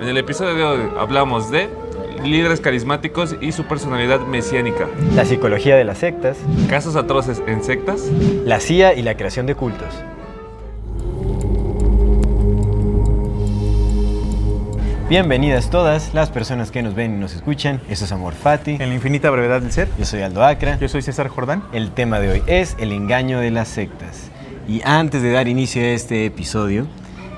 En el episodio de hoy hablamos de líderes carismáticos y su personalidad mesiánica, La psicología de las sectas, casos atroces en sectas, la CIA y la creación de cultos. Bienvenidas todas las personas que nos ven y nos escuchan. Eso es Amor Fati. En la infinita brevedad del ser. Yo soy Aldo Acra. Yo soy César Jordán. El tema de hoy es el engaño de las sectas. Y antes de dar inicio a este episodio,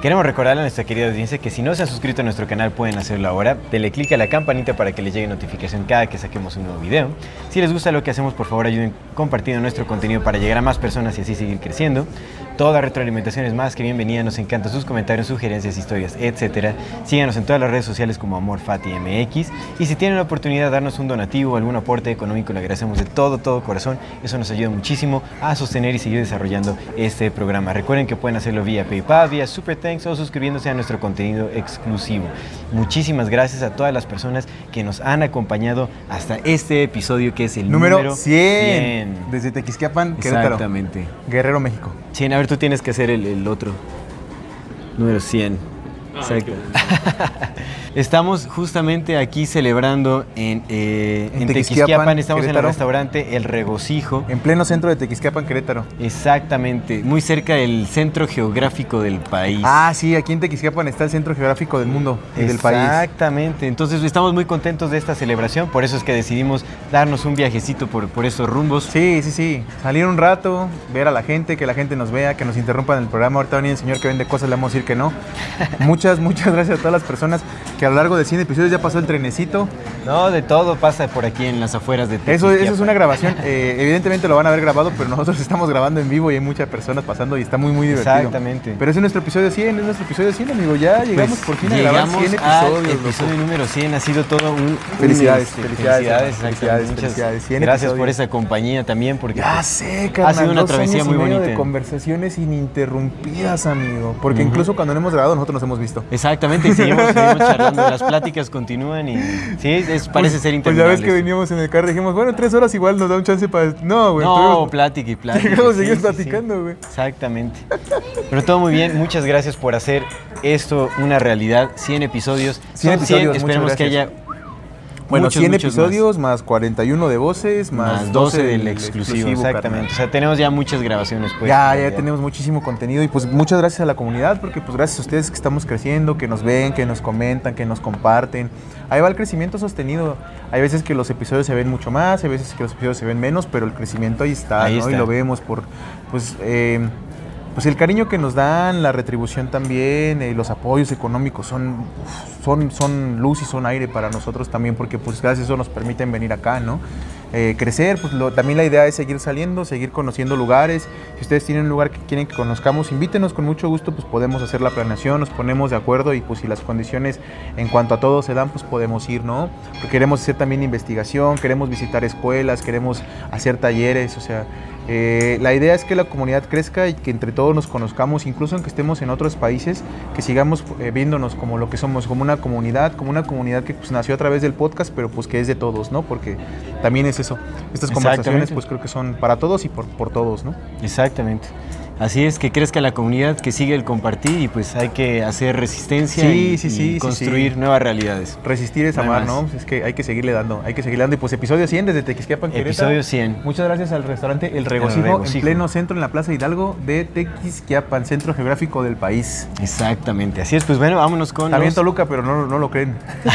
queremos recordarle a nuestra querida audiencia que si no se han suscrito a nuestro canal pueden hacerlo ahora. Dele clic a la campanita para que les llegue notificación cada que saquemos un nuevo video. Si les gusta lo que hacemos, por favor ayuden compartiendo nuestro contenido para llegar a más personas y así seguir creciendo. Toda retroalimentación es más que bienvenida. Nos encantan sus comentarios, sugerencias, historias, etc. Síganos en todas las redes sociales como AmorFatiMX. Y si tienen la oportunidad de darnos un donativo o algún aporte económico, le agradecemos de todo, todo corazón. Eso nos ayuda muchísimo a sostener y seguir desarrollando este programa. Recuerden que pueden hacerlo vía PayPal, vía Super Thanks o suscribiéndose a nuestro contenido exclusivo. Muchísimas gracias a todas las personas que nos han acompañado hasta este episodio que es el Número, número 100. Desde Tequisquiapan, Querétaro. Exactamente. Guerrero, México. 100, a ver, tú tienes que hacer el, el otro. Número 100. Exacto. Estamos justamente aquí celebrando en, eh, En en Tequisquiapan, Tequisquiapan. Estamos en el restaurante El Regocijo. En pleno centro de Tequisquiapan, Querétaro. Exactamente, muy cerca del centro geográfico del país. Ah, sí, aquí en Tequisquiapan está el centro geográfico del mundo y del país. Exactamente, entonces estamos muy contentos de esta celebración, por eso es que decidimos darnos un viajecito por, por esos rumbos. Sí, sí, sí. Salir un rato, ver a la gente, que la gente nos vea, que nos interrumpan el programa. Ahorita va a venir el señor que vende cosas, le vamos a decir que no. muchas, muchas gracias a todas las personas que a lo largo de 100 episodios ya pasó el trenecito. No, de todo pasa por aquí en las afueras de Eso, eso es una grabación. eh, evidentemente lo van a ver grabado, pero nosotros estamos grabando en vivo y hay muchas personas pasando y está muy, muy divertido. Exactamente. Pero ese es nuestro episodio 100, es nuestro episodio 100, amigo. Ya llegamos Pues, por fin a grabar llegamos 100 al episodios. loco. episodio número 100, ha sido todo un... un, Felicidades, este, felicidades, felicidades, felicidades. Muchas felicidades, 100 Gracias por esa compañía también, porque... Ya pues, sé, carnal. sido una travesía muy bonita. de conversaciones ininterrumpidas, amigo. Porque incluso cuando no hemos grabado, nosotros nos hemos visto. Exactamente, y seguimos, seguimos charlando, las pláticas continúan y sí, es- parece ser Pues ya ves que veníamos en el carro y dijimos, bueno, tres horas igual nos da un chance para... No, güey. No, plática y plática. Llegamos, sí, platicando, güey. Exactamente. Pero todo muy bien, muchas gracias por hacer esto una realidad. 100 episodios. 100 Son episodios, esperemos muchas que haya. Bueno, muchos, 100 muchos más. episodios más. 41 de voces más, más 12 del exclusivo, exactamente. carnal. O sea, tenemos ya muchas grabaciones pues. ya, ya tenemos muchísimo contenido y pues muchas gracias a la comunidad porque pues gracias a ustedes que estamos creciendo, que nos ven, que nos comentan, que nos comparten. Ahí va el crecimiento sostenido. Hay veces que los episodios se ven mucho más, hay veces que los episodios se ven menos, pero el crecimiento ahí está, Ahí ¿no? Y lo vemos por pues eh, pues el cariño que nos dan, la retribución también, eh, los apoyos económicos son, son, son luz y son aire para nosotros también, porque pues gracias a eso nos permiten venir acá, ¿no? Eh, crecer, pues también la idea es seguir saliendo, seguir conociendo lugares. Si ustedes tienen un lugar que quieren que conozcamos, invítenos con mucho gusto, pues podemos hacer la planeación, nos ponemos de acuerdo y pues si las condiciones en cuanto a todo se dan, pues podemos ir, ¿no? Porque queremos hacer también investigación, queremos visitar escuelas, queremos hacer talleres, o sea, eh, la idea es que la comunidad crezca y que entre todos nos conozcamos, incluso aunque estemos en otros países, que sigamos eh, viéndonos como lo que somos, como una comunidad, como una comunidad que pues, nació a través del podcast, pero pues que es de todos, ¿no? Porque también es eso. Estas conversaciones pues creo que son para todos y por, por todos, ¿no? Exactamente. Así es, que crezca la comunidad, que sigue el compartir y pues hay que hacer resistencia Sí, y, sí, sí, construir sí. nuevas realidades. Resistir es amar. ¿no? Pues es que hay que seguirle dando, hay que seguirle dando. Y pues episodio 100 desde Tequisquiapan, Querétaro. Episodio 100. Muchas gracias al restaurante El Regocijo, Regocijo. en pleno centro, en la Plaza Hidalgo de Tequisquiapan, centro geográfico del país. Exactamente, así es. Pues bueno, vámonos con También los- Toluca, pero no, no lo creen.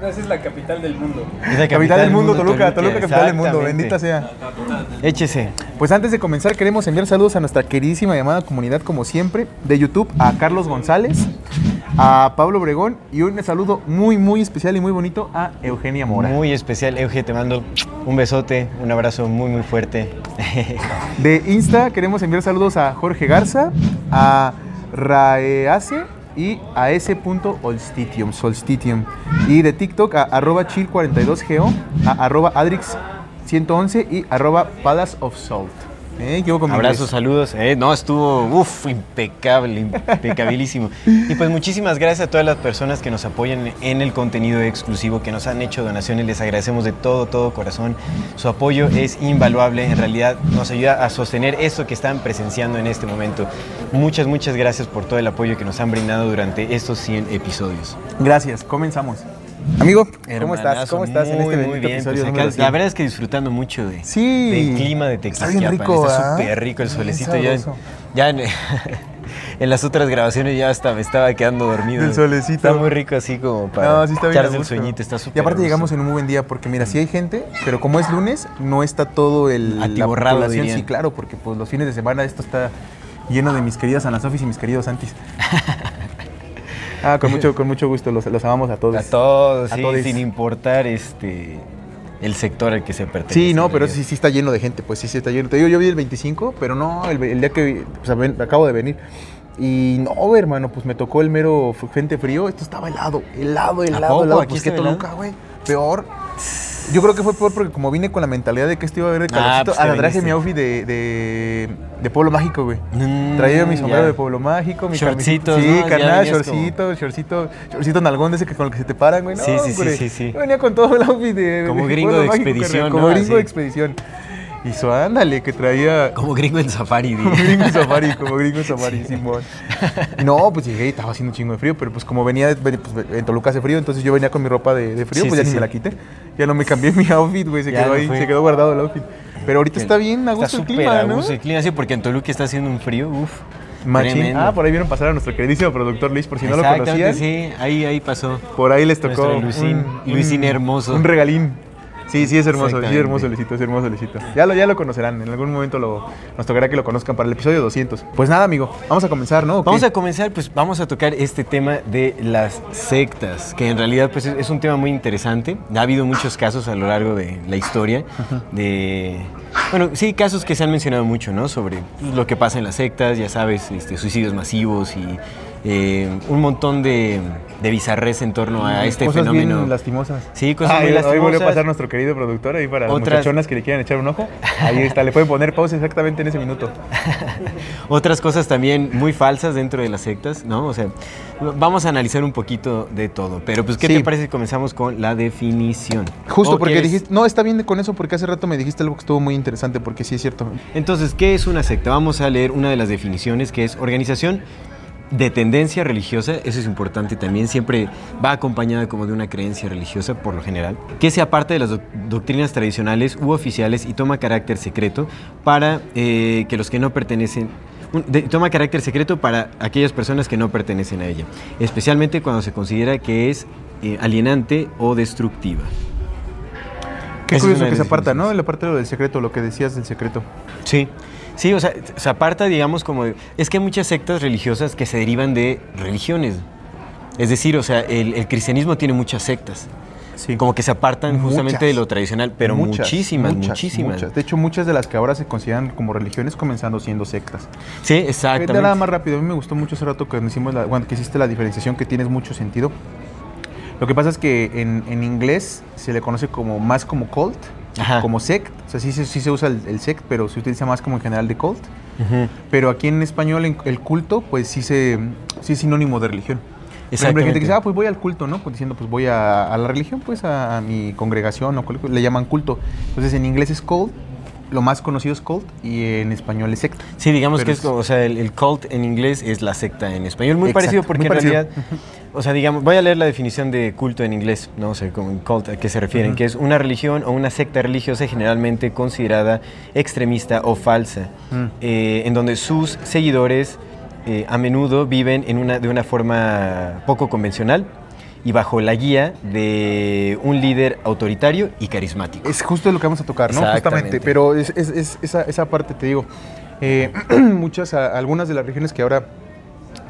Esa es la capital del mundo. Es la Capital, del mundo, Toluca, Toluca, capital del mundo, bendita sea. Échese. Pues antes de comenzar queremos enviar saludos a nuestra queridísima llamada comunidad como siempre de YouTube, a Carlos González, a Pablo Obregón y un saludo muy muy especial y muy bonito a Eugenia Mora. Muy especial, Euge, te mando un besote, un abrazo muy, muy fuerte. De Insta queremos enviar saludos a Jorge Garza, a Raeace y as.olstitium, solstitium. Y de TikTok a arroba chill42go, a arroba adrix111 y arroba palace of salt. ¿Eh? ¿Qué hubo con Abrazos, saludos. Eh, no, estuvo uf, impecable, impecabilísimo. Y pues muchísimas gracias a todas las personas que nos apoyan en el contenido exclusivo, que nos han hecho donaciones. Les agradecemos de todo, todo corazón. Su apoyo es invaluable. En realidad nos ayuda a sostener eso que están presenciando en este momento. Muchas, muchas gracias por todo el apoyo que nos han brindado durante estos 100 episodios. Gracias, comenzamos. Amigo, ¿cómo estás? ¿Cómo estás en muy, este muy bien, pues acá, La 100? verdad es que disfrutando mucho de, Sí. del clima de Está bien rico, Está ¿ah? súper rico el solecito. Ya, ya en, en las otras grabaciones ya hasta me estaba quedando dormido. Del solecito. Está muy rico así como para No, sí está bien. a echarse el sueñito. Está súper Y aparte llegamos en un muy buen día porque mira, sí hay gente, pero como es lunes, no está todo el la Atiborrado, población. dirían. Sí, claro, porque pues los fines de semana esto está lleno de mis queridas Ana Sofis y mis queridos Santis. ah, con mucho, con mucho gusto, los, los amamos a todos. A todos, A sí, todes. sin importar este el sector al que se pertenece. Sí, no, pero sí, sí está lleno de gente, pues sí, sí está lleno. Te digo, yo vi el 25, pero no, el, el día que o sea, ven- acabo de venir. Y no, hermano, pues me tocó el mero frente frío. Esto estaba helado, helado, helado, helado. ¿Aquí Pues que estaba Toluca, güey. Peor. Yo creo que fue peor porque como vine con la mentalidad de que esto iba a haber de Ah, calorcito, pues te hasta traje mi outfit de, de, de Pueblo Mágico, güey. Mm, Traía mi sombrero de Pueblo Mágico, mi Shortcitos, camiseta- Sí, ¿no? Carnal, como- shortcito, shortcito, shortcito nalgón de ese que con el que se te paran, güey. No, Sí, sí, sí, sí, sí. Yo venía con todo el outfit de Como de gringo de Mágico, expedición, carnal, Como ¿no? gringo Así. de expedición. Y su ándale, que traía... Como gringo en safari. Como gringo en safari, como gringo en safari, Simón. No, pues llegué y estaba haciendo un chingo de frío, pero pues como venía, pues, en Toluca hace frío, entonces yo venía con mi ropa de, de frío, Sí, pues ya sí, ni me la quité. Ya no me cambié mi outfit, güey, se Ya quedó no ahí, se quedó guardado el outfit. Pero ahorita está bien a gusto el clima, ¿no? gusto el clima, sí, porque en Toluca está haciendo un frío, uff. Machín. Ah, por ahí vieron pasar a nuestro queridísimo productor Luis, por si no lo conocían. sí, ahí, ahí pasó. Por ahí les tocó Luisín, Luisín hermoso. Un regalín. Sí, sí, es hermoso, sí, hermoso Luisito, es hermoso Luisito. Ya lo, ya lo conocerán, en algún momento lo, nos tocará que lo conozcan para el episodio 200. Pues nada, amigo, vamos a comenzar, ¿no? Vamos a comenzar, pues vamos a tocar este tema de las sectas, que en realidad pues es, un tema muy interesante. Ha habido muchos casos a lo largo de la historia de... Bueno, sí, casos que se han mencionado mucho, ¿no? Sobre lo que pasa en las sectas, ya sabes, este, suicidios masivos y eh, un montón de, de bizarrez en torno a este Cosas fenómeno. bien lastimosas. Sí, cosas muy Hoy volvió a lastimosas. pasar nuestro querido productor ahí para las Otras- muchachonas que le quieran echar un ojo. Ahí está, le pueden poner pausa exactamente en ese minuto. Otras cosas también muy falsas dentro de las sectas, ¿no? O sea, vamos a analizar un poquito de todo. Pero pues, ¿qué Sí. te parece si comenzamos con la definición? Justo ¿O porque quieres- dijiste, no, está bien con eso porque hace rato me dijiste algo que estuvo muy interesante porque sí es cierto. Entonces, ¿qué es una secta? Vamos a leer una de las definiciones que es organización de tendencia religiosa, eso es importante también, siempre va acompañada como de una creencia religiosa por lo general, que se aparte de las doc- doctrinas tradicionales u oficiales y toma carácter secreto para eh, que los que no pertenecen de- toma carácter secreto para aquellas personas que no pertenecen a ella, especialmente cuando se considera que es eh, alienante o destructiva. Qué Esa es curioso que se aparta, ¿no? La parte del secreto, lo que decías del secreto. Sí, sí, o sea, se aparta, digamos, como... de- es que hay muchas sectas religiosas que se derivan de religiones. Es decir, o sea, el, el cristianismo tiene muchas sectas. Sí. Como que se apartan justamente Muchas. de lo tradicional, pero Muchas, muchísimas, muchas, muchísimas. De hecho, muchas de las que ahora se consideran como religiones comenzando siendo sectas. Sí, Eh, exactamente. de nada más rápido, a mí me gustó mucho ese rato que hicimos la, bueno, que hiciste la diferenciación que tienes mucho sentido. Lo que pasa es que en, en inglés se le conoce como más como cult, Ajá. como sect. O sea, sí, se- sí se usa el, el sect, pero se utiliza más como en general de cult. Pero aquí en español en- el culto, pues sí, se, sí es sinónimo de religión. Por ejemplo, hay gente que dice, ah, pues voy al culto, ¿no? Pues diciendo, pues voy a, a la religión, pues a, a mi congregación, o le llaman culto. Entonces en inglés es cult, lo más conocido es cult, y en español es secta. Sí, digamos Pero que es como, o sea, el, el cult en inglés es la secta en español. Muy Exacto, parecido porque muy en realidad, o sea, digamos, voy a leer la definición de culto en inglés, no o sea, como en cult a qué se refieren, que es una religión o una secta religiosa generalmente considerada extremista o falsa, Mm. eh, en donde sus seguidores eh, a menudo viven en una, de una forma poco convencional y bajo la guía de un líder autoritario y carismático. Es justo lo que vamos a tocar, ¿no? Exactamente. Justamente. Pero es, es- es- esa, esa parte, te digo, eh, muchas, a- algunas de las religiones que ahora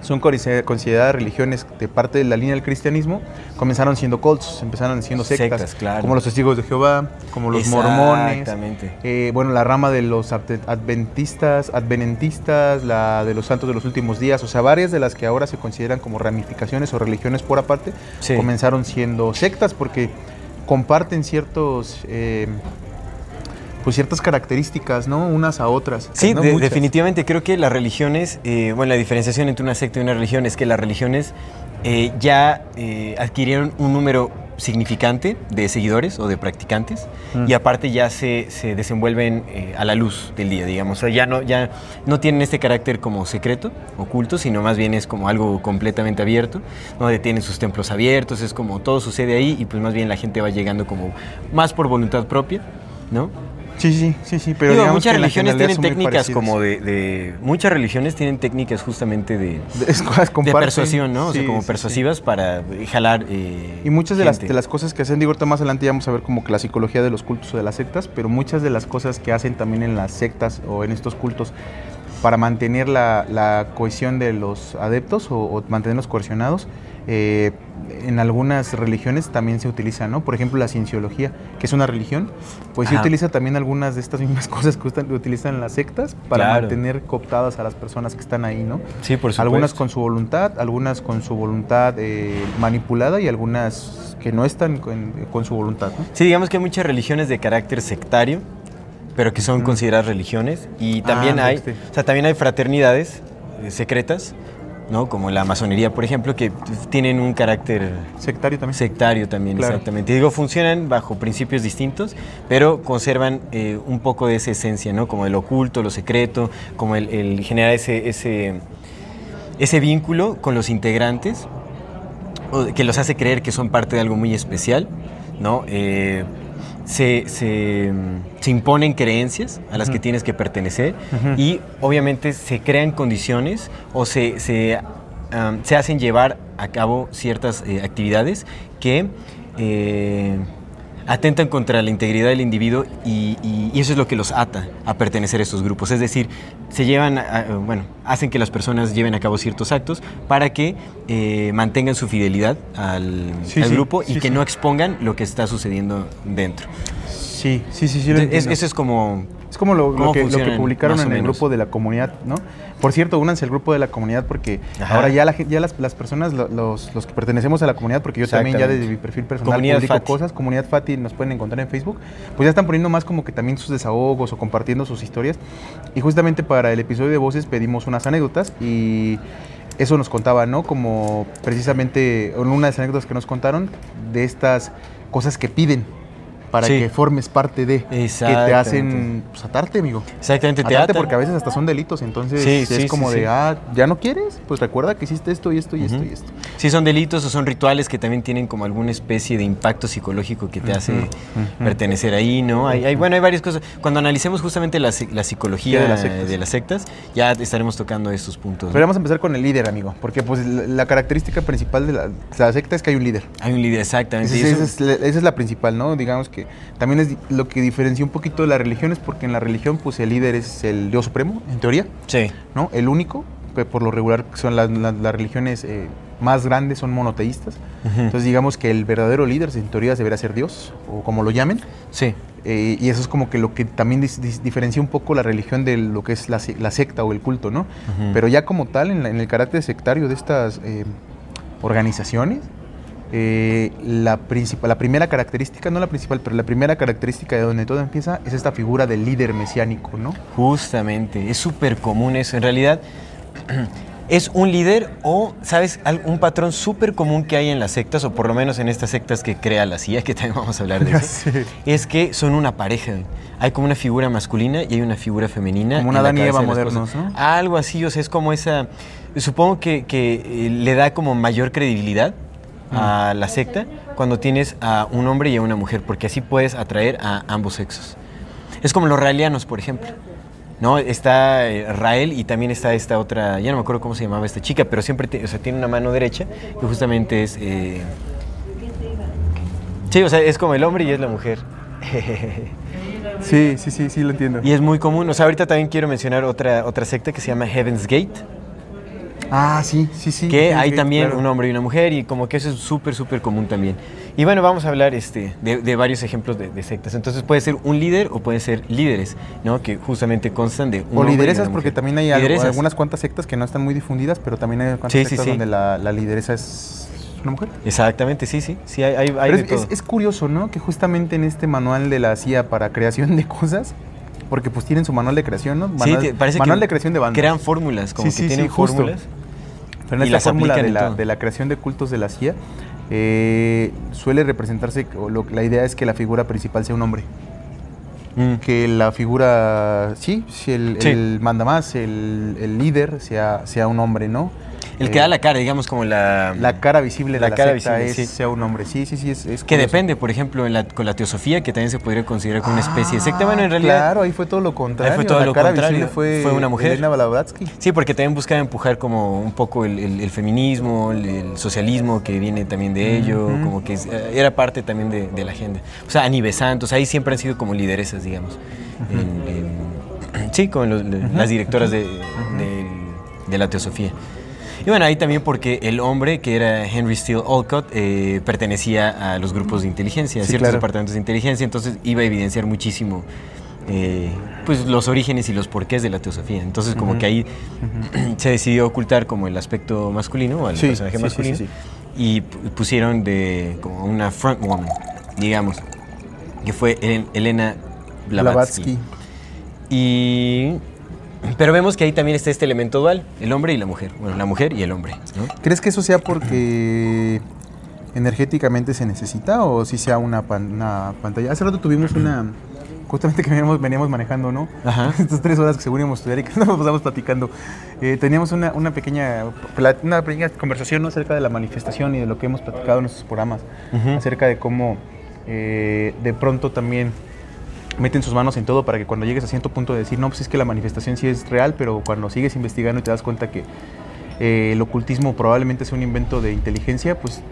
son consider- consideradas religiones de parte de la línea del cristianismo, comenzaron siendo cultos, empezaron siendo sectas, Sectas, claro. como los testigos de Jehová, como los mormones, Exactamente. eh, bueno, la rama de los adve- adventistas, advenentistas, la de los santos de los últimos días, o sea, varias de las que ahora se consideran como ramificaciones o religiones por aparte, Sí. comenzaron siendo sectas porque comparten ciertos, eh, pues ciertas características, ¿no? Unas a otras. Sí, ¿no? de- Muchas. definitivamente creo que las religiones, eh, bueno, la diferenciación entre una secta y una religión es que las religiones eh, ya eh, adquirieron un número significante de seguidores o de practicantes Mm. y aparte ya se, se desenvuelven eh, a la luz del día, digamos. O sea, ya no, ya no tienen este carácter como secreto, oculto, sino más bien es como algo completamente abierto, donde tienen sus templos abiertos, es como todo sucede ahí y pues más bien la gente va llegando como más por voluntad propia, ¿no? Sí, sí, sí, sí, pero Digo, muchas que religiones tienen técnicas como de, de- Muchas religiones tienen técnicas justamente de, De, de persuasión, ¿no? o sea, Sí, como sí, sí. persuasivas para eh, jalar. eh, Y muchas de las, de las cosas que hacen, digo, ahorita más adelante ya vamos a ver como que la psicología de los cultos o de las sectas, pero muchas de las cosas que hacen también en las sectas o en estos cultos para mantener la, la cohesión de los adeptos o, o mantenerlos coercionados, eh, en algunas religiones también se utiliza, ¿no? Por ejemplo, la cienciología, que es una religión, pues sí Ajá. utiliza también algunas de estas mismas cosas que utilizan las sectas para Claro. mantener cooptadas a las personas que están ahí, ¿no? Sí, por supuesto. Algunas con su voluntad, algunas con su voluntad eh, manipulada y algunas que no están con, con su voluntad. ¿no? Sí, digamos que hay muchas religiones de carácter sectario, pero que son consideradas religiones. Y también Ah, hay, este. o sea, también hay fraternidades eh, secretas, ¿no? Como la masonería, por ejemplo, que tienen un carácter Sectario también. sectario también, Claro. exactamente. Digo, funcionan bajo principios distintos, pero conservan eh, un poco de esa esencia, ¿no? Como el oculto, lo secreto, como el, el generar ese, ese, ese vínculo con los integrantes, que los hace creer que son parte de algo muy especial, ¿no? Eh, se, se, se imponen creencias a las que tienes que pertenecer y obviamente se crean condiciones o se, se, am, se hacen llevar a cabo ciertas eh, actividades que eh, atentan contra la integridad del individuo y, y- y eso es lo que los ata a pertenecer a estos grupos. Es decir, se llevan, a- bueno, hacen que las personas lleven a cabo ciertos actos para que eh, mantengan su fidelidad al, Sí, al sí, grupo y sí, que no expongan lo que está sucediendo dentro. Sí, sí, sí, sí. Entonces, eso es como... Es como lo, lo ¿Cómo que, lo que funcionan, publicaron en el menos? grupo de la comunidad, ¿no? Por cierto, únanse al grupo de la comunidad porque Ajá. ahora ya, la, ya las, las personas, lo- los, los que pertenecemos a la comunidad, porque yo también ya desde mi perfil personal Comunidad publico Fati. cosas, comunidad Fati nos pueden encontrar en Facebook, pues ya están poniendo más como que también sus desahogos o compartiendo sus historias. Y justamente para el episodio de voces pedimos unas anécdotas y eso nos contaba, ¿no? Como precisamente en una de las anécdotas que nos contaron de estas cosas que piden para Sí. que formes parte de, que te hacen pues, atarte, amigo. Exactamente, te Atarte porque a veces hasta son delitos, entonces Sí, es como de, ah, ¿ya no quieres? Pues recuerda que hiciste esto y esto y esto y esto. Sí, son delitos o son rituales que también tienen como alguna especie de impacto psicológico que te hace pertenecer ahí, ¿no? Hay, hay- bueno, hay varias cosas. Cuando analicemos justamente la, la psicología De de las sectas. ya estaremos tocando estos puntos. ¿no? Pero vamos a empezar con el líder, amigo, porque pues la, la característica principal de la, secta es que hay un líder. Hay un líder, exactamente. Esa, es- es, es la principal, ¿no? Digamos que también es lo que diferencia un poquito de las religiones, porque en la religión pues el líder es el Dios supremo, en teoría, sí. ¿no? El único, que por lo regular son las, las- las religiones eh, más grandes, son monoteístas. Ujú. Entonces digamos que el verdadero líder en teoría debería ser Dios, o como lo llamen. Sí. Eh, y eso es como que lo que también diferencia un poco la religión de lo que es la, se- la secta o el culto, ¿no? Pero ya como tal, en, la- en el carácter sectario de estas eh, organizaciones, eh, la, la primera característica, no la principal, pero la primera característica de donde todo empieza es esta figura del líder mesiánico, ¿no? Justamente, es súper común eso. En realidad, es un líder o, ¿sabes? Un patrón súper común que hay en las sectas, o por lo menos en estas sectas que crea la CIA, que también vamos a hablar de Ya eso, sé. es que son una pareja. Hay como una figura masculina y hay una figura femenina. Como una Adán y Eva modernos. ¿no? Algo así, o sea, es como esa... Supongo que, que, eh, le da como mayor credibilidad a la secta cuando tienes a un hombre y a una mujer, porque así puedes atraer a ambos sexos. Es como los raelianos, por ejemplo. ¿no? Está eh, Rael y también está esta otra, ya no me acuerdo cómo se llamaba esta chica, pero siempre o sea, tiene una mano derecha que justamente es... eh, Sí, o sea, es como el hombre y es la mujer. Sí, sí, sí, sí, lo entiendo. y es muy común. O sea, ahorita también quiero mencionar otra, otra secta que se llama Heaven's Gate. Ah, sí, sí, sí. que sí, hay sí, también claro. un hombre y una mujer y como que eso es súper, súper común también. Y bueno, vamos a hablar este, de, de varios ejemplos de, de sectas. Entonces puede ser un líder o pueden ser líderes, ¿no? Que justamente constan de un O lideresas, porque también hay algo- algunas cuantas sectas que no están muy difundidas, pero también hay cuantas Sí, sí, sectas sí. donde la, la lideresa es una mujer. Exactamente, sí, sí. Sí, hay, hay, hay Pero de es, todo. es- es curioso, ¿no? Que justamente en este manual de la CIA para creación de cosas, porque pues tienen su manual de creación, ¿no? Sí, Manual, te- parece manual que de creación de bandas. crean fórmulas, como Sí, que sí, tienen sí, fórmulas. Pero en y esta las fórmula de la, de la creación de cultos de la CIA, eh, suele representarse, lo- la idea es que la figura principal sea un hombre. Mm. Que la figura, sí, sí, el, Sí. el mandamás, el, el líder sea, sea un hombre, ¿no? El Eh, que da la cara, digamos, como la... La cara visible La de la cara secta visible, es, sí. sea un hombre. Sí, sí, sí, es, es Que curioso. depende, por ejemplo, en la- con la teosofía, que también se podría considerar como una especie de secta. Bueno, en Ah, realidad... Claro, ahí fue todo lo contrario. todo la lo cara contrario. visible fue, Fue una mujer. Elena Blavatsky. Sí, porque también buscaba empujar como un poco el, el- el feminismo, el, el socialismo que viene también de ello, como que eh, era parte también de, de la agenda. O sea, o sea, ahí siempre han sido como lideresas, digamos. En- en- sí, como los- las directoras de, de- de la teosofía. Y bueno, ahí también porque el hombre, que era Henry Steele Olcott, eh, pertenecía a los grupos de inteligencia, a Sí, ciertos claro. departamentos de inteligencia, entonces iba a evidenciar muchísimo eh, pues los orígenes y los porqués de la teosofía. Entonces como que ahí se decidió ocultar como el aspecto masculino o el Sí, personaje sí, masculino sí, y pu- pusieron de como una front woman, digamos, que fue Elena Blavatsky. Blavatsky. Y pero vemos que ahí también está este elemento dual, el hombre y la mujer. Bueno, la mujer y el hombre, ¿no? ¿Crees que eso sea porque energéticamente se necesita o si sea una, pan- una pantalla? Hace rato tuvimos una, justamente que veníamos, veníamos manejando, ¿no? Ajá. Estas tres horas que según íbamos a estudiar y que nos pasamos platicando. Eh, teníamos una, una, pequeña, una pequeña conversación ¿no? acerca de la manifestación y de lo que hemos platicado en nuestros programas, acerca de cómo eh, de pronto también meten sus manos en todo para que cuando llegues a cierto punto de decir, no, pues es que la manifestación sí es real, pero cuando sigues investigando y te das cuenta que eh, el ocultismo probablemente sea un invento de inteligencia, pues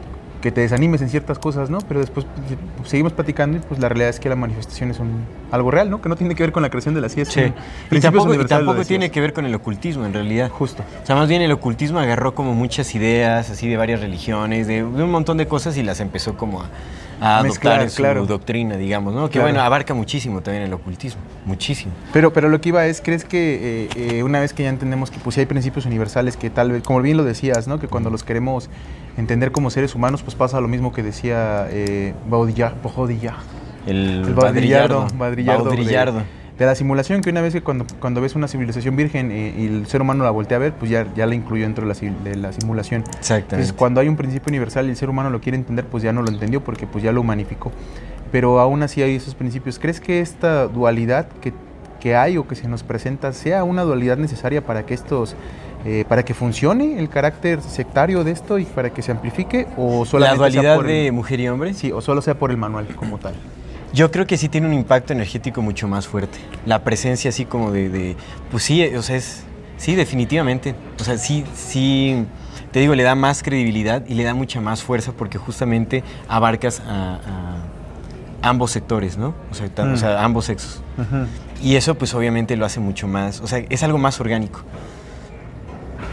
que te desanimes en ciertas cosas, ¿no? Pero después pues, pues, seguimos platicando y pues la realidad es que la manifestación es un, algo real, ¿no? Que no tiene que ver con la creación de la ciencia. Sí. Y tampoco, y tiene que ver con el ocultismo, en realidad. Justo. O sea, más bien el ocultismo agarró como muchas ideas, así de varias religiones, de, de un montón de cosas y las empezó como a, a adoptar Mezclar, en su claro. doctrina, digamos, ¿no? Que Claro. bueno, abarca muchísimo también el ocultismo, muchísimo. Pero, pero lo que iba es, ¿crees que eh, eh, una vez que ya entendemos que pues sí hay principios universales que tal vez, como bien lo decías, ¿no? Que cuando los queremos entender como seres humanos, pues pasa lo mismo que decía eh, Baudrillard, Baudrillard, El, el Baudrillardo, Baudrillardo. Baudrillardo de-. De, la simulación, que una vez que cuando, cuando ves una civilización virgen eh, y el ser humano la voltea a ver, pues ya, ya la incluyó dentro de la, de la simulación. Exactamente. Entonces, cuando hay un principio universal y el ser humano lo quiere entender, pues ya no lo entendió porque pues ya lo humanificó. Pero aún así hay esos principios. ¿Crees que esta dualidad que, que hay o que se nos presenta sea una dualidad necesaria para que estos eh, para que funcione el carácter sectario de esto y para que se amplifique o la solamente sea dualidad por el- de mujer y hombre. sí o solo sea por el manual como tal Yo creo que sí tiene un impacto energético mucho más fuerte. La presencia así como de, de- pues sí, o sea, es, sí, definitivamente. O sea, sí, sí, te digo, le da más credibilidad y le da mucha más fuerza porque justamente abarcas a, a ambos sectores, ¿no? O sea, ta- o Mm. sea, ambos sexos. Y eso pues obviamente lo hace mucho más, o sea, es algo más orgánico.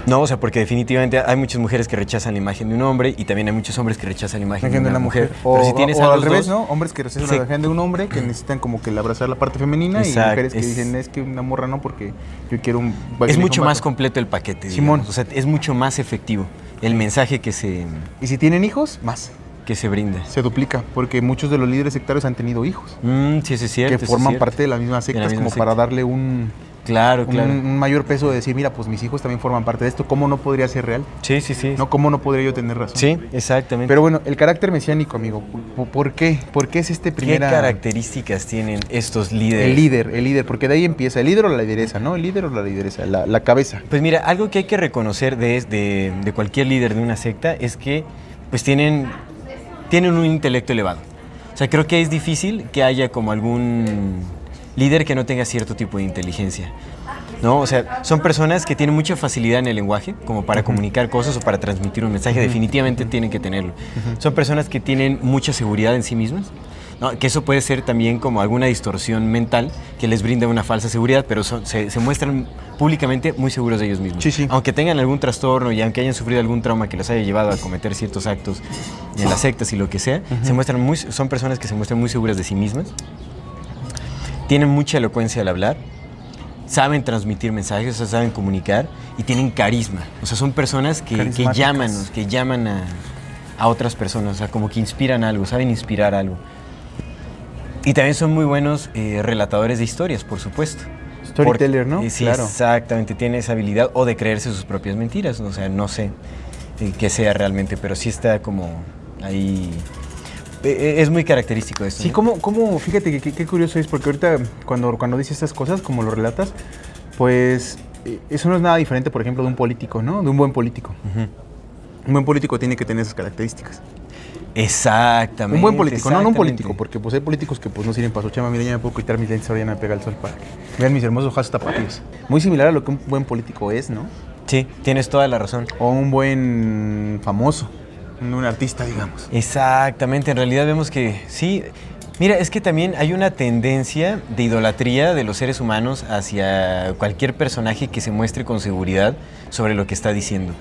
No, o sea, porque definitivamente hay muchas mujeres que rechazan la imagen de un hombre y también hay muchos hombres que rechazan la imagen de una, mujer. O, Pero si tienes o a al revés, dos- ¿no? Hombres que Sí. la imagen de un hombre que necesitan como que el abrazar la parte femenina y mujeres que es- dicen es que una morra no porque yo quiero un Es mucho macho". más completo el paquete. Simón. digamos. O sea, es mucho más efectivo el mensaje que se, Y si tienen hijos, más. que se brinda. Se duplica, porque muchos de los líderes sectarios han tenido hijos, Mm, sí, eso es cierto. que es forman cierto. parte de la misma secta, misma como secta. para darle un, Claro, un- claro. un mayor peso de decir, mira, pues mis hijos también forman parte de esto, ¿cómo no podría ser real? Sí, sí, sí. ¿No? ¿Cómo no podría yo tener razón? Sí, exactamente. Pero bueno, el carácter mesiánico, amigo, ¿por- ¿por qué? ¿Por qué es este ¿Qué primera... características tienen estos líderes? El líder, el líder, porque de ahí empieza, el líder o la lideresa, ¿no? El líder o la lideresa, la, la cabeza. Pues mira, algo que hay que reconocer de, de- de cualquier líder de una secta es que pues tienen, tienen un intelecto elevado. O sea, creo que es difícil que haya como algún líder que no tenga cierto tipo de inteligencia. ¿No? O sea, son personas que tienen mucha facilidad en el lenguaje, como para comunicar cosas o para transmitir un mensaje, definitivamente tienen que tenerlo. Son personas que tienen mucha seguridad en sí mismas, No, que eso puede ser también como alguna distorsión mental que les brinda una falsa seguridad, pero son- se, se muestran públicamente muy seguros de ellos mismos. Sí, sí. Aunque tengan algún trastorno y aunque hayan sufrido algún trauma que los haya llevado a cometer ciertos actos en las sectas y lo que sea, se muestran muy, son personas que se muestran muy seguras de sí mismas, tienen mucha elocuencia al hablar, saben transmitir mensajes, o sea, saben comunicar y tienen carisma. O sea, son personas que, que llaman, que llaman a, a otras personas, o sea, como que inspiran algo, saben inspirar algo. Y también son muy buenos eh, relatadores de historias, por supuesto. Storyteller, ¿no? eh, sí, Claro. exactamente, tiene esa habilidad o de creerse sus propias mentiras, o sea, no sé eh, qué sea realmente, pero sí está como ahí... eh, eh, es muy característico esto. Sí, ¿no? cómo, cómo fíjate que qué- curioso es, porque ahorita cuando, cuando dices estas cosas, como lo relatas, pues eh, eso no es nada diferente, por ejemplo, de un político, ¿no? De un buen político. Un buen político tiene que tener esas características. Exactamente. Un buen político, no, no un político, porque pues hay políticos que pues no sirven para su chama. Mira, ya me puedo quitar mis lentes, ahora ya me pega el sol para que vean mis hermosos ojos tapatíos. Muy similar a lo que un buen político es, ¿no? Sí, tienes toda la razón. O un buen famoso, un artista, digamos. Exactamente, en realidad vemos que sí. Mira, es que también hay una tendencia de idolatría de los seres humanos hacia cualquier personaje que se muestre con seguridad sobre lo que está diciendo.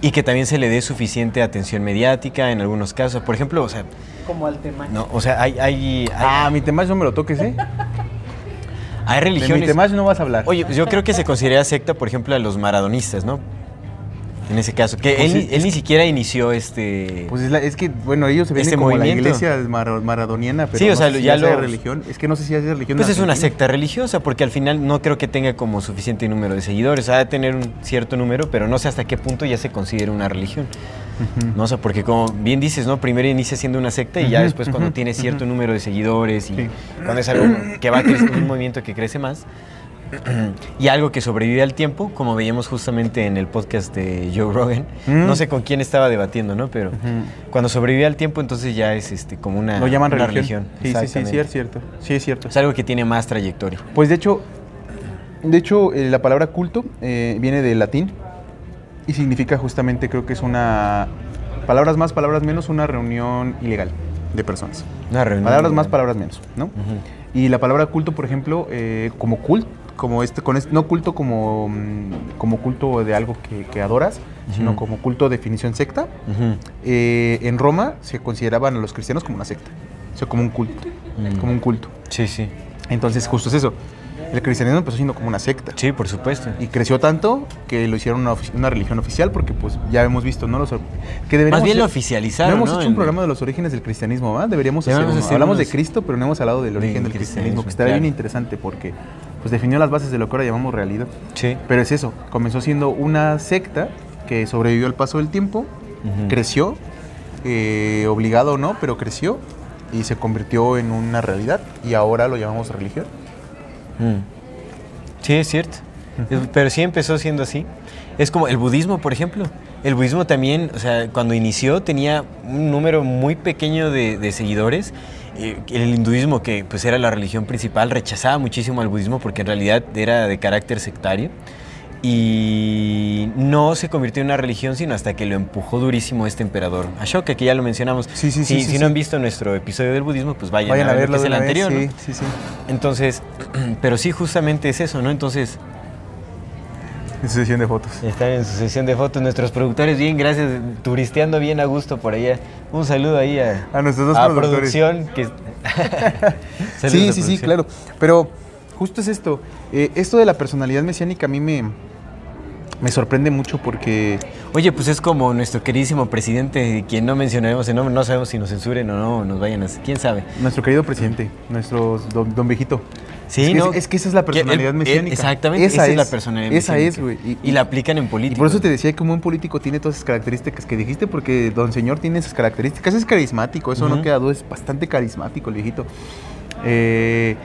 Y que también se le dé suficiente atención mediática en algunos casos. Por ejemplo, o sea, Como al tema. no, o sea, hay, hay, hay, Ah, mi tema no me lo toques, ¿eh? hay De mi religiones. tema no vas a hablar. Oye, pues yo creo que se considera secta, por ejemplo, a los maradonistas, ¿no? En ese caso, que Pues él, ni- él ni siquiera inició este... Pues es, la- es que, bueno, ellos se ven Este como movimiento. la iglesia mara- maradoniana, pero Sí, o no sea, sé si ya sea lo- religión. Es que no sé si es religión. Pues es una secta religiosa, porque al final no creo que tenga como suficiente número de seguidores. Ha de tener un cierto número, pero no sé hasta qué punto ya se considera una religión. No sé, porque como bien dices, ¿no? Primero inicia siendo una secta y ya después cuando tiene cierto número de seguidores y Sí. cuando es algo que va creciendo, un movimiento que crece más y algo que sobrevive al tiempo, como veíamos justamente en el podcast de Joe Rogan. Mm. No sé con quién estaba debatiendo, ¿no? Pero cuando sobrevive al tiempo, entonces ya es este como una, Lo llaman una religión. Sí, sí, sí, sí, es cierto. Sí, es cierto. Es algo que tiene más trayectoria. Pues de hecho, de hecho eh, la palabra culto eh, viene del latín y significa justamente, creo que es una, palabras más, palabras menos, una reunión ilegal de personas. Una reunión. Palabras más, palabras menos, ¿no? Y la palabra culto, por ejemplo, eh, como cult, como este, con este, no culto como, mm, como culto de algo que, que adoras, sino como culto definición secta, eh, en Roma se consideraban a los cristianos como una secta, o sea, como un culto, Mm. como un culto. Sí, sí. Entonces, justo es eso. El cristianismo empezó siendo como una secta. Sí, por supuesto. Y creció tanto que lo hicieron una, religión oficial porque pues ya hemos visto, ¿no? Los, que deberíamos Más bien lo oficializaron, No hemos ¿no? hecho un programa de los orígenes del cristianismo, ¿verdad? Deberíamos hacer Deberíamos uno. hacer Hablamos de Cristo, pero no hemos hablado del Del origen del cristianismo, cristianismo, que estaría claro. bien interesante porque pues definió las bases de lo que ahora llamamos realidad. Sí. Pero es eso, comenzó siendo una secta que sobrevivió al paso del tiempo, Ujú. creció, eh, obligado o no, pero creció y se convirtió en una realidad y ahora lo llamamos religión. Mm. Sí, es cierto. Es- Pero sí empezó siendo así. Es como el budismo, por ejemplo. El budismo también, o sea, cuando inició tenía un número muy pequeño de, de seguidores. El hinduismo, que pues era la religión principal, rechazaba muchísimo al budismo porque en realidad era de carácter sectario. Y no se convirtió en una religión sino hasta que lo empujó durísimo este emperador Ashoka, que ya lo mencionamos. Sí, sí, sí, Si, si no han visto nuestro episodio del budismo, pues vayan, Vayan a a ver lo verlo que es el vez, anterior. ¿no? Entonces, pero sí, justamente es eso, ¿no? Entonces, En su sesión de fotos. están en su sesión de fotos nuestros productores, bien, gracias, turisteando bien a gusto por allá. Un saludo ahí a, A nuestros dos a productores. producción. Que... Sí, sí, sí, claro. Pero justo es esto. Eh, esto de la personalidad mesiánica a mí me, me sorprende mucho porque... Oye, pues es como nuestro queridísimo presidente, quien no mencionaremos el nombre, no sabemos si nos censuren o no, nos vayan a... ¿Quién sabe? Nuestro querido presidente, nuestro don, don viejito. Sí, es, que, ¿no? es, es que esa es la Que personalidad mesiánica. exactamente, esa, es la personalidad Esa es, güey. Y, la aplican en política. por eso te decía que un buen político tiene todas esas características que dijiste, porque don señor tiene esas características. Es carismático, eso no queda duda, es bastante carismático el viejito. Eh,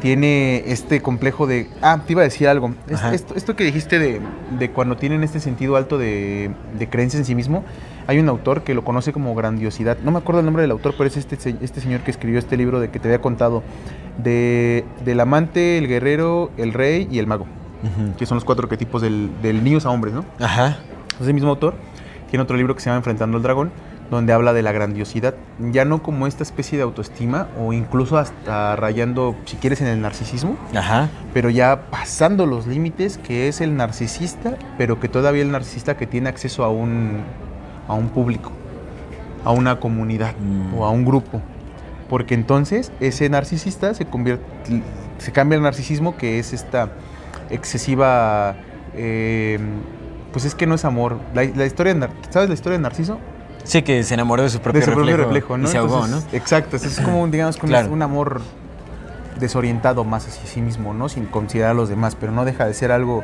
tiene este complejo de... Ah, te iba a decir algo. Esto, esto que dijiste de, de cuando tienen este sentido alto de, de creencia en sí mismo, hay un autor que lo conoce como grandiosidad. No me acuerdo el nombre del autor, pero es este, este señor que escribió este libro de que te había contado. De, del amante, el guerrero, el rey y el mago. Que son los cuatro arquetipos del, del niños a hombres, ¿no? Ajá. Ese mismo autor tiene otro libro que se llama Enfrentando al Dragón, donde habla de la grandiosidad, ya no como esta especie de autoestima o incluso hasta rayando, si quieres, en el narcisismo, Ajá. pero ya pasando los límites, que es el narcisista, pero que todavía el narcisista que tiene acceso a un, a un público, a una comunidad Mm. o a un grupo. Porque entonces ese narcisista se convierte, se cambia el narcisismo que es esta excesiva, eh, pues es que no es amor. La, la historia, de ¿sabes la historia de Narciso? Sí, que se enamoró de su propio de su propio reflejo, reflejo, ¿no? y se ahogó, Entonces, Exacto, es como, un, digamos, Claro. un amor desorientado más hacia sí mismo, ¿no? Sin considerar a los demás, pero no deja de ser algo,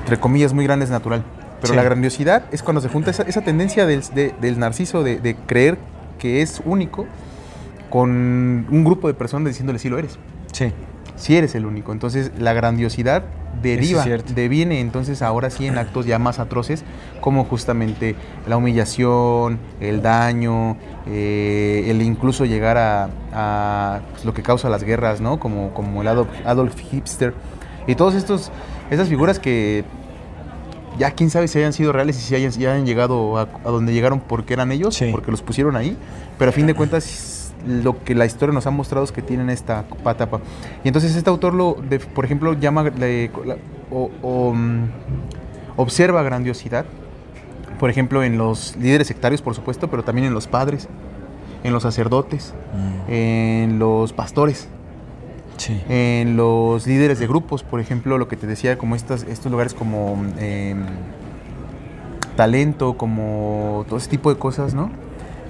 entre comillas, muy grande, es natural. Pero Sí. la grandiosidad es cuando se junta esa, esa tendencia del, de- del narciso de, de creer que es único con un grupo de personas diciéndole sí lo eres. Sí. sí eres el único. Entonces la grandiosidad deriva, deviene entonces ahora sí en actos ya más atroces como justamente la humillación, el daño, eh, el incluso llegar a, a, pues, lo que causa las guerras, ¿no? Como, como el Adolf, Adolf Hitler y todos estos, esas figuras que ya quién sabe si hayan sido reales y si hayan, si hayan llegado a, a donde llegaron porque eran ellos, Sí. porque los pusieron ahí, pero a fin de cuentas lo que la historia nos ha mostrado es que tienen esta patapa. Y entonces este autor, lo, de- por ejemplo, llama le- la- o, o, mm, observa grandiosidad, por ejemplo, en los líderes sectarios, por supuesto, pero también en los padres, en los sacerdotes, Mm, en los pastores sí. en los líderes de grupos, por ejemplo, lo que te decía, como estas, estos lugares como eh, talento, como todo ese tipo de cosas, ¿no?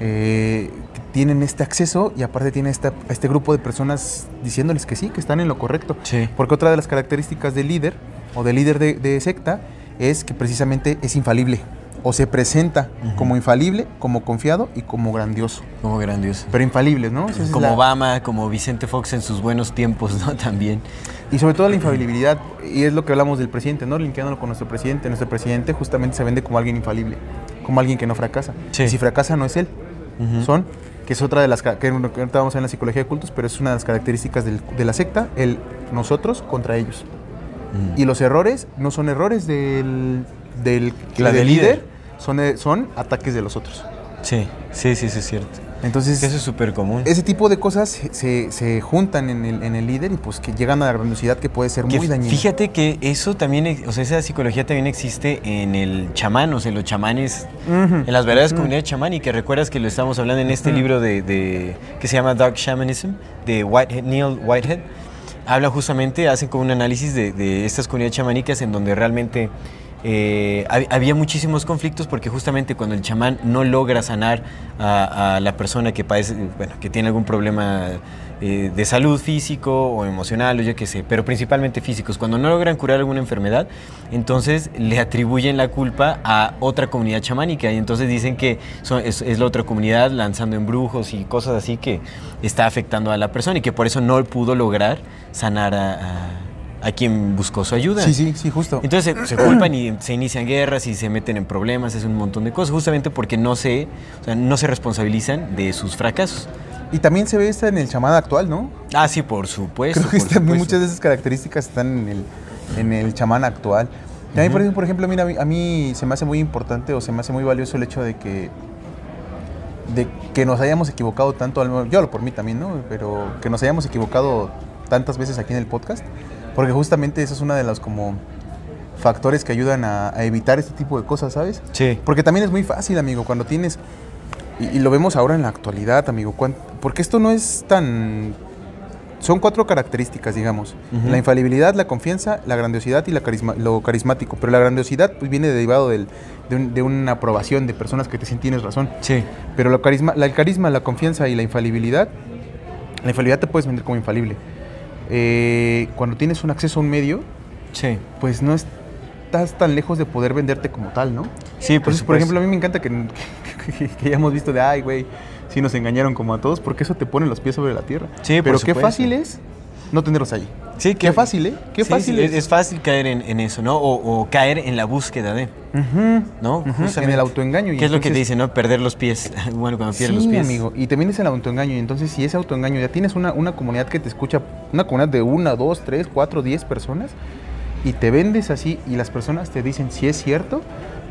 Eh, tienen este acceso y aparte tienen esta, este grupo de personas diciéndoles que sí, que están en lo correcto. Sí. Porque otra de las características del líder o del líder de, de secta es que precisamente es infalible o se presenta como infalible, como confiado y como grandioso. Como grandioso. Pero infalible, ¿no? Esa Como la- Obama, como Vicente Fox en sus buenos tiempos, ¿no? También. Y sobre todo la infalibilidad, y es lo que hablamos del presidente, ¿no? Linkeándolo con nuestro presidente. Nuestro presidente justamente se vende como alguien infalible, como alguien que no fracasa. Sí. Y si fracasa no es él, son, que es otra de las, que ahorita vamos a ver en la psicología de cultos, pero es una de las características del- de la secta, el nosotros contra ellos. Mm. Y los errores no son errores del, del, La del del líder, líder. Son, eh, son ataques de los otros. Sí, sí, sí, sí, es cierto. Entonces, Eso es súper común. ese tipo de cosas se, se- juntan en el, en el líder y pues que llegan a la grandiosidad que puede ser Que muy dañina. Fíjate que eso también, o sea, esa psicología también existe en el chamán, o sea, en los chamanes, en las verdaderas Ujú. comunidades chamánicas. ¿Recuerdas que lo estábamos hablando en este libro de, de- que se llama Dark Shamanism, de Whitehead, Neil Whitehead? Habla justamente, hacen como un análisis de, de estas comunidades chamánicas en donde realmente eh, hab- había muchísimos conflictos porque justamente cuando el chamán no logra sanar a, la persona que padece, bueno, que tiene algún problema eh, de salud físico o emocional o yo qué sé, pero principalmente físicos, cuando no logran curar alguna enfermedad, entonces le atribuyen la culpa a otra comunidad chamánica y entonces dicen que es la otra comunidad lanzando embrujos y cosas así que está afectando a la persona y que por eso no pudo lograr sanar a, a- a quien buscó su ayuda. Sí, sí, sí, justo. Entonces se, se culpan y se inician guerras y se meten en problemas, es un montón de cosas, justamente porque no se, o sea, no se responsabilizan de sus fracasos. Y también se ve esta en el chamán actual, ¿no? Ah, sí, por supuesto. Creo que también supuesto. muchas de esas características están en el, en el chamán actual. Y a mí, por ejemplo, mira, a mí- se me hace muy importante o se me hace muy valioso el hecho de que de que nos hayamos equivocado tanto, yo hablo por mí también, ¿no? Pero que nos hayamos equivocado tantas veces aquí en el podcast, porque justamente eso es una de los como factores que ayudan a, a evitar este tipo de cosas, ¿sabes? Sí. Porque también es muy fácil, amigo, cuando tienes, y, y lo vemos ahora en la actualidad, amigo, cuan- porque esto no es tan... Son cuatro características, digamos. La infalibilidad, la confianza, la grandiosidad y la carisma- lo carismático. Pero la grandiosidad pues, viene derivado del- de, un- de una aprobación de personas que te dicen tienes razón. Sí. Pero lo carisma, la, el carisma, la confianza y la infalibilidad, la infalibilidad te puedes vender como infalible. Eh, cuando tienes un acceso a un medio, Sí. pues no estás tan lejos de poder venderte como tal, ¿no? Sí, por, Entonces, por ejemplo, a mí me encanta que, que, que ya hemos visto de, ay, güey, sí nos engañaron como a todos, porque eso te pone los pies sobre la tierra. Sí, por Pero qué fácil es no tenerlos ahí. Sí, Qué fácil, ¿eh? Qué sí, fácil sí, es. es. fácil caer en, en eso, ¿no? O, o caer en la búsqueda de, ¿no? En el autoengaño. y ¿Qué es lo que te dicen, no? Perder los pies. bueno, cuando pierdes sí, los pies. amigo. Y también es el autoengaño. Y entonces, si ese autoengaño ya tienes una, una comunidad que te escucha, una comunidad de una, dos, tres, cuatro, diez personas, y te vendes así, y las personas te dicen si es cierto,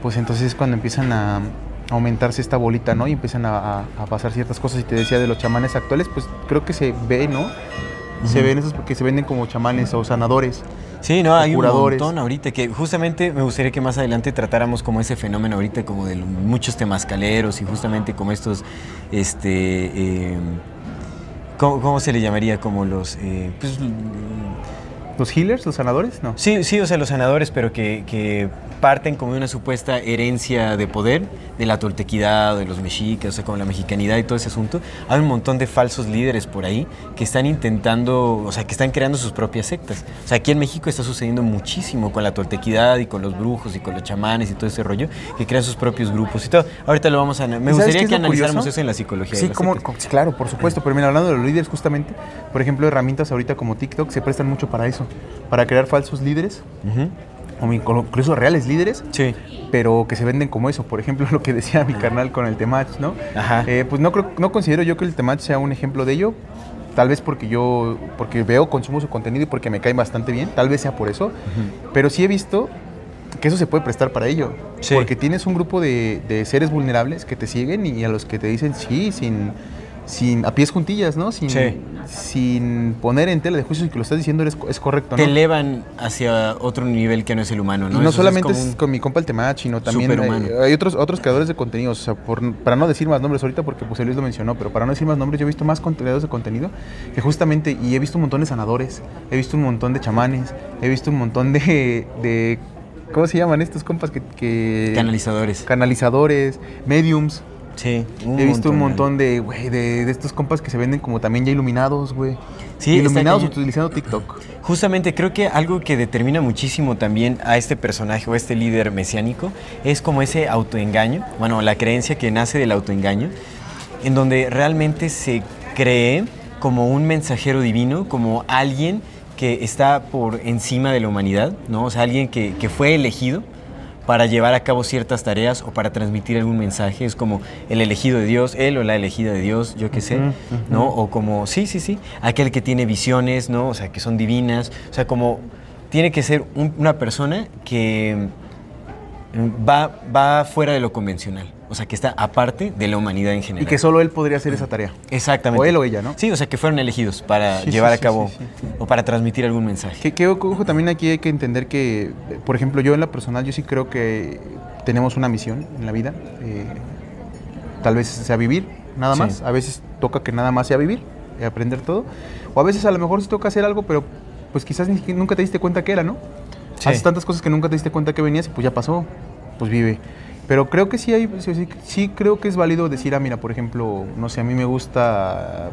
pues entonces es cuando empiezan a, aumentarse esta bolita, ¿no? Y empiezan a, a- a pasar ciertas cosas. Y te decía de los chamanes actuales, pues creo que se ve, ¿no? Se ven esos porque se venden como chamanes o sanadores. Sí, no, hay curadores. un montón ahorita que justamente me gustaría que más adelante tratáramos como ese fenómeno ahorita como de muchos temascaleros y justamente como estos, este, eh, ¿cómo, cómo se le llamaría? Como los, eh, pues, ¿Los healers, los sanadores? No. Sí, sí, o sea, los sanadores, pero que, que parten como de una supuesta herencia de poder de la toltequidad, de los mexicas, o sea, como la mexicanidad y todo ese asunto. Hay un montón de falsos líderes por ahí que están intentando, o sea, que están creando sus propias sectas. O sea, aquí en México está sucediendo muchísimo con la toltequidad y con los brujos y con los chamanes y todo ese rollo, que crean sus propios grupos y todo. Ahorita lo vamos a... Me ¿Y sabes gustaría es que analizáramos curioso? eso en la psicología. Sí, como, claro, por supuesto. Pero mira, hablando de los líderes, justamente, por ejemplo, herramientas ahorita como TikTok se prestan mucho para eso, para crear falsos líderes, o incluso reales líderes, Sí. pero que se venden como eso. Por ejemplo, lo que decía mi carnal con el Temach, ¿no? Ajá. Eh, pues no, creo, no considero yo que el Temach sea un ejemplo de ello. Tal vez porque yo, porque veo, consumo su contenido y porque me cae bastante bien. Tal vez sea por eso. Pero sí he visto que eso se puede prestar para ello. Sí. Porque tienes un grupo de, de seres vulnerables que te siguen y a los que te dicen sí, sin, sin a pies juntillas, ¿no? Sin, Sí. sin poner en tela de juicio que lo estás diciendo eres- es correcto, Te ¿no? elevan hacia otro nivel que no es el humano, ¿no? Y no Eso solamente es, con mi compa el Temach, sino también hay, hay otros, otros creadores de contenidos. O sea, por- para no decir más nombres ahorita, porque José Luis lo mencionó, pero para no decir más nombres, yo he visto más creadores de contenido que justamente, y he visto un montón de sanadores, he visto un montón de chamanes, he visto un montón de. de ¿Cómo se llaman estos compas que. que- Canalizadores. Canalizadores, mediums. Sí, he visto un montón de, güey, de, de estos compas que se venden como también ya iluminados, güey. Sí, iluminados utilizando TikTok. Justamente creo que algo que determina muchísimo también a este personaje o a este líder mesiánico es como ese autoengaño, bueno, la creencia que nace del autoengaño, en donde realmente se cree como un mensajero divino, como alguien que está por encima de la humanidad, ¿no? O sea, alguien que, que fue elegido para llevar a cabo ciertas tareas o para transmitir algún mensaje. Es como el elegido de Dios, él o la elegida de Dios, yo qué sé, ¿no? O como, sí, sí, sí, aquel que tiene visiones, ¿no? O sea, que son divinas. O sea, como tiene que ser un- una persona que va, va fuera de lo convencional. O sea, que está aparte de la humanidad en general. Y que solo él podría hacer esa tarea. Exactamente. O él o ella, ¿no? Sí, o sea, que fueron elegidos para Sí, llevar sí, a cabo sí, o para transmitir algún mensaje. Que, que, ojo, también aquí hay que entender que, por ejemplo, yo en la personal, yo sí creo que tenemos una misión en la vida. eh, tal vez sea vivir, nada más. A veces toca que nada más sea vivir, eh, aprender todo. O a veces a lo mejor sí toca hacer algo, pero pues quizás nunca te diste cuenta que era, ¿no? Haces tantas cosas que nunca te diste cuenta que venías y pues ya pasó, pues vive. Pero creo que sí hay, sí, sí- creo que es válido decir, ah, mira, por ejemplo, no sé, a mí me gusta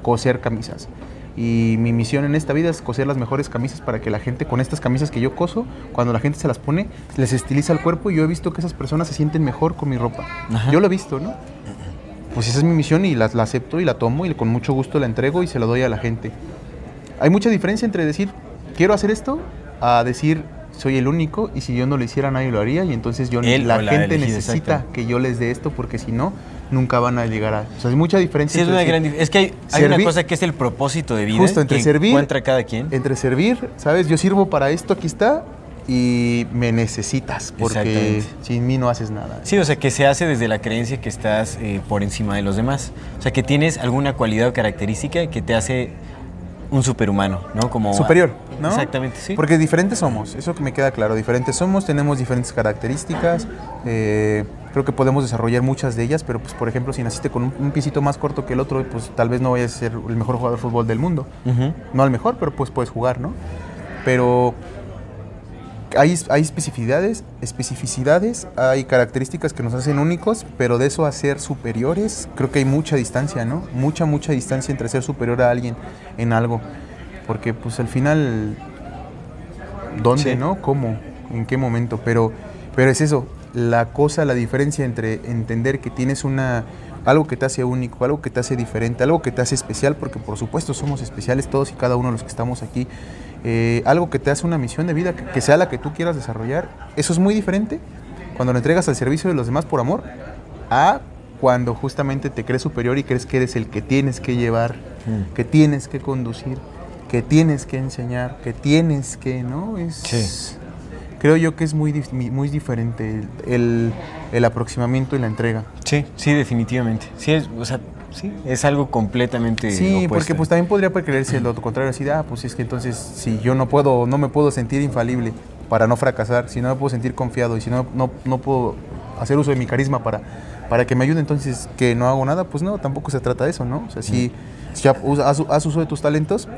coser camisas. Y mi misión en esta vida es coser las mejores camisas para que la gente con estas camisas que yo coso, cuando la gente se las pone, les estiliza el cuerpo y yo he visto que esas personas se sienten mejor con mi ropa. Ajá. Yo lo he visto, ¿no? Pues esa es mi misión y la, la acepto y la tomo y con mucho gusto la entrego y se la doy a la gente. Hay mucha diferencia entre decir, quiero hacer esto, a decir, soy el único y si yo no lo hiciera nadie lo haría y entonces yo, Él la gente necesita que yo les dé esto porque si no, nunca van a llegar a... O sea, hay mucha diferencia. Sí, es una gran Es que hay, hay una cosa que es el propósito de vida Justo, entre que servir- encuentra cada quien. Entre servir, ¿sabes? Yo sirvo para esto, aquí está, y me necesitas porque sin mí no haces nada. Sí, o sea, que se hace desde la creencia que estás eh, por encima de los demás. O sea, que tienes alguna cualidad o característica que te hace un superhumano, ¿no? Como Superior, ¿no? Exactamente, sí. Porque diferentes somos, eso que me queda claro. Diferentes somos, tenemos diferentes características. eh, creo que podemos desarrollar muchas de ellas, pero pues por ejemplo, si naciste con un, un piecito más corto que el otro, pues tal vez no vayas a ser el mejor jugador de fútbol del mundo. No el mejor, pero pues puedes jugar, ¿no? Pero hay, hay especificidades, especificidades, hay características que nos hacen únicos, pero de eso a ser superiores, creo que hay mucha distancia, ¿no? Mucha, mucha distancia entre ser superior a alguien en algo. Porque pues al final, ¿dónde, Sí. no? ¿Cómo? ¿En qué momento? Pero, pero es eso, la cosa, la diferencia entre entender que tienes una algo que te hace único, algo que te hace diferente, algo que te hace especial, porque por supuesto somos especiales todos y cada uno de los que estamos aquí, eh, algo que te hace una misión de vida, que, que sea la que tú quieras desarrollar, eso es muy diferente cuando lo entregas al servicio de los demás por amor, a cuando justamente te crees superior y crees que eres el que tienes que llevar, Mm. que tienes que conducir, que tienes que enseñar, que tienes que, ¿no? Es, Sí. creo yo que es muy, muy diferente el, el- el aproximamiento y la entrega. Sí, sí, definitivamente. Sí, es, o sea, sí, es algo completamente Sí, opuesto. porque pues también podría creerse lo contrario, así de, ah, pues es que entonces si yo no puedo, no me puedo sentir infalible para no fracasar, si no me puedo sentir confiado y si no, no, no puedo hacer uso de mi carisma para, para que me ayude, entonces que no hago nada, pues no, tampoco se trata de eso, ¿no? O sea, sí, sí, haz, haz- haz uso de tus talentos,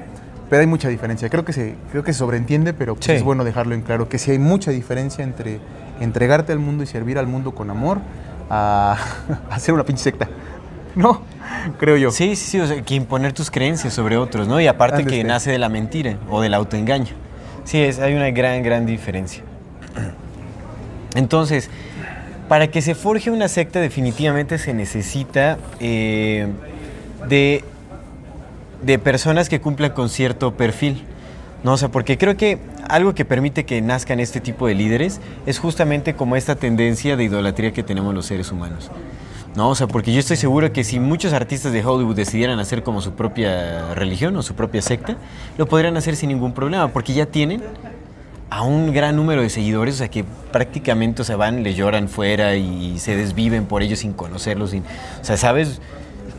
pero hay mucha diferencia. Creo que se, creo que se sobreentiende, pero pues Sí. es bueno dejarlo en claro, que sí hay mucha diferencia entre entregarte al mundo y servir al mundo con amor a hacer una pinche secta. No, creo yo. Sí, sí, sí, o sea, que imponer tus creencias sobre otros, ¿no? Y aparte que nace de la mentira o del autoengaño. Sí, es, hay una gran, gran diferencia. Entonces, para que se forje una secta definitivamente se necesita eh, de, de personas que cumplan con cierto perfil. No, o sea, porque creo que algo que permite que nazcan este tipo de líderes es justamente como esta tendencia de idolatría que tenemos los seres humanos. No, o sea, porque yo estoy seguro que si muchos artistas de Hollywood decidieran hacer como su propia religión o su propia secta, lo podrían hacer sin ningún problema, porque ya tienen a un gran número de seguidores, o sea, que prácticamente o sea, van, le lloran fuera y se desviven por ellos sin conocerlos. Sin, o sea, ¿sabes?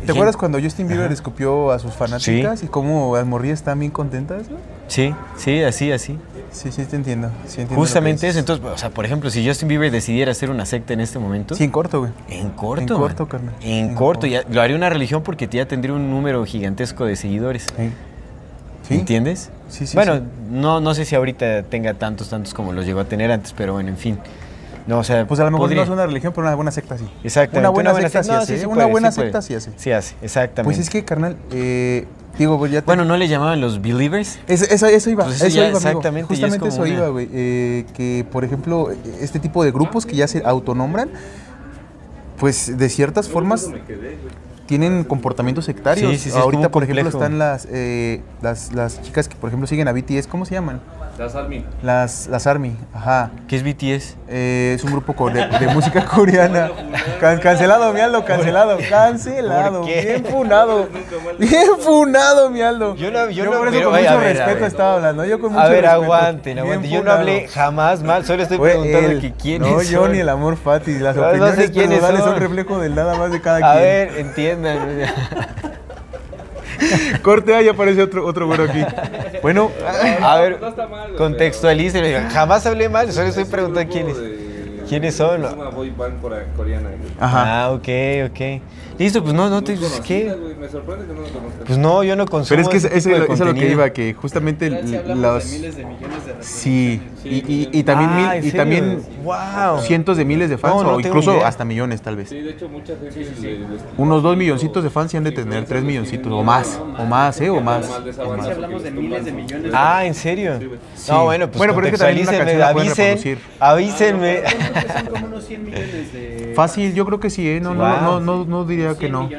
¿Te acuerdas cuando Justin Bieber escupió a sus fanáticas Sí. y cómo las morrillas están bien contentas? güey? Sí, sí, así, así. Sí, sí, te entiendo. sí entiendo Justamente eso. Entonces, o sea, por ejemplo, si Justin Bieber decidiera hacer una secta en este momento, Sí, en corto, güey. en corto. En man. corto, carnal. En, En corto. corto. Ya, lo haría una religión porque ya tendría un número gigantesco de seguidores. Sí. ¿Sí? ¿Entiendes? Sí, sí, Bueno, sí. No, no sé si ahorita tenga tantos, tantos como los llegó a tener antes, pero bueno, en fin. No, o sea, Pues a lo mejor podría. no es una religión, pero una buena secta sí. Exactamente. Una buena secta sí no, sí, sí una puede, buena secta sí hace. Sí hace, exactamente. Pues es que, carnal, eh, digo, pues ya te- Bueno, ¿no le llamaban los believers? Eso, eso, eso iba, Pues eso eso ya iba, exactamente, es Justamente como eso una- iba, güey. eh, que, por ejemplo, este tipo de grupos que ya se autonombran, pues de ciertas formas tienen comportamientos sectarios. Sí, sí, sí, es Ahorita, por ejemplo, están las, eh, las, las chicas que, por ejemplo, siguen a BTS. ¿Cómo se llaman? Las Army. Las, las ARMY. Ajá. ¿Qué es BTS? Eh, es un grupo de, de música coreana. Can- cancelado, mi Aldo, cancelado. Cancelado. ¿Por qué? Bien funado. Bien funado, mi Aldo. Yo no- yo no- por eso pero, con mucho a ver, a respeto ver. estaba hablando. Yo con mucho A ver, respeto. aguanten, aguanten. Yo no hablé jamás mal, solo estoy Fue preguntando él, que quiénes No, yo son. ni el amor fati. Las No, no sé opiniones personales son son. reflejo del nada más de cada A quien. ver, entiendan. Corte, ahí aparece otro, otro güero aquí. Bueno, A ver, No está mal, güey, contextualicen. Jamás hablé mal, solo estoy Es un preguntando quiénes. de- ¿Quiénes son? Es una boy band core- coreana. güey. ajá. Ah, ok, ok. Listo, pues no, no te. Conocida, ¿Qué? Me sorprende que no lo conozcas. Pues no, yo no consumo. Pero es que ese ese, es lo que iba, que justamente los... de miles de millones de Sí, reproducciones. y, y- y también, Ah, mil- ¿en y también Wow. cientos de miles de fans No, no o incluso idea. hasta millones tal vez. Sí, de hecho, mucha gente. le- les- Unos dos milloncitos de fans sí han de tener tres milloncitos o más, o más, ¿eh? O más. Si hablamos de miles de millones de Ah, ¿en serio? Sí. No, bueno, pues Bueno, pero es que también una avisen, avísenme. Son como unos 100 millones de... Fácil, yo creo que sí, ¿eh? No, no, Wow. no, no, no diría que 100 no.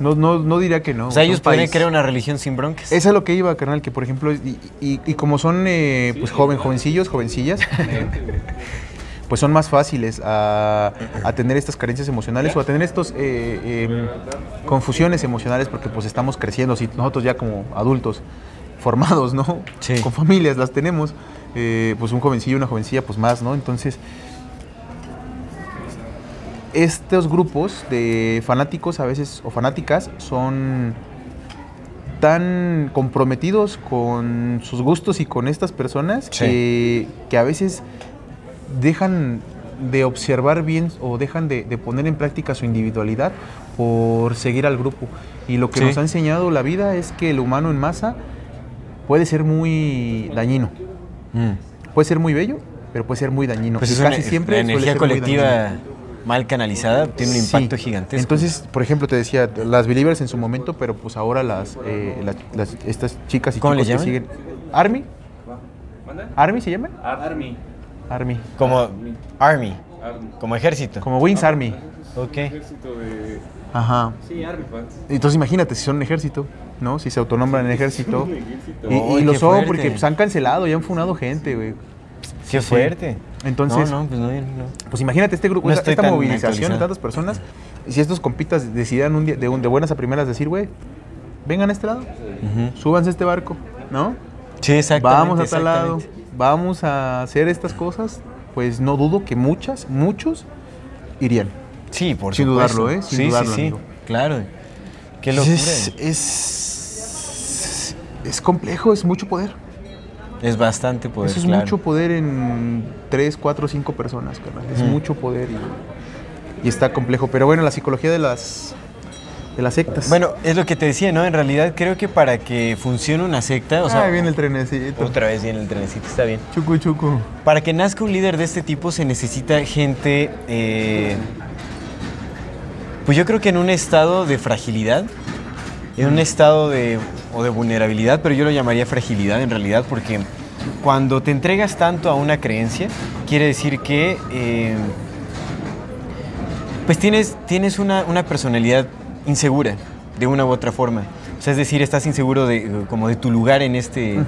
No, no, no diría que no. O sea, ellos país. crear una religión sin broncas. Esa es lo que iba, carnal, que por ejemplo, y, y- y como son eh, pues joven, jovencillos, jovencillas, pues son más fáciles a, a tener estas carencias emocionales o a tener estos eh, em, confusiones emocionales porque pues estamos creciendo, si nosotros ya como adultos formados, ¿no? Sí. Con familias las tenemos, eh, pues un jovencillo, una jovencilla, pues más, ¿no? Entonces, estos grupos de fanáticos a veces o fanáticas son tan comprometidos con sus gustos y con estas personas Sí. que, que a veces dejan de observar bien o dejan de, de poner en práctica su individualidad por seguir al grupo. Y lo que Sí. nos ha enseñado la vida es que el humano en masa puede ser muy dañino. Mm. Puede ser muy bello, pero puede ser muy dañino. Pues Y es casi siempre la suele energía colectiva. Mal canalizada tiene un Sí. impacto gigantesco. Entonces, por ejemplo, te decía, las Believers en su momento, pero pues ahora las, eh, las- las- estas chicas y ¿Cómo chicos le que llaman? siguen. ¿Army? ¿Army se llama? Army. Army. como Army, Army. como ejército. Como Wings Army. Ok. Ejército de Ajá. Sí, Army. fans. Entonces imagínate si son un ejército, ¿no? Si se autonombran en ejército. Y, y Ay, lo qué son fuerte. porque pues, han cancelado y han funado gente, güey. Qué Sí. fuerte. Entonces- No, no, pues no. no. Pues imagínate este grupo, esta, movilización de tantas personas. Y si estos compitas decidieran un día, de, un- de buenas a primeras decir, güey, vengan a este lado, Ujú. súbanse a este barco, ¿no? Sí, exactamente. vamos a tal lado, vamos a hacer estas cosas, pues no dudo que muchas, muchos irían. Sí, por Sin supuesto. dudarlo, ¿eh? Sin sí, dudarlo, sí, sí. amigo. Claro. Qué locura. Es, es, es complejo, es mucho poder. Es bastante poder. Eso es claro. mucho poder en 3, 4, 5 personas, carnal. Es mucho poder y, y está complejo. Pero bueno, la psicología de las, de las sectas. Bueno, es lo que te decía, ¿no? En realidad creo que para que funcione una secta, o sea, ah, viene el trenecito. otra vez viene el trenecito, está bien. Chucu, chucu. Para que nazca un líder de este tipo se necesita gente, eh, pues yo creo que en un estado de fragilidad, en un estado de, o de vulnerabilidad, pero yo lo llamaría fragilidad en realidad, porque cuando te entregas tanto a una creencia, quiere decir que eh, pues tienes, tienes una, una personalidad insegura, de una u otra forma. O sea, es decir, estás inseguro de, como de tu lugar en este,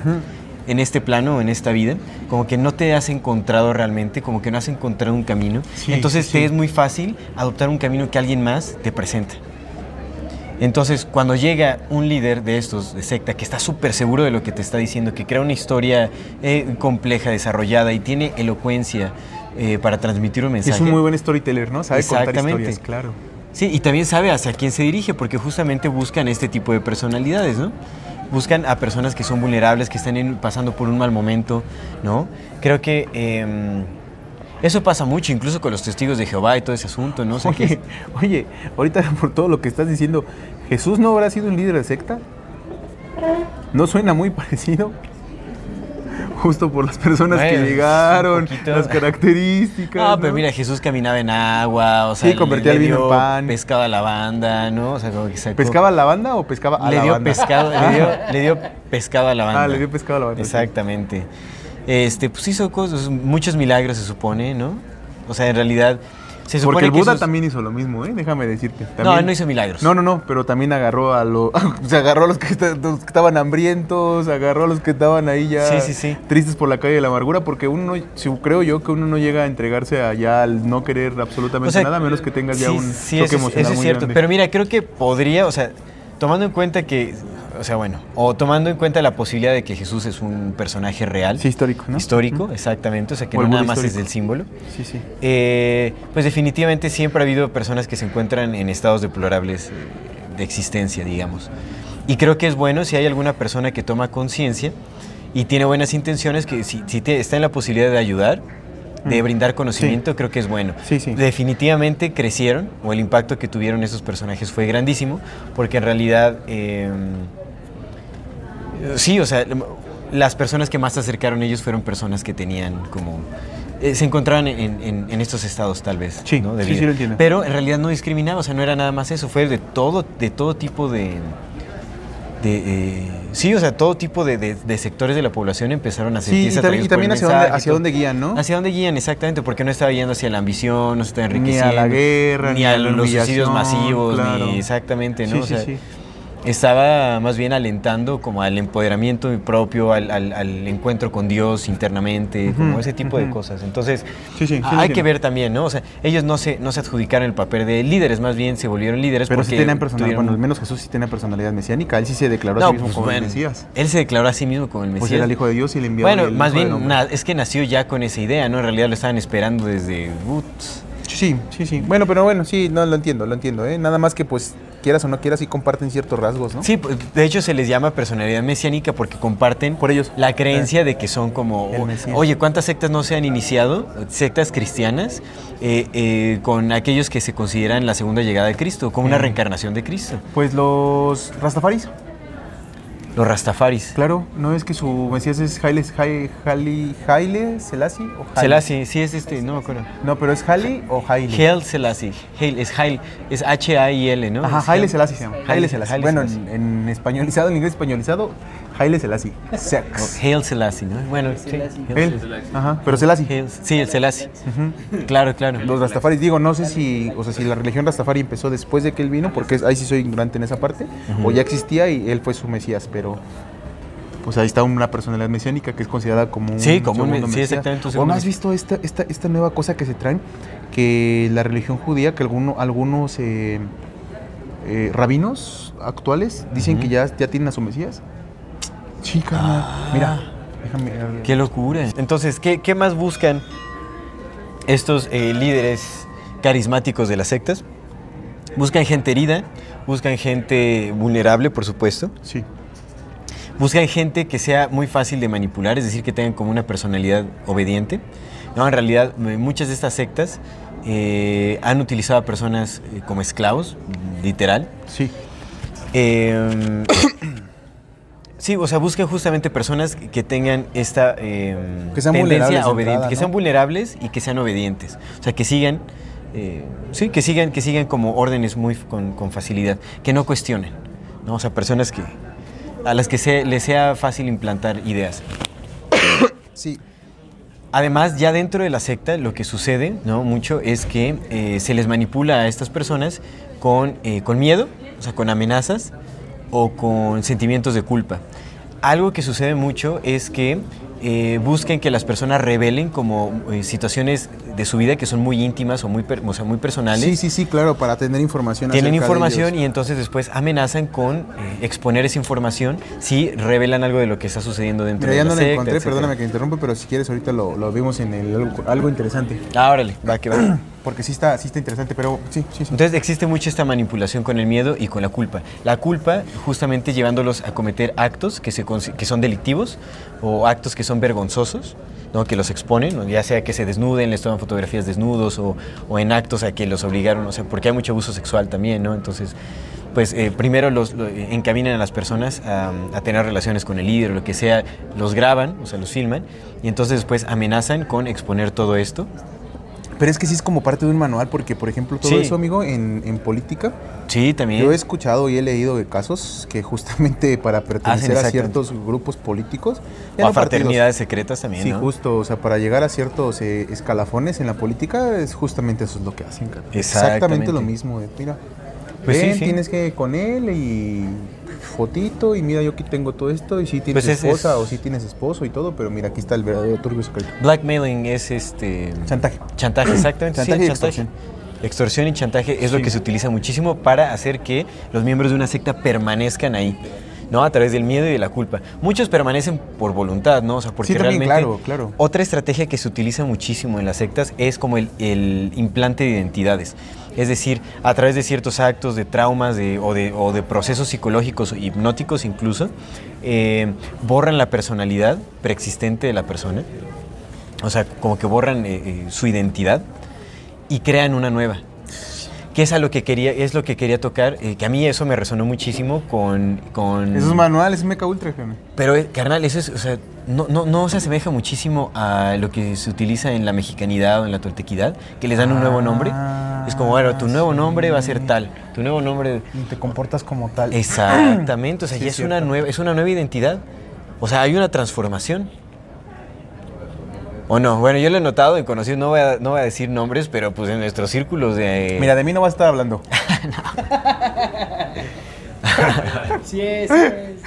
en este plano, en esta vida, como que no te has encontrado realmente, como que no has encontrado un camino. Sí, Entonces sí, te es muy fácil adoptar un camino que alguien más te presenta. Entonces, cuando llega un líder de estos, de secta, que está súper seguro de lo que te está diciendo, que crea una historia eh, compleja, desarrollada y tiene elocuencia eh, para transmitir un mensaje. Es un muy buen storyteller, ¿no? Sabe contar Exactamente. historias, claro. Sí, y también sabe hacia quién se dirige, porque justamente buscan este tipo de personalidades, ¿no? Buscan a personas que son vulnerables, que están pasando por un mal momento, ¿no? Creo que em, eso pasa mucho, incluso con los testigos de Jehová y todo ese asunto, ¿no? O sea, que Oye, oye, ahorita por todo lo que estás diciendo, ¿Jesús no habrá sido un líder de secta? ¿No suena muy parecido? Justo por las personas que llegaron, las características. No, pero mira, Jesús caminaba en agua, o sea, Sí, convertía le el vino en dio pan. pescado a la banda, ¿no? O sea, como que sacó- ¿Pescaba a la banda o pescaba a le dio pescado, le dio, le dio pescado a la banda. Ah, le dio pescado a la banda. sí. Este, pues hizo cosas, muchos milagros se supone, ¿no? O sea, en realidad se supone Porque el que Buda esos- también hizo lo mismo, ¿eh? Déjame decirte. No, También- él no hizo milagros. No, no, no, pero también agarró a los... se agarró a los que, esta- los que estaban hambrientos, agarró a los que estaban ahí ya Sí, sí, sí. tristes por la calle de la amargura, porque uno, no- si- creo yo que uno no llega a entregarse allá al no querer absolutamente O sea, nada, a menos que tengas ya un choque eso, emocional eso es muy cierto. grande. Pero mira, creo que podría, o sea, tomando en cuenta que, o sea, bueno, o tomando en cuenta la posibilidad de que Jesús es un personaje real. Sí, histórico, ¿no? Histórico, exactamente. O sea, que O no nada más es del símbolo. Sí, sí. Eh, pues definitivamente siempre ha habido personas que se encuentran en estados deplorables eh, de existencia, digamos. Y creo que es bueno si hay alguna persona que toma conciencia y tiene buenas intenciones, que si, si te- está en la posibilidad de ayudar, de Mm. brindar conocimiento, creo que es bueno. Sí, sí. Definitivamente crecieron, o el impacto que tuvieron esos personajes fue grandísimo, porque en realidad, eh, sí, o sea, las personas que más se acercaron a ellos fueron personas que tenían como... eh, se encontraban en, en- en estos estados tal vez. Sí, ¿no? de sí, vida. sí lo entiendo. Pero en realidad no discriminaba, o sea, no era nada más eso, fue de todo, de todo tipo de... de, eh, sí, o sea, todo tipo de, de- de sectores de la población empezaron a Sí, sentirse y también, y también hacia, dónde, mensaje hacia dónde guían, ¿no? ¿Hacia dónde guían? Exactamente, porque no estaba yendo hacia la ambición, no se estaba Ni a enriqueciendo. la guerra, ni, ni a, los suicidios masivos, claro. ni exactamente, ¿no? Sí, O sí, sea, sí. Estaba más bien alentando como al empoderamiento propio, al, al- al encuentro con Dios internamente, como ese tipo de cosas. Entonces, Sí, sí, sí, lo hay que ver también, ¿no? O sea, ellos no se, no se adjudicaron el papel de líderes, más bien se volvieron líderes Pero porque sí tenían personalidad, tuvieron- bueno, al menos Jesús sí tenía personalidad mesiánica, él sí se declaró a No, sí mismo pues, como el Mesías. él se declaró a sí mismo como el Mesías. Pues era el Hijo de Dios y el enviado Bueno, el más bien na- es que nació ya con esa idea, ¿no? En realidad lo estaban esperando desde... Uts. Sí, sí, sí. Bueno, pero bueno, sí, no, lo entiendo, lo entiendo, ¿eh? Nada más que, pues, quieras o no quieras, sí comparten ciertos rasgos, ¿no? Sí, pues, de hecho se les llama personalidad mesiánica porque comparten Por ellos. la creencia de que son como, oye, ¿cuántas sectas no se han iniciado? Sectas cristianas eh, eh, con aquellos que se consideran la segunda llegada de Cristo, como una reencarnación de Cristo. Pues los Rastafaris, Los rastafaris. claro, ¿no es que su Mesías es Haile, Haile, Haile, Haile Selassie o Haile? Selassie, sí es este, no me acuerdo. No, pero es Haile o Haile. Hail Selassie, Hail, es Hail, es H-A-I-L, ¿no? Ajá, Haile Hail. Selassie se llama. Haile Haile- Selassie. Haile bueno, en españolizado, en inglés españolizado, Haile Selassie. Sex. Hail Selassie, ¿no? Bueno, sí. Selassie. Hail. Ajá, pero Selassie. Hail- sí, el Selassie. Claro, claro. Los Rastafaris, digo, no sé si, o sea, si la religión Rastafari empezó después de que él vino, porque ahí sí soy ignorante en esa parte, o ya existía y él fue su Mesías, pero pues ahí está una personalidad mesiánica que es considerada como un Sí, como un sí, Mesías. exactamente, un ¿O no has visto esta, esta, esta nueva cosa que se traen? Que la religión judía, que alguno- algunos eh, eh, rabinos actuales dicen que ya, ya tienen a su Mesías. Carnal. Mira, déjame. Qué locura. Entonces, ¿qué, qué más buscan estos eh, líderes carismáticos de las sectas? Buscan gente herida, buscan gente vulnerable, por supuesto. Sí. Buscan gente que sea muy fácil de manipular, es decir, que tengan como una personalidad obediente. No, en realidad, muchas de estas sectas eh, han utilizado a personas eh, como esclavos, literal. Sí. Eh, sí, o sea, buscan justamente personas que tengan esta eh, Que sean tendencia vulnerables de a obedi- entrada, que ¿no? sean vulnerables y que sean obedientes. O sea, que sigan, eh, sí, que sigan, que sigan como órdenes muy con facilidad, que no cuestionen, ¿no? O sea, personas que a las que se- les sea fácil implantar ideas. Sí. Además, ya dentro de la secta lo que sucede ¿no? mucho es que eh, se les manipula a estas personas con, eh, con miedo, o sea, con amenazas o con sentimientos de culpa. Algo que sucede mucho es que eh, busquen que las personas revelen como eh, situaciones de su vida que son muy íntimas o muy, per- o sea, muy personales. Sí, sí, sí, claro, para tener información. Tienen de información y entonces después amenazan con eh, exponer esa información si revelan algo de lo que está sucediendo dentro Mira, de ya la no secta, encontré, etcétera. perdóname que interrumpa, pero si quieres ahorita lo, lo vimos en el, algo, algo interesante. Ah, órale, va que va. Porque sí está, sí está interesante, pero sí. Entonces existe mucho esta manipulación con el miedo y con la culpa. La culpa justamente llevándolos a cometer actos que, son delictivos o actos que son vergonzosos, ¿no? que los exponen, ya sea que se desnuden, les toman fotografías desnudos o, en actos a que los obligaron, o sea, porque hay mucho abuso sexual también, ¿no? Entonces, pues eh, primero los lo- encaminan a las personas a, tener relaciones con el líder o lo que sea, los graban, o sea, los filman, y entonces después amenazan con exponer todo esto. Pero es que sí es como parte de un manual, porque, por ejemplo, todo Sí. eso, amigo, en, en política, Sí, también. yo he escuchado y he leído de casos que justamente para pertenecer a exactamente. ciertos grupos políticos, o a no partidos, fraternidades secretas también, Sí, ¿no? justo, o sea, para llegar a ciertos eh, escalafones en la política, es justamente eso es lo que hacen. cara. Exactamente. Exactamente lo mismo, de, mira, Pues sí, ven, sí. tienes que ir con él y fotito y mira, yo aquí tengo todo esto y sí tienes Pues es- esposa es- o sí tienes esposo y todo, pero mira, aquí está el verdadero turbio secreto. Blackmailing es este... Chantaje. Chantaje, exactamente. sí, Chantaje y chantaje. Extorsión y chantaje es lo que se utiliza muchísimo para hacer que los miembros de una secta permanezcan ahí, ¿no? A través del miedo y de la culpa. Muchos permanecen por voluntad, ¿no? O sea, porque Sí, también, realmente... claro, claro. Otra estrategia que se utiliza muchísimo en las sectas es como el, el implante de identidades. Es decir, a través de ciertos actos de traumas de- o, de, procesos psicológicos hipnóticos incluso, eh, borran la personalidad preexistente de la persona. O sea, como que borran eh, eh, su identidad y crean una nueva. Que es a lo que quería, es lo que quería tocar, eh, que a mí eso me resonó muchísimo con... con Esos manuales, Mecha Ultra, carnal. pero, eh, carnal, eso es, o sea, no, no, no se asemeja muchísimo a lo que se utiliza en la mexicanidad o en la toltequidad, que les dan un nuevo nombre. Es como, bueno, tu nuevo sí. nombre va a ser tal, tu nuevo nombre... Y te comportas como tal. Exactamente, o sea, Sí, ya es es una, nueva, es una nueva identidad. O sea, hay una transformación. ¿O no? Bueno, yo lo he notado en conocidos, no voy a, no voy a decir nombres, pero pues en nuestros círculos de... Mira, de mí no vas a estar hablando. Sí es, sí es.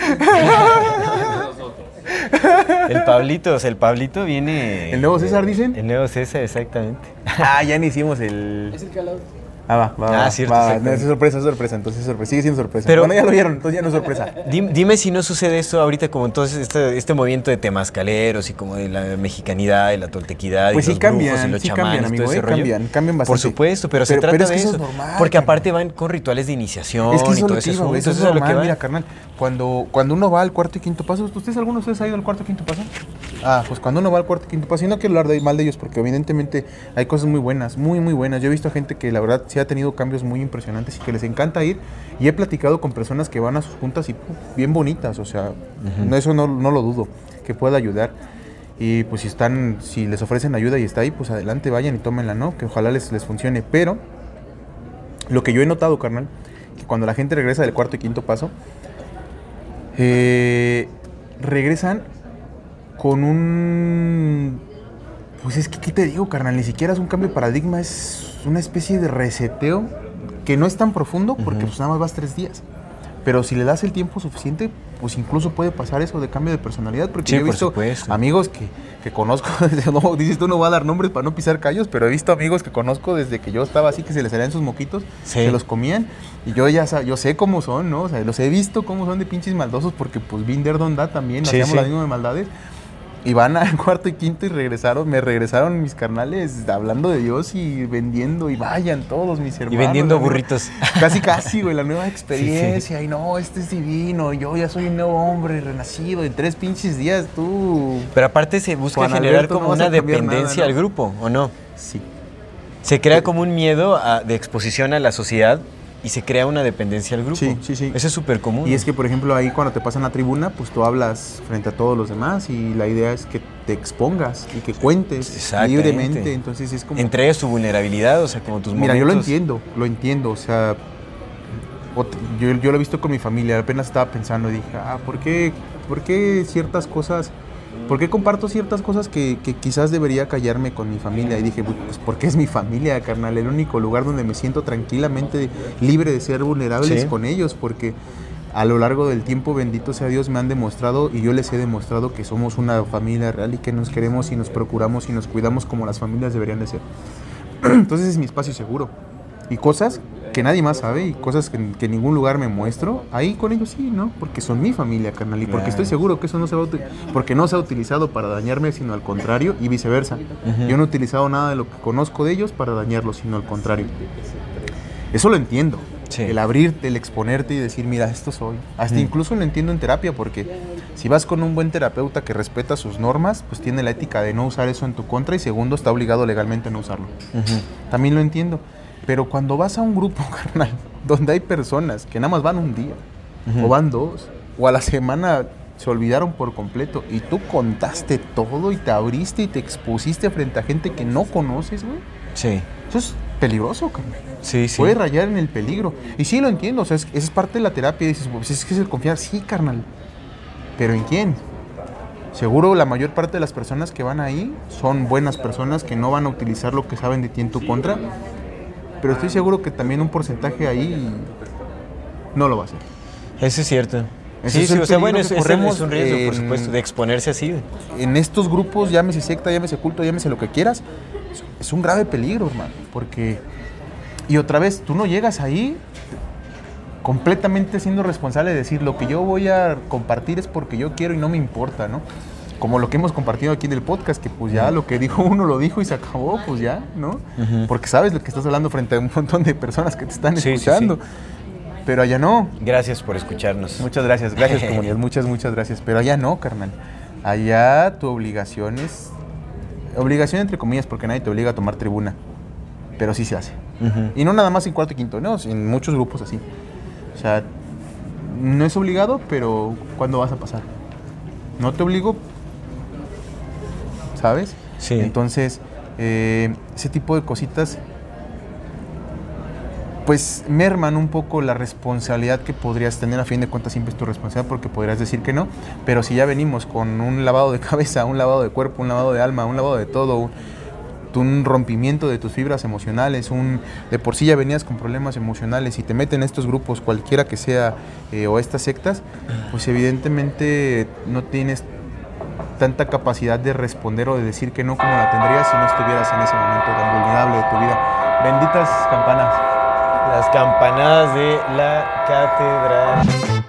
El Pablito, o sea, el Pablito viene... ¿El nuevo César, dicen? El nuevo César, exactamente. Ah, ya ni hicimos el. Es el calor. Ah, va, va. Ah, va, cierto, va, no, es sorpresa, es sorpresa, entonces es sorpresa. Sigue siendo sorpresa. Pero- bueno, ya lo vieron, entonces ya no es sorpresa. Dim- Dime, si no sucede esto ahorita como entonces este, este movimiento de temascaleros y como de la mexicanidad y la toltequidad Pues y sí los cambian, brujos y los sí chamanes cambian, y amigo, todo ese eh, rollo. cambian, cambian Por bastante. supuesto, pero, se trata pero es de eso eso. es normal, porque carnal. aparte van con rituales de iniciación Es que y eso todo güey, asunto. eso es Eso es a lo que va. Mira, carnal, cuando, cuando uno va al cuarto y quinto paso, ¿ustedes alguno de ustedes ha ido al cuarto y quinto paso? Ah, pues cuando uno va al cuarto y quinto paso, y no quiero hablar de, mal de ellos, porque evidentemente hay cosas muy buenas, muy, muy buenas. Yo he visto gente que la verdad sí ha tenido cambios muy impresionantes y que les encanta ir, y he platicado con personas que van a sus juntas y puf, bien bonitas, o sea, eso no, no lo dudo, que pueda ayudar. Y pues si están, si les ofrecen ayuda y está ahí, pues adelante, vayan y tómenla, ¿no? Que ojalá les, les funcione. Pero lo que yo he notado, carnal, que cuando la gente regresa del cuarto y quinto paso, eh, regresan con un... Pues es que, ¿qué te digo, carnal? Ni siquiera es un cambio de paradigma, es una especie de reseteo que no es tan profundo porque Ujú. pues nada más vas tres días. Pero si le das el tiempo suficiente, pues incluso puede pasar eso de cambio de personalidad. Porque Sí, yo he visto amigos que, que conozco, no, dices tú no voy a dar nombres para no pisar callos, pero he visto amigos que conozco desde que yo estaba así, que se les salían sus moquitos, Sí. se los comían. Y yo ya yo sé cómo son, ¿no? O sea, los he visto cómo son de pinches maldosos porque pues Binder Donda también, Sí, hacíamos las mismas maldades. Y van al cuarto y quinto y regresaron, me regresaron mis carnales hablando de Dios y vendiendo y vayan todos mis hermanos. Y vendiendo nueva- burritos. Casi, casi, güey, la nueva experiencia. Y no, este es divino, yo ya soy un nuevo hombre renacido. En tres pinches días tú... Pero aparte se busca Juan generar Alberto, como no una dependencia nada, al grupo, ¿o no? Sí. Se crea como un miedo a- de exposición a la sociedad y se crea una dependencia al grupo. Sí, sí, sí. Eso es súper común. Y es que, por ejemplo, ahí cuando te pasan la tribuna, pues tú hablas frente a todos los demás y la idea es que te expongas y que cuentes libremente. Entonces es como... Entregas tu vulnerabilidad, o sea, como tus Mira, yo lo entiendo, lo entiendo. O sea, yo, yo lo he visto con mi familia. Apenas estaba pensando y dije, ah, ¿por qué, por qué ciertas cosas, por qué comparto ciertas cosas que, que quizás debería callarme con mi familia? Y dije, pues porque es mi familia, carnal. El único lugar donde me siento tranquilamente libre de ser vulnerable es Sí. con ellos, porque a lo largo del tiempo, bendito sea Dios, me han demostrado y yo les he demostrado que somos una familia real y que nos queremos y nos procuramos y nos cuidamos como las familias deberían de ser. Entonces es mi espacio seguro. Y cosas que nadie más sabe y cosas que, que en ningún lugar me muestro, ahí con ellos sí, ¿no? Porque son mi familia, carnal. Y porque estoy seguro que eso no se va a porque no se ha utilizado para dañarme, sino al contrario, y viceversa. Yo no he utilizado nada de lo que conozco de ellos para dañarlos, sino al contrario. Eso lo entiendo. Sí. El abrirte, el exponerte y decir, mira, esto soy. Hasta Mm. incluso lo entiendo en terapia, porque si vas con un buen terapeuta que respeta sus normas, pues tiene la ética de no usar eso en tu contra y segundo, está obligado legalmente a no usarlo. También lo entiendo. Pero cuando vas a un grupo, carnal, donde hay personas que nada más van un día, o van dos, o a la semana se olvidaron por completo, y tú contaste todo y te abriste y te expusiste frente a gente que no conoces, güey, Sí, eso es peligroso, carnal. sí, sí. Puede rayar en el peligro. Y sí lo entiendo, o sea, es, esa es parte de la terapia. Y dices, pues es que es el confiar, sí, carnal. Pero ¿en quién? Seguro la mayor parte de las personas que van ahí son buenas personas que no van a utilizar lo que saben de ti en tu contra. Pero estoy seguro que también un porcentaje ahí no lo va a hacer. Eso es cierto. Ese sí, es sí, o sea, bueno, es, corremos un riesgo, por supuesto, de exponerse así. En estos grupos, llámese secta, llámese culto, llámese lo que quieras, es un grave peligro, hermano. Porque, y otra vez, tú no llegas ahí completamente siendo responsable de decir lo que yo voy a compartir es porque yo quiero y no me importa, ¿no? Como lo que hemos compartido aquí en el podcast, que pues ya lo que dijo uno lo dijo y se acabó, pues ya, ¿no? Porque sabes lo que estás hablando frente a un montón de personas que te están Sí, escuchando. sí. Pero allá no. Gracias por escucharnos. Muchas gracias, gracias comunidad, muchas, muchas gracias. Pero allá no, carnal. Allá tu obligación es... Obligación entre comillas, porque nadie te obliga a tomar tribuna. Pero sí se hace. Y no nada más en cuarto y quinto, no, en muchos grupos así. O sea, no es obligado, pero ¿cuándo vas a pasar? No te obligo, ¿sabes? Sí. Entonces, eh, ese tipo de cositas, pues merman un poco la responsabilidad que podrías tener. A fin de cuentas, siempre es tu responsabilidad porque podrías decir que no. Pero si ya venimos con un lavado de cabeza, un lavado de cuerpo, un lavado de alma, un lavado de todo, un, un rompimiento de tus fibras emocionales, un de por sí ya venías con problemas emocionales y te meten estos grupos, cualquiera que sea, eh, o estas sectas, pues evidentemente no tienes tanta capacidad de responder o de decir que no como la tendrías si no estuvieras en ese momento tan vulnerable de tu vida. Benditas campanas. Las campanadas de la catedral.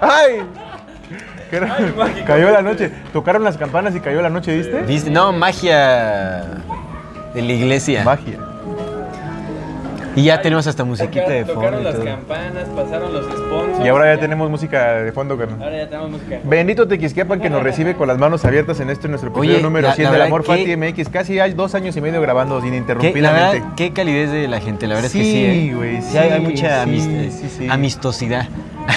¡Ay! ¿Qué era? cayó la noche. Tocaron las campanas y cayó la noche, ¿viste? ¿Viste? No, magia de la iglesia. Magia. Y ya tenemos hasta musiquita de fondo. Tocaron y las campanas, pasaron los sponsors. Y ahora ya tenemos música de fondo, carnal. Ahora ya tenemos música. Bendito Tequisquiapan que nos recibe con las manos abiertas en este nuestro episodio Oye, número la- 100 la del Amor que- Fati MX. Casi hay dos años y medio grabando ¿Qué, la ininterrumpidamente. verdad, qué calidez de la gente, la verdad es que Sí, sí. ¿eh? güey, Sí, hay, sí, mucha sí, amist- sí, sí. amistosidad.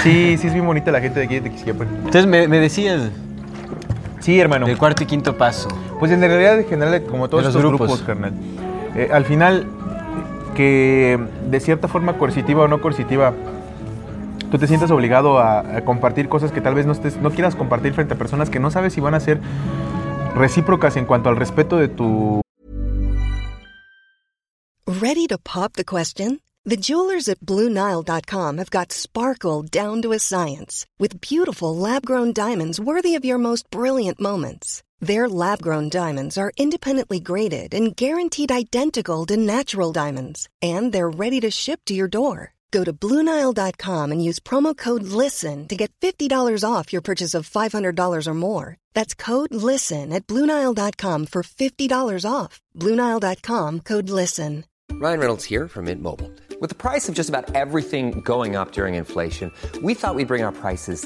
Sí, sí es bien bonita la gente de aquí de Tequisquiapan. Entonces me, me decías Sí, hermano. del cuarto y quinto paso. Pues en realidad, en general, como todos los estos grupos. grupos, carnal. eh, al final, que de cierta forma coercitiva o no coercitiva, tú te sientas obligado a, compartir cosas que tal vez no, estés, no quieras compartir frente a personas que no sabes si van a ser recíprocas en cuanto al respeto de tu Ready to pop the question? The jewelers at BlueNile.com have got sparkle down to a science with beautiful lab grown diamonds worthy of your most brilliant moments. Their lab grown diamonds are independently graded and guaranteed identical to natural diamonds, and they're ready to ship to your door. Go to BlueNile.com and use promo code LISTEN to get $50 off your purchase of $500 or more. That's code LISTEN at BlueNile.com for $50 off. BlueNile.com code LISTEN. Ryan Reynolds here from Mint Mobile. With the price of just about everything going up during inflation, we thought we'd bring our prices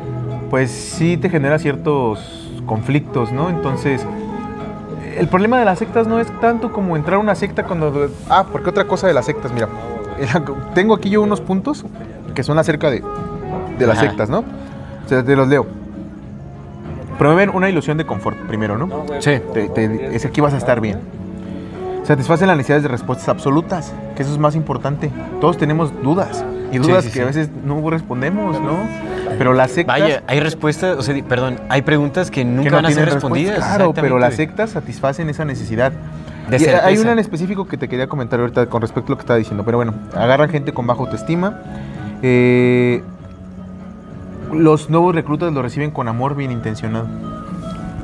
pues sí te genera ciertos conflictos, ¿no? Entonces, el problema de las sectas no es tanto como entrar a una secta cuando... Ah, porque otra cosa de las sectas, mira, tengo aquí yo unos puntos que son acerca de, de las Ajá. sectas, ¿no? O sea, te los leo. Promueven una ilusión de confort, primero, ¿no? Sí. Te- te- es aquí vas a estar bien. Satisfacen las necesidades de respuestas absolutas, que eso es más importante. Todos tenemos dudas y dudas sí, que sí. a veces no respondemos, ¿no? Pero las sectas Vaya, hay respuestas, o sea, perdón, hay preguntas que nunca que no van a ser respondidas. Claro, pero las sectas satisfacen esa necesidad. De Y certeza. hay una en específico que te quería comentar ahorita con respecto a lo que estaba diciendo, pero bueno, agarran gente con baja autoestima. eh, los nuevos reclutas lo reciben con amor bien intencionado.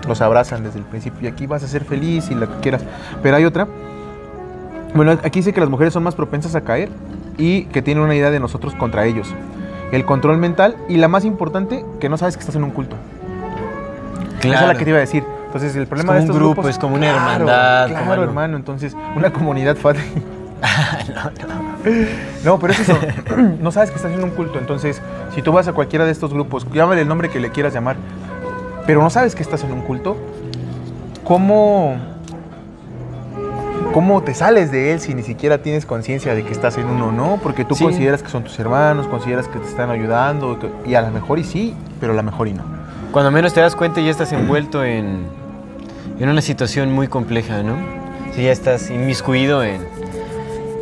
Los abrazan desde el principio y aquí vas a ser feliz y lo que quieras. Pero hay otra. Bueno, aquí dice que las mujeres son más propensas a caer y que tienen una idea de nosotros contra ellos. El control mental y la más importante, que no sabes que estás en un culto. Esa es la que te iba a decir. Entonces, el problema como de un estos grupo, grupos es como una Claro, hermandad, como Claro, algo. hermano. Entonces, una comunidad fat. no, pero es eso. no sabes que estás en un culto. Entonces, si tú vas a cualquiera de estos grupos, llámale el nombre que le quieras llamar, pero no sabes que estás en un culto, ¿cómo, cómo te sales de él si ni siquiera tienes conciencia de que estás en uno, no? Porque tú Sí. consideras que son tus hermanos, consideras que te están ayudando, y a lo mejor y sí, pero a lo mejor y no. Cuando menos te das cuenta ya estás envuelto en, en una situación muy compleja, ¿no? Si ya estás inmiscuido en,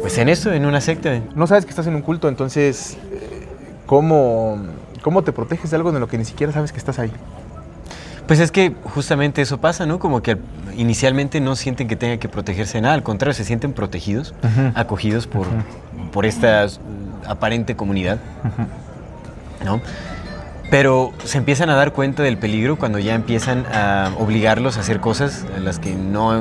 pues en eso, en una secta. no sabes que estás en un culto, entonces, eh, ¿cómo, ¿cómo te proteges de algo de lo que ni siquiera sabes que estás ahí? Pues es que justamente eso pasa, ¿no? Como que al- inicialmente no sienten que tengan que protegerse de nada, al contrario, se sienten protegidos, acogidos por, por esta aparente comunidad, ¿no? Pero se empiezan a dar cuenta del peligro cuando ya empiezan a obligarlos a hacer cosas a las que no,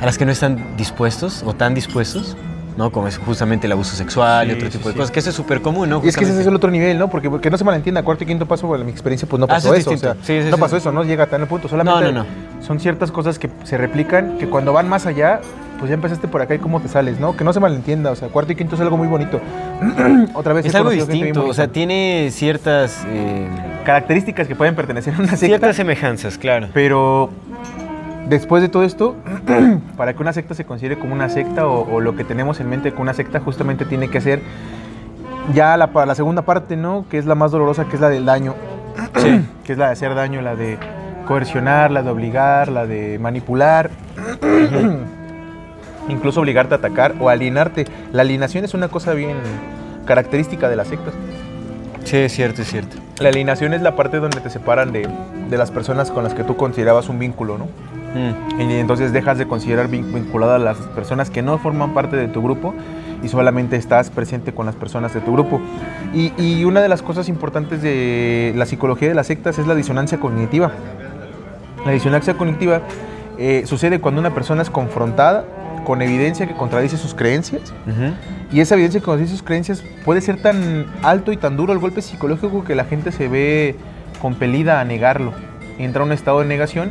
a las que no están dispuestos o tan dispuestos. ¿No? Como es justamente el abuso sexual y otro sí, tipo de cosas, que eso es súper común, ¿no? Y es que ese es el otro nivel, ¿no? Porque, porque no se malentienda, cuarto y quinto paso, bueno, en mi experiencia, pues no Ah, pasó eso es eso. O sea, distinto. Sí, sí, no pasó eso, no llega a tal punto. Solamente No, no, son ciertas cosas que se replican, que cuando van más allá, pues ya empezaste por acá y cómo te sales, ¿no? Que no se malentienda, o sea, cuarto y quinto es algo muy bonito. Otra vez Es algo distinto, o sea, tiene ciertas, eh, características que pueden pertenecer a una secta. ciertas semejanzas, claro. Pero después de todo esto, para que una secta se considere como una secta o, o lo que tenemos en mente con una secta, justamente tiene que ser ya la, la segunda parte, ¿no? Que es la más dolorosa, que es la del daño. que es la de hacer daño, la de coercionar, la de obligar, la de manipular. Incluso obligarte a atacar o alienarte. La alienación es una cosa bien característica de las sectas. Sí, es cierto, es cierto. La alienación es la parte donde te separan de, de las personas con las que tú considerabas un vínculo, ¿no? Mm. Y entonces dejas de considerar vin- vinculada a las personas que no forman parte de tu grupo y solamente estás presente con las personas de tu grupo. Y, y una de las cosas importantes de la psicología de las sectas es la disonancia cognitiva. La disonancia cognitiva eh, sucede cuando una persona es confrontada con evidencia que contradice sus creencias y esa evidencia que contradice sus creencias puede ser tan alto y tan duro el golpe psicológico que la gente se ve compelida a negarlo. Entra a un estado de negación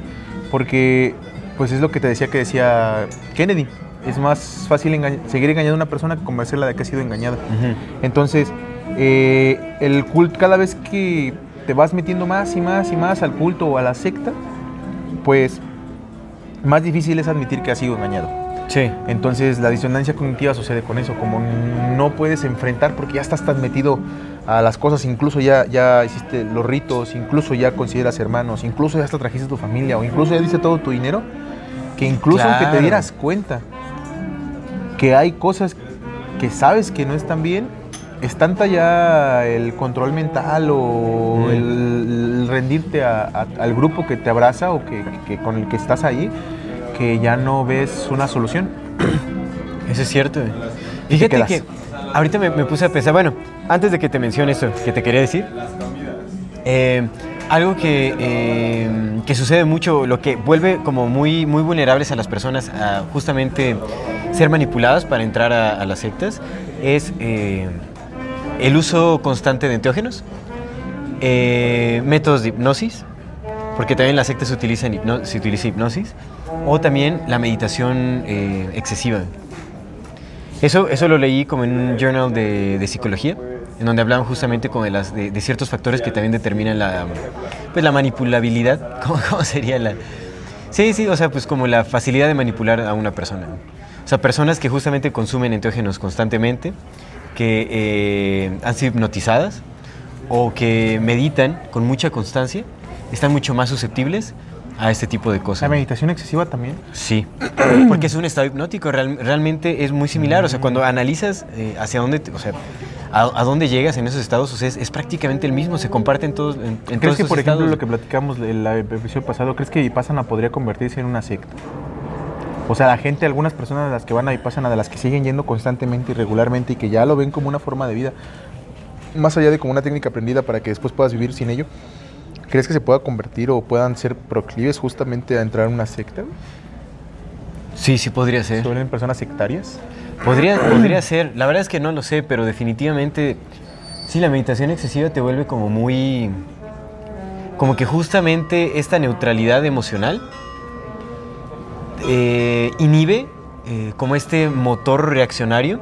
porque, pues es lo que te decía que decía Kennedy. Es más fácil engañ- seguir engañando a una persona que convencerla de que ha sido engañada. Entonces, eh, el culto, cada vez que te vas metiendo más y más y más al culto o a la secta, pues más difícil es admitir que has sido engañado. Sí. Entonces la disonancia cognitiva sucede con eso, como no puedes enfrentar porque ya estás tan metido a las cosas, incluso ya, ya hiciste los ritos, incluso ya consideras hermanos, incluso ya hasta trajiste tu familia o incluso ya diste todo tu dinero, que incluso aunque te dieras cuenta que hay cosas que sabes que no están bien, es tanta ya el control mental o Mm. el, el rendirte a- a- al grupo que te abraza o que, que con el que estás ahí, que ya no ves una solución. Eso es cierto. Fíjate que ahorita me, puse a pensar, bueno, antes de que te mencione esto que te quería decir, eh, algo que, eh, que sucede mucho, lo que vuelve como muy, muy vulnerables a las personas a justamente ser manipuladas para entrar a, las sectas, es eh, el uso constante de enteógenos, eh, métodos de hipnosis, porque también las sectas se, utilizan se hipnosis, o también la meditación excesiva. Eso, eso lo leí como en un journal de, de psicología, en donde hablaban justamente como de, de ciertos factores que también determinan la, pues, la manipulabilidad. ¿Cómo, cómo sería la...? Sí, sí, o sea, pues como la facilidad de manipular a una persona. O sea, personas que justamente consumen enteógenos constantemente, que eh, han sido hipnotizadas o que meditan con mucha constancia, están mucho más susceptibles a este tipo de La cosas. meditación excesiva también. Sí, porque es un estado hipnótico, real- realmente es muy similar. O sea, cuando analizas eh, hacia dónde, te- o sea, a, a dónde llegas en esos estados, o sea, es, es prácticamente el mismo, se comparten todos, en, en ¿Crees todos que, por ejemplo, lo que platicamos en la episodio pasado, ¿crees que Vipassana podría convertirse en una secta? O sea, la gente, algunas personas de las que van a Vipassana, de las que siguen yendo constantemente y regularmente y que ya lo ven como una forma de vida, más allá de como una técnica aprendida para que después puedas vivir sin ello, ¿crees que se pueda convertir o puedan ser proclives justamente a entrar en una secta? Sí, sí podría ¿Se ser. vuelven personas sectarias? Podría, podría ser. La verdad es que no lo sé, pero definitivamente, sí, la meditación excesiva te vuelve como muy... Como que justamente esta neutralidad emocional eh, inhibe eh, como este motor reaccionario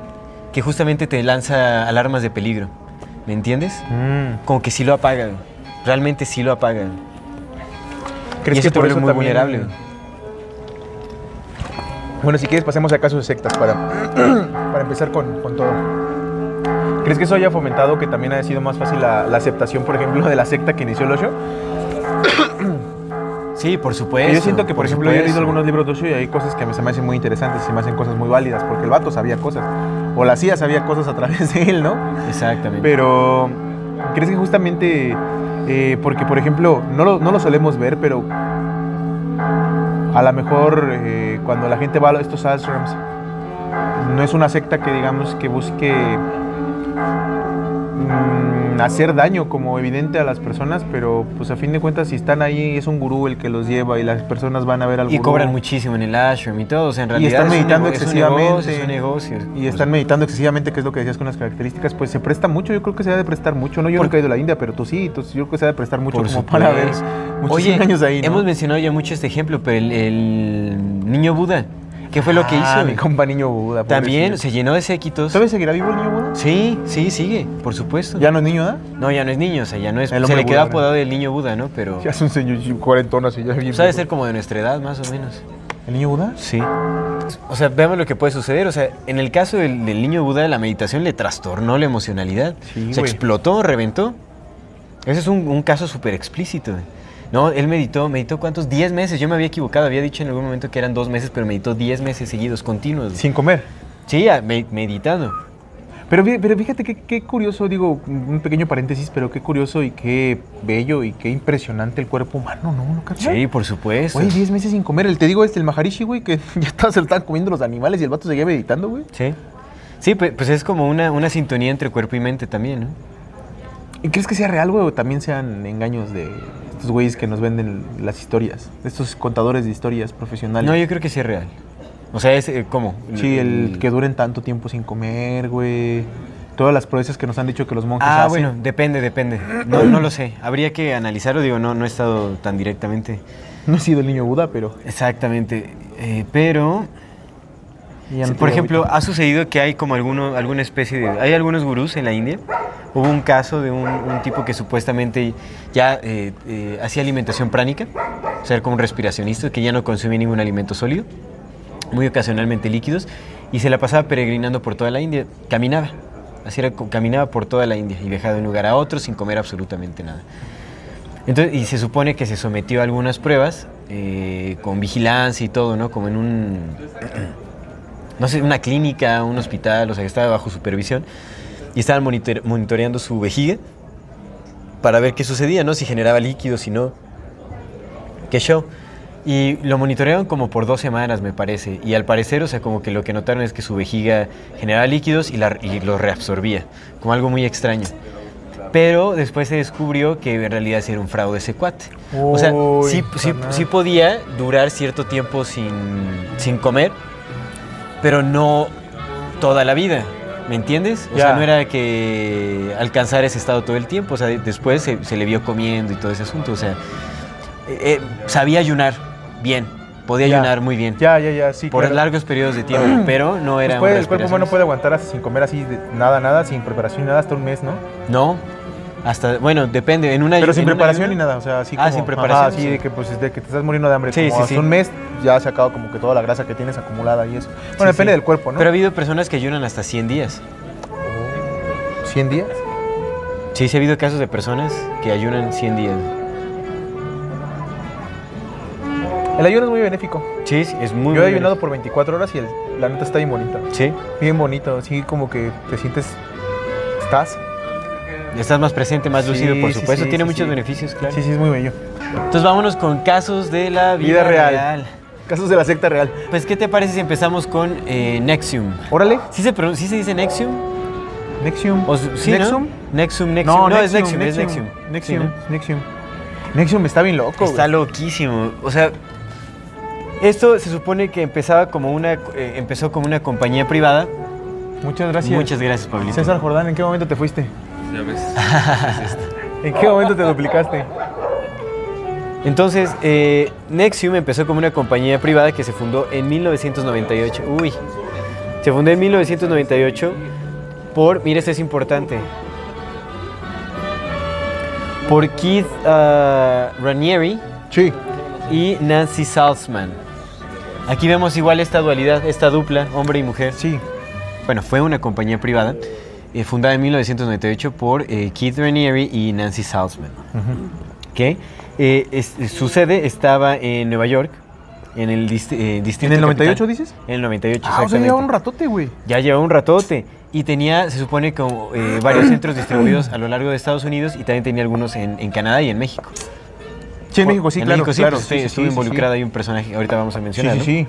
que justamente te lanza alarmas de peligro. ¿Me entiendes? Mm. Como que sí lo apaga. Realmente sí lo apaga. ¿Crees Y eso te por vuelve muy también- vulnerable. Bueno, si quieres pasemos a casos de sectas para, para empezar con, con todo. ¿Crees que eso haya fomentado que también haya sido más fácil la, la aceptación, por ejemplo, de la secta que inició el Osho? Sí, por supuesto. yo siento que, por, ejemplo, yo he leído algunos libros de Osho y hay cosas que me- se me hacen muy interesantes y se me hacen cosas muy válidas, porque el vato sabía cosas, o la CIA sabía cosas a través de él, ¿no? Exactamente. Pero, ¿crees que justamente, eh, porque por ejemplo, no lo, no lo solemos ver, pero a lo mejor eh, cuando la gente va a estos ashrams, no es una secta que digamos que busque mm, hacer daño como evidente a las personas, pero pues a fin de cuentas si están ahí es un gurú el que los lleva y las personas van a ver al Y gurú. cobran muchísimo en el ashram y todo. O sea, en Y realidad están es un meditando nego- es un excesivamente. negocio, es un negocio. Y están meditando excesivamente, que es lo que decías con las características, pues se presta mucho, yo creo que se ha de prestar mucho, ¿no? Yo nunca he ido a la India, pero tú sí, entonces yo creo que se ha de prestar mucho Por como para ver muchos Oye, años ahí, ¿no? hemos mencionado ya mucho este ejemplo, pero el, el niño Buda, ¿qué fue lo que Ah, hizo? mi compa niño Buda. También pobrecillo. se llenó de séquitos. ¿Todavía seguirá vivo el niño Buda? Sí, sí, sigue, por supuesto. ¿Ya no es niño, ¿da? No, ya no es niño, o sea, ya no es. El se le quedó ¿no? apodado el niño Buda, ¿no? Pero. Ya es un señor cuarentón así, ya bien. Pues ha de ser como de nuestra edad, más o menos. ¿El niño Buda? Sí. O sea, veamos lo que puede suceder. O sea, en el caso del, del niño Buda, la meditación le trastornó la emocionalidad. Sí, se explotó, reventó. Ese es un, un caso súper explícito. No, él meditó, meditó cuántos? 10 meses. Yo me había equivocado, había dicho en algún momento que eran dos meses, pero meditó 10 meses seguidos, continuos. Sin comer. Sí, me- meditando. Pero, pero fíjate qué, curioso, digo, un pequeño paréntesis, pero qué curioso y qué bello y qué impresionante el cuerpo humano, ¿no? ¿No? Sí, por supuesto. Güey, 10 meses sin comer. El te digo este, el Maharishi, güey, que ya estaba, se lo estaban comiendo los animales y el vato seguía meditando, güey. Sí. Sí, pues, pues es como una, una sintonía entre cuerpo y mente también, ¿no? ¿Y crees que sea real, güey, o también sean engaños de estos güeyes que nos venden las historias? Estos contadores de historias profesionales. No, yo creo que sí es real. O sea, es eh, como. Sí, el que duren tanto tiempo sin comer, güey. Todas las proezas que nos han dicho que los monjes Ah, hacen. bueno, depende, depende. No, no lo sé. Habría que analizarlo, digo, no, no he estado tan directamente. No he sido el niño Buda, pero... Exactamente. Eh, pero, por ejemplo, ha sucedido que hay como alguno, alguna especie de... Hay algunos gurús en la India. Hubo un caso de un, un tipo que supuestamente ya eh, eh, hacía alimentación pránica, o sea, como un respiracionista, que ya no consumía ningún alimento sólido, muy ocasionalmente líquidos, y se la pasaba peregrinando por toda la India. Caminaba. Así era, caminaba por toda la India y viajaba de un lugar a otro sin comer absolutamente nada. Entonces, y se supone que se sometió a algunas pruebas eh, con vigilancia y todo, ¿no? Como en un, no sé, una clínica, un hospital, o sea, que estaba bajo supervisión. Y estaban monitor- monitoreando su vejiga para ver qué sucedía, ¿no? Si generaba líquidos, si no. ¿Qué show? Y lo monitorearon como por dos semanas, me parece. Y al parecer, o sea, como que lo que notaron es que su vejiga generaba líquidos y, la, y los reabsorbía, como algo muy extraño. Pero después se descubrió que en realidad era un fraude ese cuate. o sea, Uy, sí, sí, sí podía durar cierto tiempo sin, sin comer, pero no toda la vida. ¿Me entiendes? O sea, no era que alcanzar ese estado todo el tiempo. O sea, de- después se, se le vio comiendo y todo ese asunto. O sea, eh, eh, sabía ayunar bien. Podía ayunar muy bien. Ya, ya, ya, sí. por claro. largos periodos de tiempo, pero no Pues era puede- un el cuerpo humano puede aguantar hasta sin comer así, de- nada, nada, sin preparación nada, hasta un mes, ¿no? No, hasta, bueno, depende. En una Pero sin preparación ni nada, o sea, así Ah, como... sin ajá, preparación, así sí. de que, pues, de que te estás muriendo de hambre, Sí, como sí, un mes ya se acaba como que toda la grasa que tienes acumulada y eso. Bueno, depende del cuerpo, ¿no? Pero ha habido personas que ayunan hasta 100 días. ¿100 días? Sí, sí ha habido casos de personas que ayunan 100 días. El ayuno es muy benéfico. Sí, sí, es muy Yo he ayunado por 24 horas y el- la neta está bien bonita. Sí, Bien bonito, así como que te sientes... ¿Estás? Estás más presente, más Sí, lúcido, por supuesto. sí, Tiene muchos beneficios, claro. Sí, sí, es muy bello. Entonces vámonos con casos de la vida, Vida real. real. Casos de la secta real. Pues, ¿qué te parece si empezamos con eh, Nexium? Órale. ¿Sí se, sí se dice Nexium? Nexium. O sí, ¿no? ¿Nexum? Nexium, Nexium. No, No, es Nexium, Nexium, es Nexium. Nexium. Nexium, Sí, ¿no? Nexium. Nexium está bien loco, Está güey. loquísimo. O sea, esto se supone que empezaba como una, eh, empezó como una compañía privada. Muchas gracias. Muchas gracias, Pablito. César Jordán, ¿en qué momento te fuiste? Ya ves. ¿En qué momento te duplicaste? Entonces, eh, Nexium empezó como una compañía privada que se fundó en 1998. Uy, se fundó en 1998 por, mira, esto es importante, por Keith ah, Ranieri Sí. y Nancy Salzman. Aquí vemos igual esta dualidad, esta dupla, hombre y mujer. Sí. Bueno, fue una compañía privada eh, fundada en 1998 por eh, Keith Raniere y Nancy Salzman. Eh, es- su sede estaba en Nueva York, en el dist- distrito. ¿En el 98 capital. dices? En el 98, Ah, o sea, exactamente. lleva un ratote, güey. Ya lleva un ratote. Y tenía, se supone, como varios centros distribuidos a lo largo de Estados Unidos y también tenía algunos en, en Canadá y en México. Sí, en México, sí, en claro. México sí, claro. pues, sí, sí, estuvo sí, sí, involucrado ahí un personaje ahorita vamos a Sí, mencionar. sí, ¿no? sí.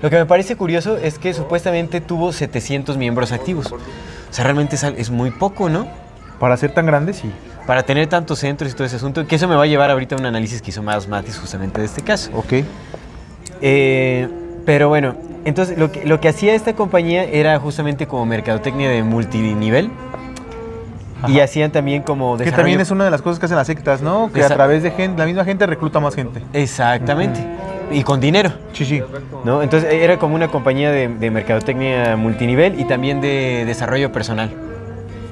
Lo que me parece curioso es que supuestamente tuvo 700 miembros activos. O sea, realmente es, es muy poco, ¿no? Para ser tan grande, sí. Para tener tantos centros y todo ese asunto, que eso me va a llevar ahorita a un análisis que hizo más Matis justamente de este caso. Ok. Eh, pero bueno, entonces lo que, lo que hacía esta compañía era justamente como mercadotecnia de multinivel. Y hacían también como Que desarrollo- también es una de las cosas que hacen las sectas, ¿no? Que a través de gente, la misma gente recluta más gente. Exactamente. Y con dinero. Sí, sí. ¿no? Entonces era como una compañía de, de mercadotecnia multinivel y también de desarrollo personal.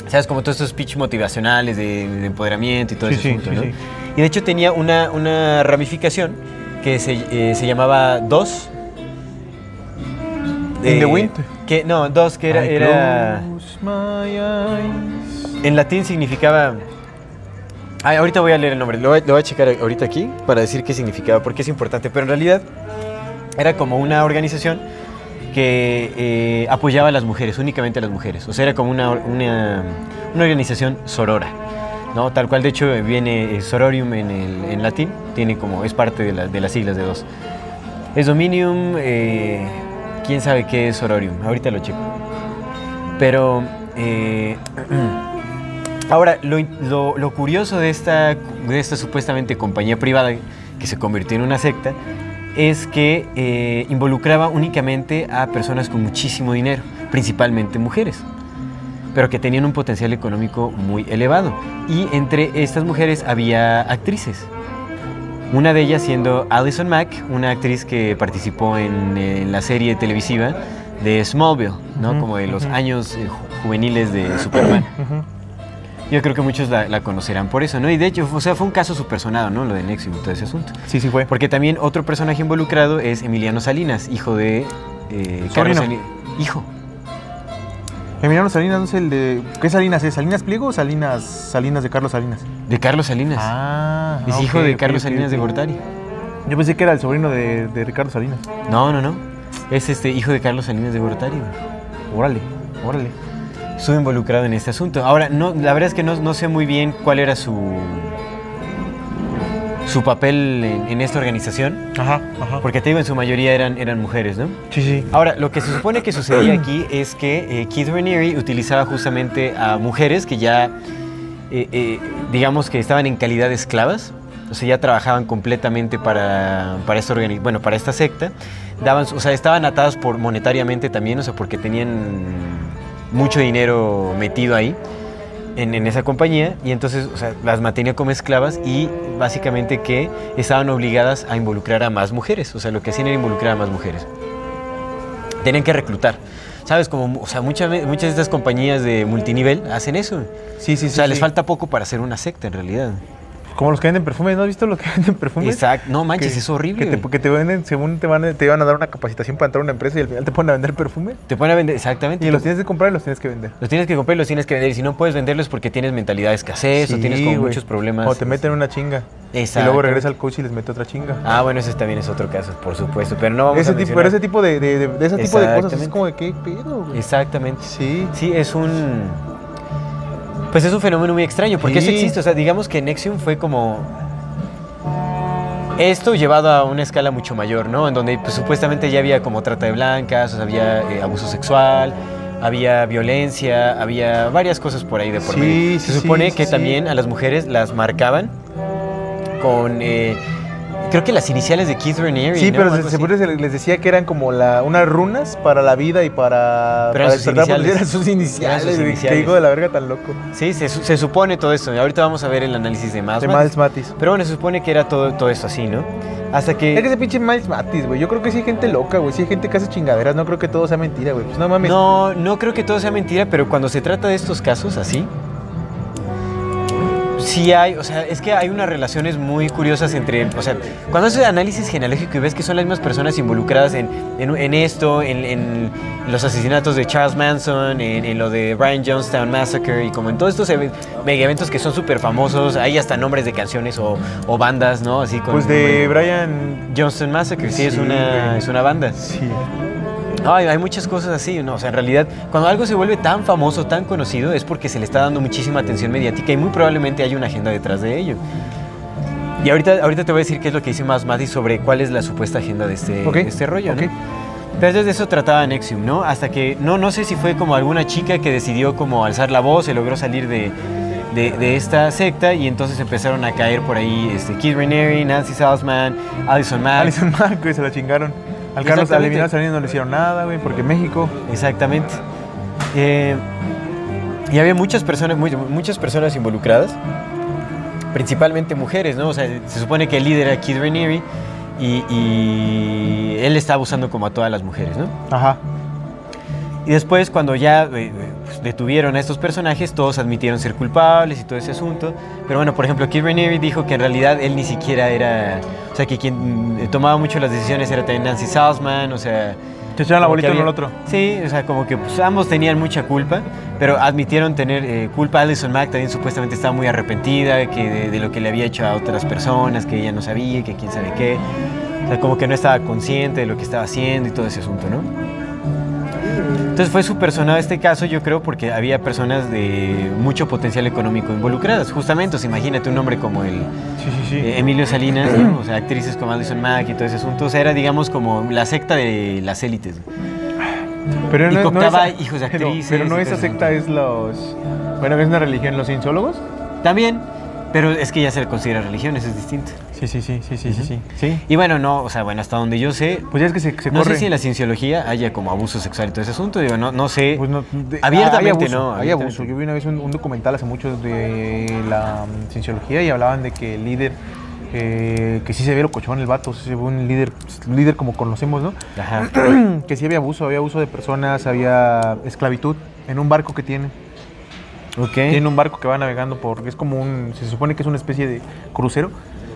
¿Sabes? Como todos estos pitch motivacionales de, de empoderamiento y todo Sí, ese sí, sí. Y de hecho tenía una, una ramificación que se, eh, se llamaba DOS. In the wind. Que, no, DOS, que era... Era. En latín significaba... Ay, ahorita voy a leer el nombre, lo voy, a checar ahorita aquí para decir qué significaba, porque es importante, pero en realidad era como una organización que eh, apoyaba a las mujeres, únicamente a las mujeres. O sea, era como una, una, organización sorora, ¿no? Tal cual, de hecho, viene eh, sororium en, el, en latín, tiene como, es parte de, la- de las siglas de dos. Es dominium, eh, quién sabe qué es sororium, ahorita lo checo. Pero, ahora, lo, lo- lo curioso de esta, de esta supuestamente compañía privada que se convirtió en una secta es que eh, involucraba únicamente a personas con muchísimo dinero, principalmente mujeres, pero que tenían un potencial económico muy elevado. Y entre estas mujeres había actrices. Una de ellas siendo Alison Mack, una actriz que participó en, en la serie televisiva de Smallville, ¿no? Como de los años eh, ju- juveniles de Superman. Yo creo que muchos la, la conocerán por eso, ¿no? Y de hecho, o sea, fue un caso súper sonado, ¿no? Lo de Nexium y todo ese asunto. Sí, sí fue. Porque también otro personaje involucrado es Emiliano Salinas, hijo de eh, Carlos. Salinas. Hijo. Emiliano Salinas no es el de. ¿Qué Salinas es? ¿Salinas Pliego o Salinas, Salinas de Carlos Salinas? De Carlos Salinas. Ah, es hijo de Carlos Salinas de. Gortari. Yo pensé que era el sobrino de, de Ricardo Salinas. No, no, no. Es este hijo de Carlos Salinas de Gortari. güey. Órale, órale. Estuve involucrado en este asunto. Ahora, no, la verdad es que no, no sé muy bien cuál era su su papel en, en esta organización, Ajá, ajá. porque te digo, en su mayoría eran, eran mujeres, ¿no? Sí, sí. Ahora, lo que se supone que sucedía aquí es que eh, Keith Raniere utilizaba justamente a mujeres que ya, eh, eh, digamos que estaban en calidad de esclavas, o sea, ya trabajaban completamente para, para, esta, organi- bueno, para esta secta, daban, o sea, estaban atadas por monetariamente también, o sea, porque tenían mucho dinero metido ahí. En, en esa compañía y entonces o sea, las mantenía como esclavas y básicamente que estaban obligadas a involucrar a más mujeres, o sea, lo que hacían era involucrar a más mujeres tenían que reclutar. ¿Sabes? Como, o sea, muchas, muchas de estas compañías de multinivel hacen eso. Sí, sí, O sí. sea, les sí. falta poco para hacer una secta en realidad. Como los que venden perfumes, ¿no has visto los que venden perfumes? Exacto. No manches, Que- es horrible. Que te, güey. que te venden, según te van, a- te van a dar una capacitación para entrar a una empresa y al final te ponen a vender perfume. Te ponen a vender, exactamente. Y los tienes que comprar y los tienes que vender. Los tienes que comprar y los tienes que vender. Y si no puedes venderlos porque tienes mentalidad de escasez o tienes como muchos problemas. O te meten una chinga. Y Exacto. luego regresa al coach y les mete otra chinga. Ah, bueno, ese también es otro caso, por supuesto. Pero no vamos ese a tipo, pero ese tipo de, de, de- de ese tipo de cosas es como de qué pedo, güey. Exactamente. Sí. Sí, es un. Pues es un fenómeno muy extraño, porque eso existe. O sea, digamos que Nexium fue como. Esto llevado a una escala mucho mayor, ¿no? En donde pues, supuestamente ya había como trata de blancas, o sea, había eh, abuso sexual, había violencia, había varias cosas por ahí de por Sí, medio. sí, Se supone sí, que sí. también a las mujeres las marcaban con. eh, creo que las iniciales de Keith Raniere. Sí, ¿no? pero se, se- les decía que eran como la, unas runas para la vida y para, Pero para eran sus iniciales. eran sus iniciales. Eran sus iniciales. Hijo de la verga tan loco. Sí, se, su- se supone todo esto. Ahorita vamos a ver el análisis de más. De Miles Matis. Pero bueno, se supone que era todo, todo esto así, ¿no? Hasta Es que que... ese pinche Miles Matis, güey. Yo creo que sí hay gente loca, güey. Sí hay gente que hace chingaderas. No creo que todo sea mentira, güey. Pues no mames. No, no creo que todo sea mentira, pero cuando se trata de estos casos así, sí hay, o sea, es que hay unas relaciones muy curiosas entre, o sea, cuando haces análisis genealógico y ves que son las mismas personas involucradas en, en- en esto, en, en los asesinatos de Charles Manson, en, lo de Brian Jonestown Massacre y como en todos estos mega eventos que son súper famosos, hay hasta nombres de canciones o, o bandas, ¿no? Así con Pues de Brian. Jonestown Massacre, sí, es, Sí, una, güey. es una banda. Sí. Ay, hay muchas cosas así, ¿no? O sea, en realidad, cuando algo se vuelve tan famoso, tan conocido, es porque se le está dando muchísima atención mediática y muy probablemente hay una agenda detrás de ello. Y ahorita, ahorita te voy a decir qué es lo que dice más Mati sobre cuál es la supuesta agenda de este, Ok, de este rollo, ¿no? Pero desde eso trataba Nexium, ¿no? Hasta que, no, no sé si fue como alguna chica que decidió como alzar la voz y logró salir de, de, de esta secta y entonces empezaron a caer por ahí este, Keith Raniere, Nancy Salzman, Alison Mack. Alison Mack, se la chingaron. Al Carlos. Eliminado Salinas no le hicieron nada, güey, porque México. Exactamente. Eh, y había muchas personas, muchas personas involucradas, principalmente mujeres, ¿no? O sea, se supone que el líder era Keith Raniere y, y él estaba abusando como a todas las mujeres, ¿no? Ajá. Y después, cuando ya eh, pues, detuvieron a estos personajes, todos admitieron ser culpables y todo ese asunto. Pero bueno, por ejemplo, Keith Raniere dijo que en realidad él ni siquiera era... O sea, que quien mm, tomaba mucho las decisiones era también Nancy Salzman, o sea... Se echaron la bolita uno al había- otro. Sí, o sea, como que pues, ambos tenían mucha culpa, pero admitieron tener eh, culpa. Alison Mack también supuestamente estaba muy arrepentida que de, de lo que le había hecho a otras personas, que ella no sabía, que quién sabe qué. O sea, como que no estaba consciente de lo que estaba haciendo y todo ese asunto, ¿no? Entonces fue súper sonado este caso, yo creo, porque había personas de mucho potencial económico involucradas. Justamente, o sea, imagínate un hombre como el Sí, sí, sí. eh, Emilio Salinas, ¿no? o sea, actrices como Alison Mack y todo ese asunto. O sea, era, digamos, como la secta de las élites. pero y cooptaba esa- hijos de actrices Pero, no esa secta es los. Bueno, es una religión, los cienciólogos. También, pero es que ya se le considera religión, eso es distinto. Sí, sí, sí, sí, sí, sí, sí. Sí. Y bueno, no, o sea, bueno, hasta donde yo sé, Pues ya es que se, se no corre. sé si en la cienciología haya como abuso sexual y todo ese asunto, digo, no, no sé. Pues no, de- Abiertamente hay abuso, no, Hay abuso. Yo vi una vez un, un documental hace mucho de la mm, cienciología y hablaban de que el líder, eh, que sí se ve locochón el vato, sí se ve un líder, líder como conocemos, ¿no? Ajá. que sí había abuso, había abuso de personas, había esclavitud en un barco que tiene. Ok. Tiene un barco que va navegando por, es como un, se supone que es una especie de crucero,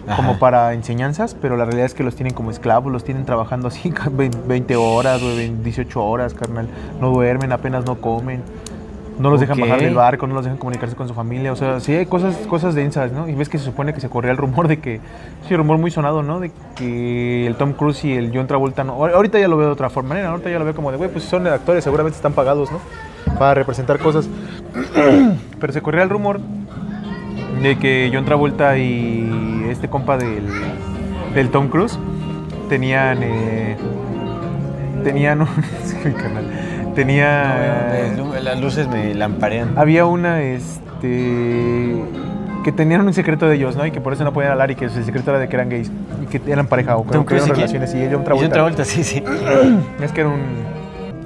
Ajá. como para enseñanzas, pero la realidad es que los tienen como esclavos, los tienen trabajando así 20 horas, güey, 18 horas, carnal. No duermen, apenas no comen. No los dejan bajar del barco, no los dejan comunicarse con su familia. O sea, sí hay cosas, cosas densas, ¿no? Y ves que se supone que se corría el rumor de que, sí, rumor muy sonado, ¿no? De que el Tom Cruise y el John Travolta no. ahor- Ahorita ya lo veo de otra forma, manera, ahorita ya lo veo como de, güey, pues son actores, seguramente están pagados, ¿no? Para representar cosas. Pero se corría el rumor de que John Travolta y este compa del, del Tom Cruise tenían. eh, tenían un. Tenía. Las luces me lamparean. Había una, este. que tenían un secreto de ellos, ¿no? Y que por eso no podían hablar y que el secreto era de que eran gays. Y que eran pareja o que ¿Tom que eran y relaciones. Y John Y Travolta. John Travolta, sí, sí. Es que era un.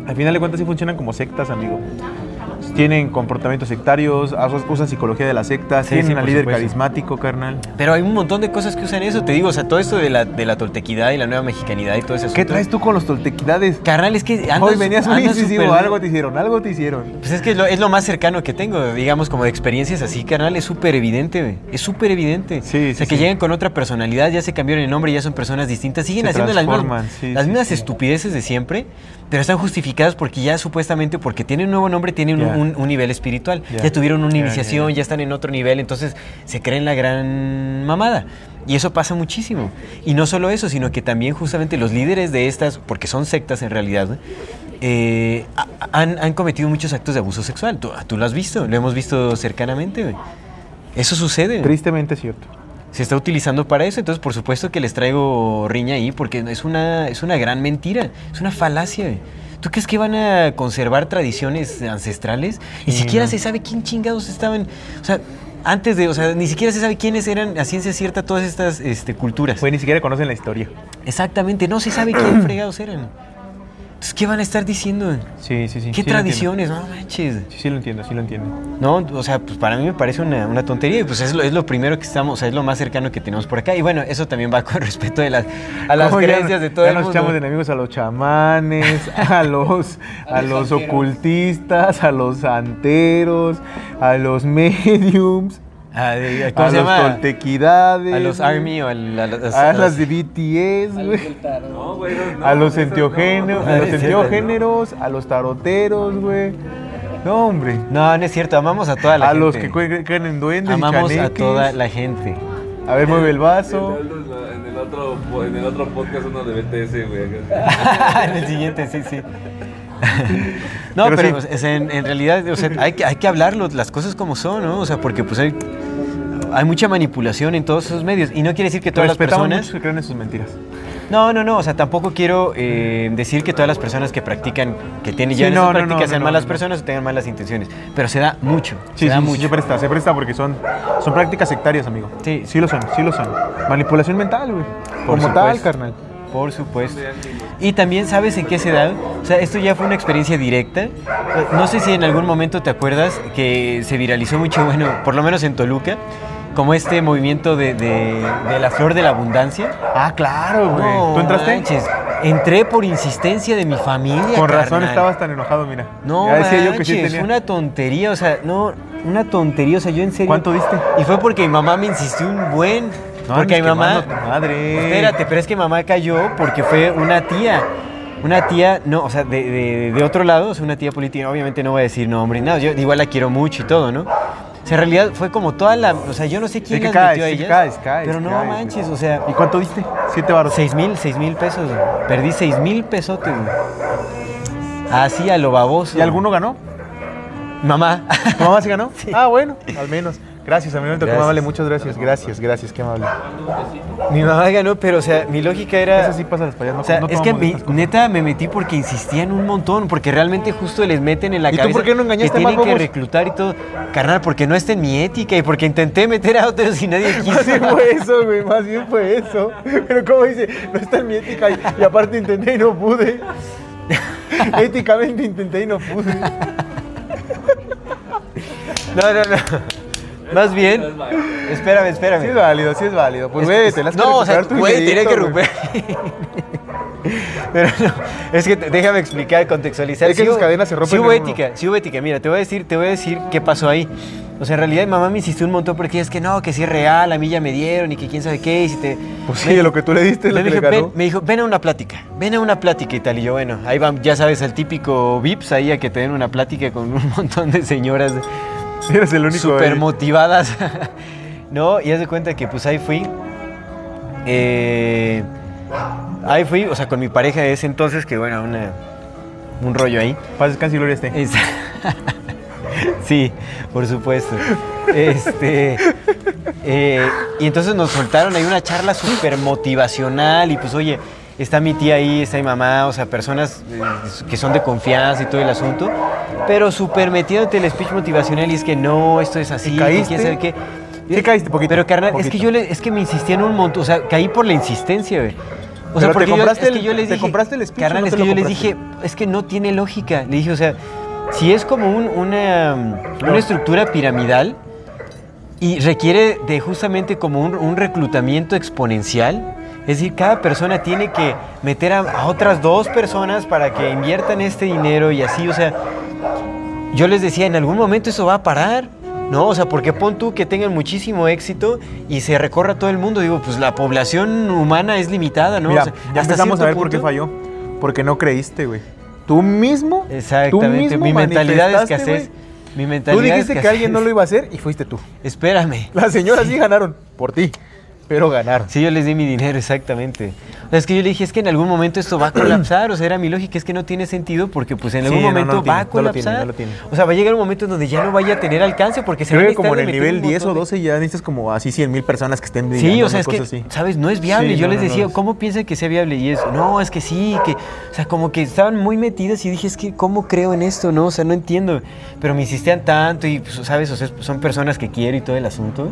Al final de cuentas sí funcionan como sectas, amigo. Tienen comportamientos sectarios, usan psicología de las sectas, Sí, tienen sí, líder supuesto. carismático, carnal. Pero hay un montón de cosas que usan eso, te digo, o sea, todo esto de la, de la toltequidad y la nueva mexicanidad y todo eso. ¿Qué traes tú con los toltequidades? Carnal, es que andas, Hoy venías muy incisivo, algo te hicieron, algo te hicieron. Pues es que es lo, es lo más cercano que tengo, digamos, como de experiencias así, carnal, es súper evidente. Es súper evidente. Sí, O sea, sí, que sí. llegan con otra personalidad, ya se cambiaron el nombre, ya son personas distintas, siguen Se haciendo las mismas, sí, las sí, mismas sí. estupideces de siempre, pero están justificadas porque ya supuestamente, porque tienen un nuevo nombre, tienen un-. Un, un nivel espiritual. Ya. Tuvieron una iniciación, ya. están en otro nivel, entonces se creen la gran mamada. Y eso pasa muchísimo. Y no solo eso, sino que también justamente los líderes de estas, porque son sectas en realidad, ¿no? eh, ha- han, han cometido muchos actos de abuso sexual. Tú, tú lo has visto, lo hemos visto cercanamente. güey. Eso sucede. Tristemente es cierto. Se está utilizando para eso, entonces por supuesto que les traigo riña ahí, porque es una, es una gran mentira, es una falacia. ¿Tú crees que van a conservar tradiciones ancestrales? Ni siquiera no. se sabe quién chingados estaban. O sea, antes de, o sea, ni siquiera se sabe quiénes eran a ciencia cierta todas estas este, culturas. Pues ni siquiera conocen la historia. Exactamente, no se sabe quién fregados eran. Entonces, ¿qué van a estar diciendo? Sí, sí, sí. ¿Qué sí tradiciones? No manches. Sí, sí lo entiendo, sí lo entiendo. No, o sea, pues para mí me parece una, una tontería y pues es lo, es lo primero que estamos, o sea, es lo más cercano que tenemos por acá. Y bueno, eso también va con respecto de las, a las ¿Cómo ya- creencias de todo ya el nos mundo. echamos de enemigos a los chamanes, a los, a los ocultistas, a los santeros, a los mediums, Ah, de- ¿Cómo a se los llama? toltequidades. A los Army o a, la- las- A a de BTS, güey. No, güey, no, no, A los eso no. enteogéneros, a los enteogéneros, a los taroteros, güey. No, hombre. No, no es cierto, amamos a toda la a gente. los que creen en duendes Amamos y a toda la gente. A ver, mueve el vaso. En el otro, en el otro podcast uno de BTS, güey. en el siguiente, sí, sí. no, Pero pero, sí. sea, en, en realidad, o sea, hay que, hay que hablarlo, las cosas como son, ¿no? O sea, porque pues hay... hay mucha manipulación en todos esos medios. Y no quiere decir que todas las personas... que creen en sus mentiras. No, no, no, o sea, tampoco quiero eh, decir que todas las personas que practican, que tienen Sí, ya no, esas no, prácticas no, sean no, malas no. personas o tengan malas intenciones. Pero se da mucho, Sí, se da sí, sí, mucho. se presta, se presta porque son, son prácticas sectarias, amigo. Sí. Sí lo son, sí lo son. Manipulación mental, güey. Como tal, supuesto. carnal. Por supuesto. Y también sabes en qué se da. O sea, esto ya fue una experiencia directa. No sé si en algún momento te acuerdas que se viralizó mucho, bueno, por lo menos en Toluca, como este movimiento de, de- de la flor de la abundancia. Ah, claro, güey. No ¿Tú entraste? manches, Entré por insistencia de mi familia. Con razón carnal. estabas tan enojado, mira. No, ya decía yo que sí tenía. una tontería, o sea, no, una tontería, o sea, yo en serio. ¿Cuánto diste? Y fue porque mi mamá me insistió un buen. No, porque mi mamá. madre. Espérate, pero es que mamá cayó porque fue una tía. Una tía, no, o sea, de, de- de otro lado, o sea, una tía política, obviamente no voy a decir nombre, no, yo igual la quiero mucho y todo, ¿no? O sea, en realidad fue como toda la, o sea, yo no sé quién que las caes, metió a sí que ellas, caes, caes, pero no manches, o sea, ¿Y cuánto diste? Siete baros. seis mil, seis mil pesos, güey. perdí seis mil pesotes, güey. así a lo baboso. ¿Y alguno ganó? Mamá. ¿Tu mamá sí ganó? Ah, bueno, al menos. Gracias, amigo. Qué Gracias. amable, muchas gracias. Gracias, gracias, qué amable. Mi mamá ganó, pero o sea, mi lógica era. Eso sí pasa las payas, no- o sea, no es que mi- neta me metí porque insistían un montón, porque realmente justo les meten en la ¿Y tú cabeza por qué no engañaste que más tienen que reclutar y todo. Carnal, porque no está en mi ética y porque intenté meter a otros y nadie quiso. Más bien fue eso, güey, más bien fue eso. Pero como dice, no está en mi ética y, y aparte intenté y no pude. Éticamente intenté y no pude. No, no, no. Más bien. Espérame, espérame. Sí es válido, sí es válido. Pues, Es- güey, te las No, o sea, güey, tenía que romper. Pero no, es que déjame explicar, contextualizar. Es que Sí esas hubo- cadenas se rompen Sí hubo ética, sí hubo ética. Mira, te voy a decir, te voy a decir qué pasó ahí. O sea, en realidad mi mamá me insistió un montón porque es que no, que sí es real, a mí ya me dieron y que quién sabe qué. Y si te, Pues sí, lo que tú le diste es lo me le dijo, ganó. ven, me dijo, ven a una plática, ven a una plática y tal. Y yo, bueno, ahí van, ya sabes, el típico VIPs ahí a que te den una plática con un montón de señoras Eres el único. súper motivadas. no, y haz de cuenta que pues ahí fui. eh, ahí fui, o sea, con mi pareja de ese entonces, que bueno, una- un rollo ahí. Paz, y gloria esté. Es- sí, por supuesto. Este, eh, y entonces nos soltaron ahí una charla súper motivacional y pues oye, está mi tía ahí, está mi mamá, o sea, personas eh, que son de confianza y todo el asunto, pero súper metiéndote el speech motivacional y es que no, esto es así, ¿Y que sabe qué. Sí caíste poquito, Pero carnal, es que poquito. yo le, es que me insistían un montón, o sea, caí por la insistencia, güey. O Pero te porque yo- compraste es que el- yo les dije, compraste el speech Carnal, no es que yo les compraste? dije, es que no tiene lógica. Le dije, o sea, si es como un- una, una estructura piramidal y requiere de justamente como un, un reclutamiento exponencial, es decir, cada persona tiene que meter a, a otras dos personas para que inviertan este dinero y así, o sea, yo les decía, en algún momento eso va a parar. No, o sea, porque pon tú que tengan muchísimo éxito y se recorra todo el mundo. Digo, pues la población humana es limitada, ¿no? Mira, O sea, ya hasta empezamos a ver por qué falló. Porque no creíste, güey. Tú mismo. tú Exactamente, mismo mi mentalidad de escasez. güey. Mi mentalidad Tú dijiste que escasez. alguien no lo iba a hacer y fuiste tú. Espérame. Las señoras sí ganaron por ti, pero ganaron. Sí, yo les di mi dinero, exactamente. O sea, es que yo le dije, es que en algún momento esto va a colapsar. O sea, era mi lógica, es que no tiene sentido porque pues en Sí, algún no, no momento va a tiene, no lo tiene, colapsar. no lo tiene. O sea, va a llegar un momento en donde ya no vaya a tener alcance porque se Creo que como en el nivel meter un 10 o montón de- 12 ya necesitas como así 100 mil personas que estén Sí, o sea, es que, así. ¿sabes? No es viable. Sí, Yo les decía. ¿cómo piensan que sea viable? Y eso, no, es que sí, que, o sea, como que estaban muy metidas y dije, es que, ¿cómo creo en esto? No, o sea, no entiendo. Pero me insistían tanto y, pues, ¿sabes? O sea, son personas que quiero y todo el asunto.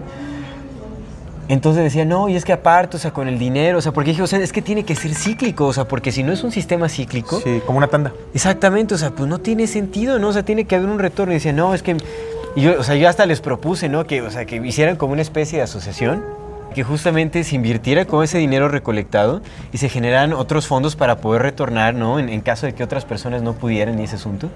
Entonces decía, no, y es que aparte, o sea, con el dinero, o sea, porque dije, o sea, es que tiene que ser cíclico, o sea, porque si no es un sistema cíclico, Sí, como una tanda. Exactamente, o sea, pues no tiene sentido, ¿no? O sea, tiene que haber un retorno. Y decía, no, es que. Y yo, o sea, yo hasta les propuse, ¿no? Que, o sea, que hicieran como una especie de asociación, que justamente se invirtiera con ese dinero recolectado y se generaran otros fondos para poder retornar, ¿no? En, en caso de que otras personas no pudieran y ese asunto.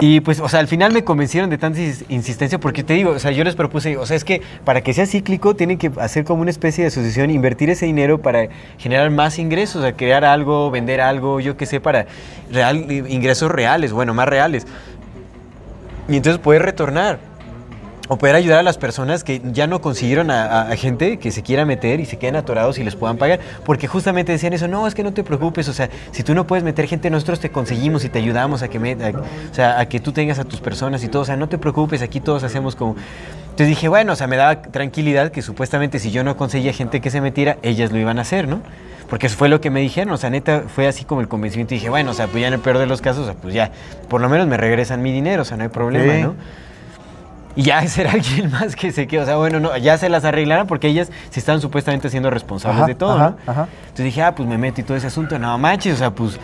Y pues, o sea, al final me convencieron de tanta ins- insistencia porque te digo, o sea, yo les propuse, o sea, es que para que sea cíclico tienen que hacer como una especie de asociación, invertir ese dinero para generar más ingresos, o sea, crear algo, vender algo, yo qué sé, para ingresos reales, bueno, más reales. Y entonces poder retornar. O poder ayudar a las personas que ya no consiguieron a, a- a gente que se quiera meter y se queden atorados y les puedan pagar. Porque justamente decían eso, no, es que no te preocupes, o sea, si tú no puedes meter gente, nosotros te conseguimos y te ayudamos a que, met- a- o sea, a que tú tengas a tus personas y todo, o sea, no te preocupes, aquí todos hacemos como... Entonces dije, bueno, o sea, me daba tranquilidad que supuestamente si yo no conseguía gente que se metiera, ellas lo iban a hacer, ¿no? Porque eso fue lo que me dijeron, o sea, neta, fue así como el convencimiento. Y dije, bueno, o sea, pues ya en el peor de los casos, o sea, pues ya, por lo menos me regresan mi dinero, o sea, no hay problema, Sí. ¿no? Y ya será alguien más que se quede, o sea, bueno, no, ya se las arreglaron porque ellas se estaban supuestamente siendo responsables Ajá, de todo, ajá, ¿no? ajá. Entonces dije, ah, pues me meto y todo ese asunto, no manches, o sea, pues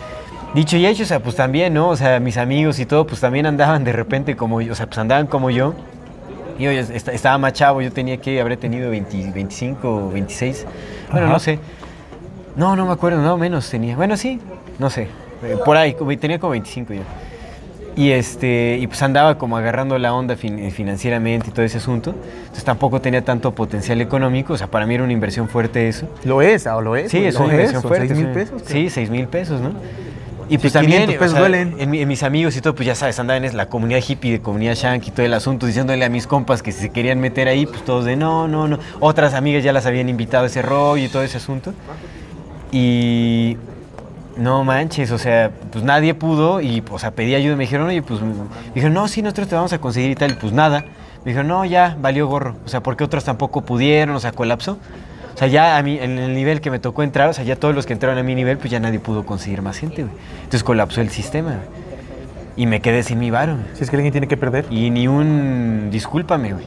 dicho y hecho, o sea, pues también, ¿no? O sea, mis amigos y todo, pues también andaban de repente como yo, o sea, pues andaban como yo. Y yo est- estaba más chavo, yo tenía que, habré tenido 20 25 o 26, bueno, no sé. No, no me acuerdo, no, menos tenía, bueno, sí, no sé, eh, por ahí, como- tenía como 25 yo. Y, este, y pues andaba como agarrando la onda fin- eh, financieramente y todo ese asunto. Entonces tampoco tenía tanto potencial económico. O sea, para mí era una inversión fuerte eso. Lo es, ah, lo es. Sí, es una inversión fuerte. seis mil pesos. Sí, seis mil pesos, ¿no? Y pues Sí, también, 500 o pesos sea, duelen. En mis amigos y todo, pues ya sabes, andaban en la comunidad hippie, de comunidad shank y todo el asunto, diciéndole a mis compas que si se querían meter ahí, pues todos de no, no, no. Otras amigas ya las habían invitado a ese rollo y todo ese asunto. Y no manches, o sea, pues nadie pudo y, o sea, pedí ayuda. Me dijeron, oye, pues, me dijeron, no, sí, nosotros te vamos a conseguir y tal. Y pues nada. Me dijeron, no, ya, valió gorro. O sea, porque otros tampoco pudieron, o sea, colapsó. O sea, ya a mí, en el nivel que me tocó entrar, o sea, ya todos los que entraron a mi nivel, pues ya nadie pudo conseguir más gente, güey. Entonces colapsó el sistema, güey. Y me quedé sin mi varo, güey. Si es que alguien tiene que perder. Y ni un discúlpame, güey.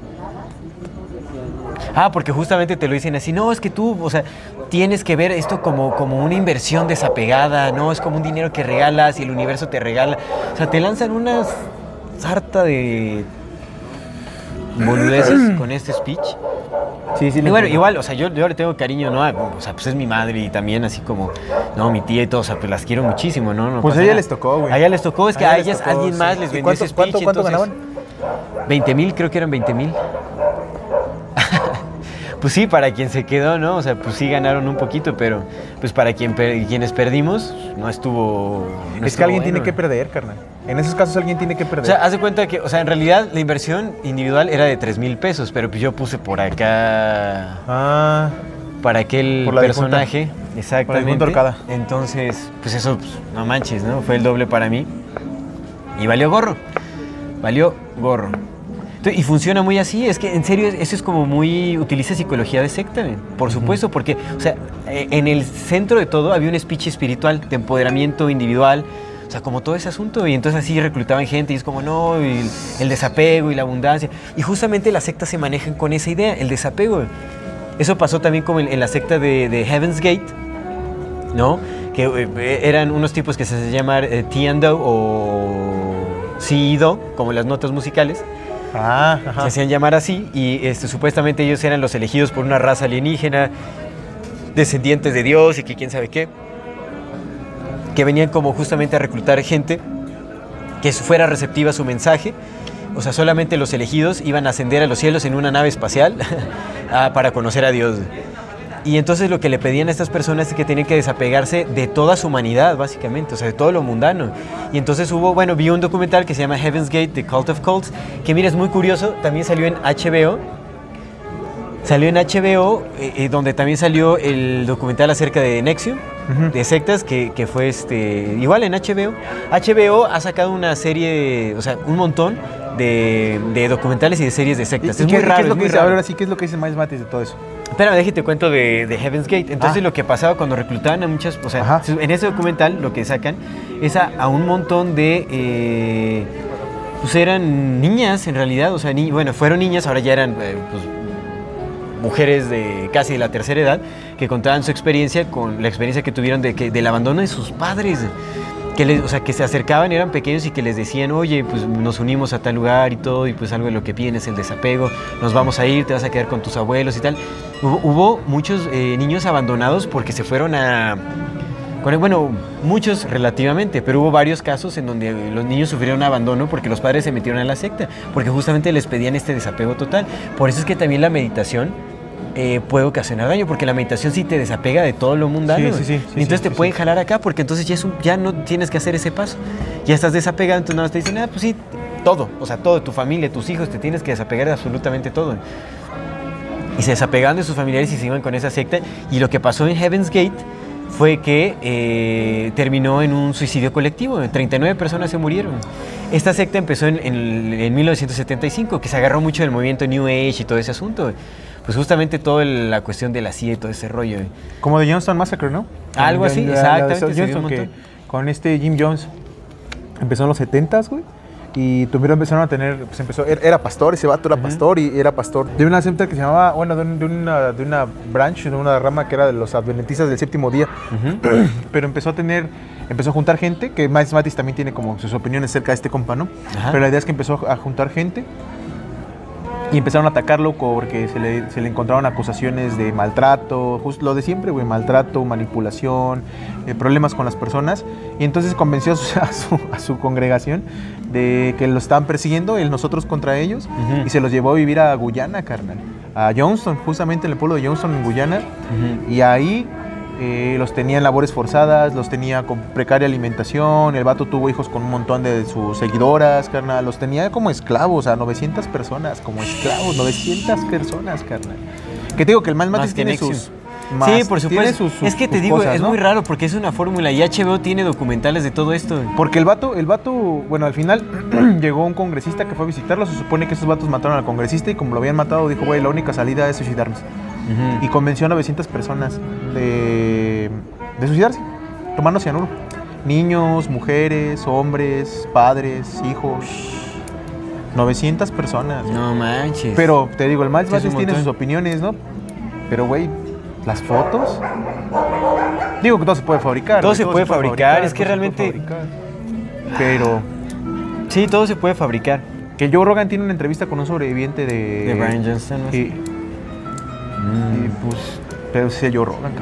Ah, porque justamente te lo dicen así, no, es que tú, o sea, tienes que ver esto como, como una inversión desapegada, no, es como un dinero que regalas y el universo te regala. O sea, te lanzan una sarta de boludeces con este speech. Sí, sí. Y bueno, entiendo. igual, o sea, yo, yo le tengo cariño, ¿no? O sea, pues es mi madre y también así como, no, mi tía y todo, o sea, pues las quiero muchísimo, ¿no? No Pues a ella nada. les tocó, güey. A ella les tocó, es que A ellas tocó, alguien sí. más les ¿Y vendió cuánto- ese speech. cuánto- cuánto entonces- ganaban? 20 mil, creo que eran 20 mil. Pues sí, para quien se quedó, ¿no? O sea, pues sí ganaron un poquito, pero pues para quien per- quienes perdimos, no estuvo. no es estuvo que alguien bueno, tiene que perder, carnal. En esos casos alguien tiene que O perder. sea, haz de cuenta que, o sea, en realidad la inversión individual era de 3 mil pesos, pero pues yo puse por acá ah, para aquel Por la personaje. Exactamente. Por la. Entonces, pues eso, pues, no manches, ¿no? Fue el doble para mí. Y valió gorro. Valió gorro. Y funciona muy así, es que en serio eso es como muy, utiliza psicología de secta, por supuesto, porque, o sea, eh, en el centro de todo había un speech espiritual, de empoderamiento individual, o sea, como todo ese asunto, y entonces así reclutaban gente, y es como, no, y el, el desapego y la abundancia, y justamente las sectas se manejan con esa idea, el desapego. Eso pasó también como en, en la secta de, de Heaven's Gate, ¿no? Que eh, eran unos tipos que se hacían llamar eh, Tiando o Sido, como las notas musicales, ah, se hacían llamar así y este, supuestamente ellos eran los elegidos por una raza alienígena, descendientes de Dios y que quién sabe qué, que venían como justamente a reclutar gente que fuera receptiva a su mensaje. O sea, solamente los elegidos iban a ascender a los cielos en una nave espacial para conocer a Dios. Y entonces lo que le pedían a estas personas es que tenían que desapegarse de toda su humanidad, básicamente, o sea, de todo lo mundano. Y entonces hubo, bueno, vi un documental que se llama Heaven's Gate, The Cult of Cults, que mira, es muy curioso, también salió en HBO. Salió en HBO, eh, eh, donde también salió el documental acerca de Nexium, de sectas, que, que fue este, igual en HBO. HBO ha sacado una serie, o sea, un montón de, de documentales y de series de ¿Y, sectas. y es qué, muy qué raro. es lo es que muy raro. Ahora sí, ¿qué es lo que dice Miles Matis de todo eso? Espérame, déjate cuento de, de Heaven's Gate. Entonces Ah. lo que pasaba cuando reclutaban a muchas, o sea, Ajá. en ese documental lo que sacan es a, a un montón de, eh, pues eran niñas en realidad, o sea, ni- bueno, fueron niñas, ahora ya eran, eh, pues, mujeres de casi de la tercera edad que contaban su experiencia con la experiencia que tuvieron de que, del abandono de sus padres. Que o sea, que se acercaban, eran pequeños y que les decían, oye, pues nos unimos a tal lugar y todo, y pues algo de lo que piden es el desapego, nos vamos a ir, te vas a quedar con tus abuelos y tal. Hubo, muchos eh, niños abandonados porque se fueron a... Bueno, muchos relativamente, pero hubo varios casos en donde los niños sufrieron abandono porque los padres se metieron a la secta, porque justamente les pedían este desapego total. Por eso es que también la meditación eh, puede ocasionar daño, porque la meditación sí te desapega de todo lo mundano. Sí, sí, sí, Y entonces te pueden jalar acá, porque entonces ya, es un- ya no tienes que hacer ese paso. Ya estás desapegado, entonces nada más te dicen, ah, pues sí, todo, o sea, todo, tu familia, tus hijos, te tienes que desapegar de absolutamente todo. Y se desapegaban de sus familiares y se iban con esa secta. Y lo que pasó en Heaven's Gate fue que eh, terminó en un suicidio colectivo. 39 personas se murieron. Esta secta empezó en, en- en 1975, que se agarró mucho del movimiento New Age y todo ese asunto. Pues justamente toda la cuestión de la CIA y todo ese rollo. Como de Johnston Massacre, ¿no? Algo así, exactamente, con este Jim Jones empezó en los 70s, güey. Y tuvieron, empezaron a tener, pues empezó, era, era pastor, ese vato era pastor y era pastor de una secta que se llamaba, bueno, de, un- de una, de una branch, de una rama que era de los adventistas del séptimo día. Pero empezó a tener, empezó a juntar gente, que Miles Matis también tiene como sus opiniones acerca de este compa, ¿no? Ajá. Pero la idea es que empezó a juntar gente y empezaron a atacarlo porque se le, se le encontraron acusaciones de maltrato, justo lo de siempre, güey, maltrato, manipulación, eh, problemas con las personas. Y entonces convenció a su, a su, a su congregación de que lo estaban persiguiendo, él nosotros contra ellos, y se los llevó a vivir a Guyana, carnal. A Johnston, justamente en el pueblo de Johnston, en Guyana. Y ahí eh, los tenía en labores forzadas, los tenía con precaria alimentación, el vato tuvo hijos con un montón de sus seguidoras, carnal, los tenía como esclavos, a 900 personas, como esclavos, 900 personas, carnal. Que te digo que el Mal Matis que tiene Nexium. sus... sí, por supuesto. sus- sus- es que te digo, cosas, es ¿no? muy raro porque es una fórmula y HBO tiene documentales de todo esto. Porque el vato, el vato, bueno, al final llegó un congresista que fue a visitarlo. Se supone que esos vatos mataron al congresista y como lo habían matado, dijo, güey, la única salida es suicidarnos. Y convenció a 900 personas de, de suicidarse, tomando cianuro. Niños, mujeres, hombres, padres, hijos. 900 personas. No manches. Pero te digo, el Miles Sí, es un Matis tiene sus opiniones, ¿no? Pero, güey, las fotos. Digo que todo se puede fabricar. Todo se puede fabricar, es que realmente- fabricar. Pero Sí, todo se puede fabricar. que Joe Rogan tiene una entrevista con un sobreviviente de. De Brian Johnston, ¿no? Mm. Y pues. Pero sí, Joe Rogan.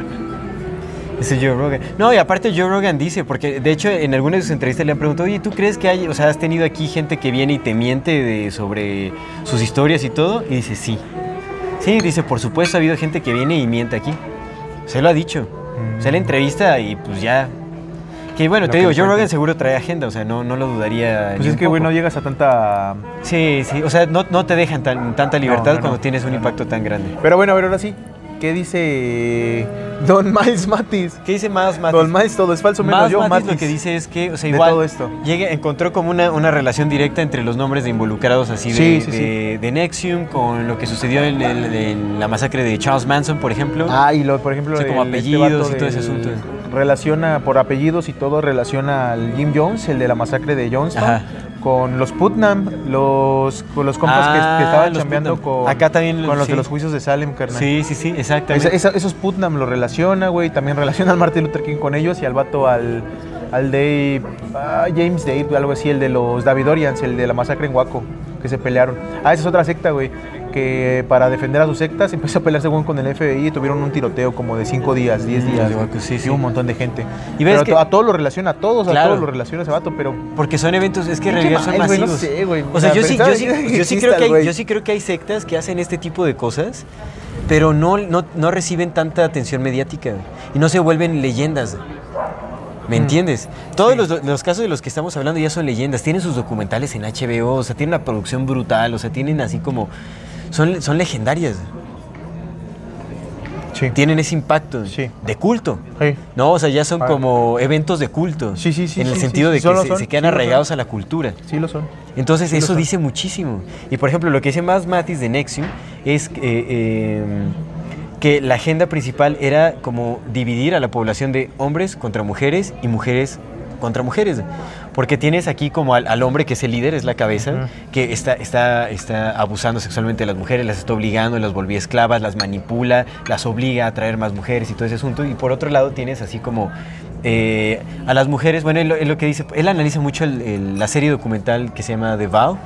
Ese Joe Rogan. No, y aparte Joe Rogan dice, porque de hecho en algunas de sus entrevistas le han preguntado, oye, ¿tú crees que hay, o sea, has tenido aquí gente que viene y te miente de, sobre sus historias y todo? Y dice, sí. Sí, dice, por supuesto ha habido gente que viene y miente aquí. Se lo ha dicho. O sea, la entrevista y pues ya. Que bueno, te digo, Joe. Rogan seguro trae agenda, o sea, no, no lo dudaría. Pues es que, güey, no llegas a tanta. Sí, sí, o sea, no, no te dejan tan- tanta libertad no, cuando tienes un impacto tan grande. Pero bueno, a ver, ahora sí. ¿Qué dice Don Miles Matis? ¿Qué dice más, Matis? Don Miles, todo es falso, menos yo, Matis Matis. lo que dice es que, o sea, de igual todo esto. llega- encontró como una, una relación directa entre los nombres de involucrados así de, Sí, sí, de, de Nexium con lo que sucedió en, el- en la masacre de Charles Manson, por ejemplo. Ah, y lo, por ejemplo, O sea, como el- este apellidos y todo ese asunto. Relaciona por apellidos y todo, relaciona al Jim Jones, el de la masacre de Johnston, Ajá. Con los Putnam, los, con los compas que- que, Ah, estaban chambeando Putnam. con, Acá también, con los de los juicios de Salem, carnal. sí, sí, sí, exactamente. Esa- esa- esos Putnam lo relaciona, güey. También relaciona al Martin Luther King con ellos y al vato al, al Dave, ah, James Dave, algo así, el de los Davidorians, el de la masacre en Waco, que se pelearon. Ah, esa es otra secta, güey. Que para defender a sus sectas empezó a pelearse güey, con el FBI y tuvieron un tiroteo como de 5 días, 10 Mm, días. sí, Y sí. un montón de gente. Y ves Pero que- a, to- a todos lo relaciona, a todos, a todos lo relaciona ese vato, pero Porque son eventos, es que en realidad son no masivos. sé, güey. O sea, yo sí, yo sí, yo sí creo que hay, güey. yo sí creo que hay sectas que hacen este tipo de cosas, pero no, no, no reciben tanta atención mediática güey, y no se vuelven leyendas. ¿Me Mm. entiendes? Todos los, los casos de los que estamos hablando ya son leyendas. Tienen sus documentales en HBO, o sea, tienen una producción brutal, o sea, tienen así como... Son, son legendarias. sí. Tienen ese impacto Sí. de culto. Sí. No, o sea, ya son Ah. como eventos de culto. Sí, sí, sí, En el sentido de que se, son, se quedan arraigados a la cultura. Sí lo son. Entonces eso son. dice muchísimo. Y por ejemplo, lo que dice más Matis de Nexium es que, eh, eh, que la agenda principal era como dividir a la población de hombres contra mujeres y mujeres contra mujeres. Porque tienes aquí como al, al hombre que es el líder, es la cabeza, que está, está, está abusando sexualmente de las mujeres, las está obligando, las volvía esclavas, las manipula, las obliga a traer más mujeres y todo ese asunto. Y por otro lado tienes así como eh, a las mujeres, bueno, él, lo- él lo que dice, él analiza mucho el- el- la serie documental que se llama The Vow,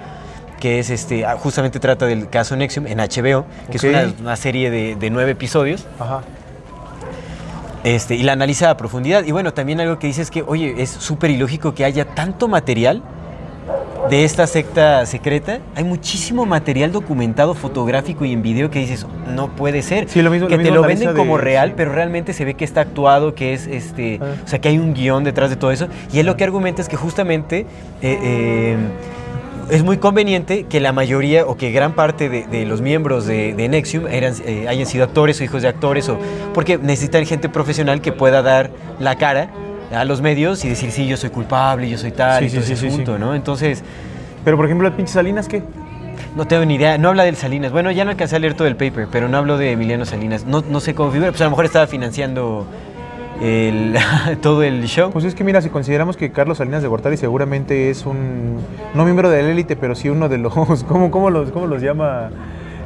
que es este, ah, justamente trata del caso Nexium en HBO, que es una, una serie de, de nueve episodios. Ajá. Este, y la analiza a profundidad. Y bueno, también algo que dice es que, oye, es súper ilógico que haya tanto material de esta secta secreta. Hay muchísimo material documentado, fotográfico y en video que dices, no puede ser. Sí, lo mismo- que lo te mismo lo venden como de- real, sí. pero realmente se ve que está actuado, que es este. Ah. O sea, que hay un guion detrás de todo eso. Y él lo que argumenta es que justamente. eh, eh, es muy conveniente que la mayoría o que gran parte de, de los miembros de, de Nexium eran, eh, hayan sido actores o hijos de actores, o, porque necesitan gente profesional que pueda dar la cara a los medios y decir, sí, yo soy culpable, yo soy tal, Sí, y todo sí, ese sí, sí. asunto, ¿no? Entonces, Pero, por ejemplo, el pinche Salinas, ¿qué? no tengo ni idea, no habla del Salinas. Bueno, ya no alcancé a leer todo el paper, pero no hablo de Emiliano Salinas. No, no sé cómo figura, pues a lo mejor estaba financiando el, todo el show. Pues es que mira, si consideramos que Carlos Salinas de Gortari seguramente es un, no miembro de la élite, pero sí uno de los, ¿cómo, cómo los, cómo los llama?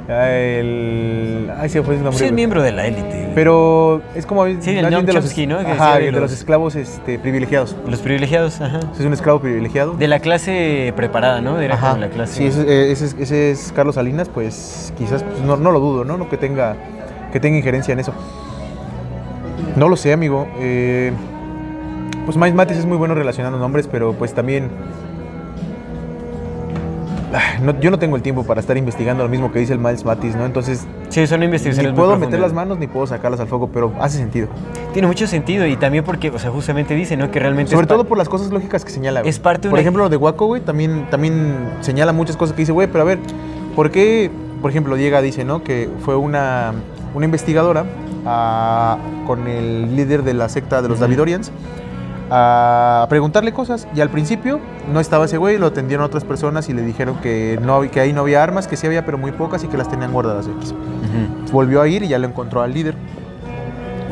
El, ay, se fue el nombre. Sí, es miembro de la élite. Pero es como Sí, el de los, Chomsky, ¿no? Ajá, de los los- esclavos este, privilegiados. Los privilegiados, ajá. Es un esclavo privilegiado. De la clase preparada, ¿no? Era Ajá. como la clase. Sí, ese, ese es- ese es Carlos Salinas, pues quizás pues, no, no lo dudo, ¿no? No que tenga, que tenga injerencia en eso. No lo sé, amigo. Eh, pues Miles Matis es muy bueno relacionando nombres, pero pues también. Ah, no- yo no tengo el tiempo para estar investigando lo mismo que dice el Miles Matis, ¿no? Entonces, Sí, son ni investigaciones muy puedo meter las manos ni puedo sacarlas al fuego, pero hace sentido. Tiene mucho sentido y también porque, o sea, justamente dice, ¿no? Que realmente. Sobre todo por las cosas lógicas que señala. güey. Es parte de Por una- ejemplo, lo de Waco, güey, también, también señala muchas cosas que dice, güey, pero a ver, ¿por qué, por ejemplo, llega, dice, ¿no? Que fue una, una investigadora ah, con el líder de la secta de los Davidorians a preguntarle cosas y al principio no estaba ese güey, lo atendieron otras personas y le dijeron que, no, que ahí no había armas, que sí había, pero muy pocas y que las tenían guardadas X. Ujú. Volvió a ir y ya lo encontró al líder.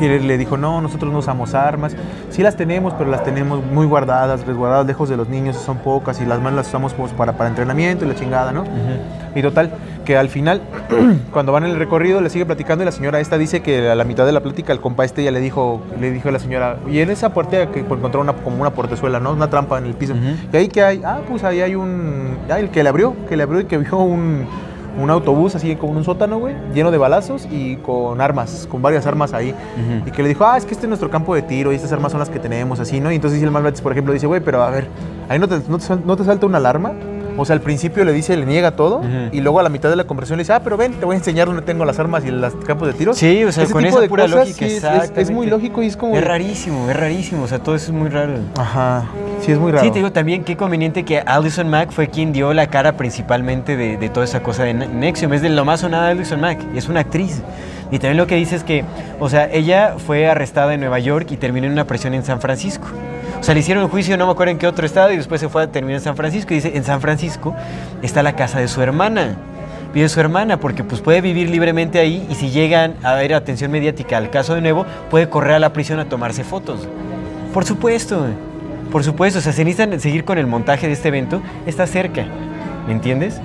Y él le dijo, no, nosotros no usamos armas. Sí las tenemos, pero las tenemos muy guardadas, resguardadas lejos de los niños, son pocas y las manos las usamos pues, para, para entrenamiento y la chingada, ¿no? Y total, que al final, cuando van en el recorrido, le sigue platicando y la señora esta dice que a la mitad de la plática el compa este ya le dijo, le dijo a la señora, y en esa puerta que encontró una, como una portezuela, ¿no? Una trampa en el piso. ¿Y ahí que hay? Ah, pues ahí hay un... Ah, el que le abrió, que le abrió y que vio un, un autobús así como un sótano, güey, lleno de balazos y con armas, con varias armas ahí. Y que le dijo, ah, es que este es nuestro campo de tiro y estas armas son las que tenemos, así, ¿no? Y entonces el Malvatis, por ejemplo, dice, güey, pero a ver, ahí no te, no te sal- no te salta una alarma. O sea, al principio le dice, le niega todo, y luego a la mitad de la conversación le dice, ah, pero ven, te voy a enseñar dónde tengo las armas y los campos de tiro. Sí, o sea, Ese con tipo esa de pura cosas, lógica, sí, es- es, es exactamente. muy lógico y es como... Es rarísimo, es rarísimo, o sea, todo eso es muy raro. Ajá, sí, es muy raro. Sí, te digo también qué conveniente que Alison Mack fue quien dio la cara principalmente de, de toda esa cosa de Ne- Nexium. Es de lo más sonada de Alison Mack, y es una actriz. Y también lo que dice es que, o sea, ella fue arrestada en Nueva York y terminó en una prisión en San Francisco. O sea, le hicieron un juicio, no me acuerdo en qué otro estado, y después se fue a terminar en San Francisco. Y dice, en San Francisco está la casa de su hermana. Vive su hermana, porque pues puede vivir libremente ahí y si llegan a ver atención mediática al caso de nuevo, puede correr a la prisión a tomarse fotos. Por supuesto, por supuesto, o sea, se necesitan seguir con el montaje de este evento, está cerca, ¿me entiendes?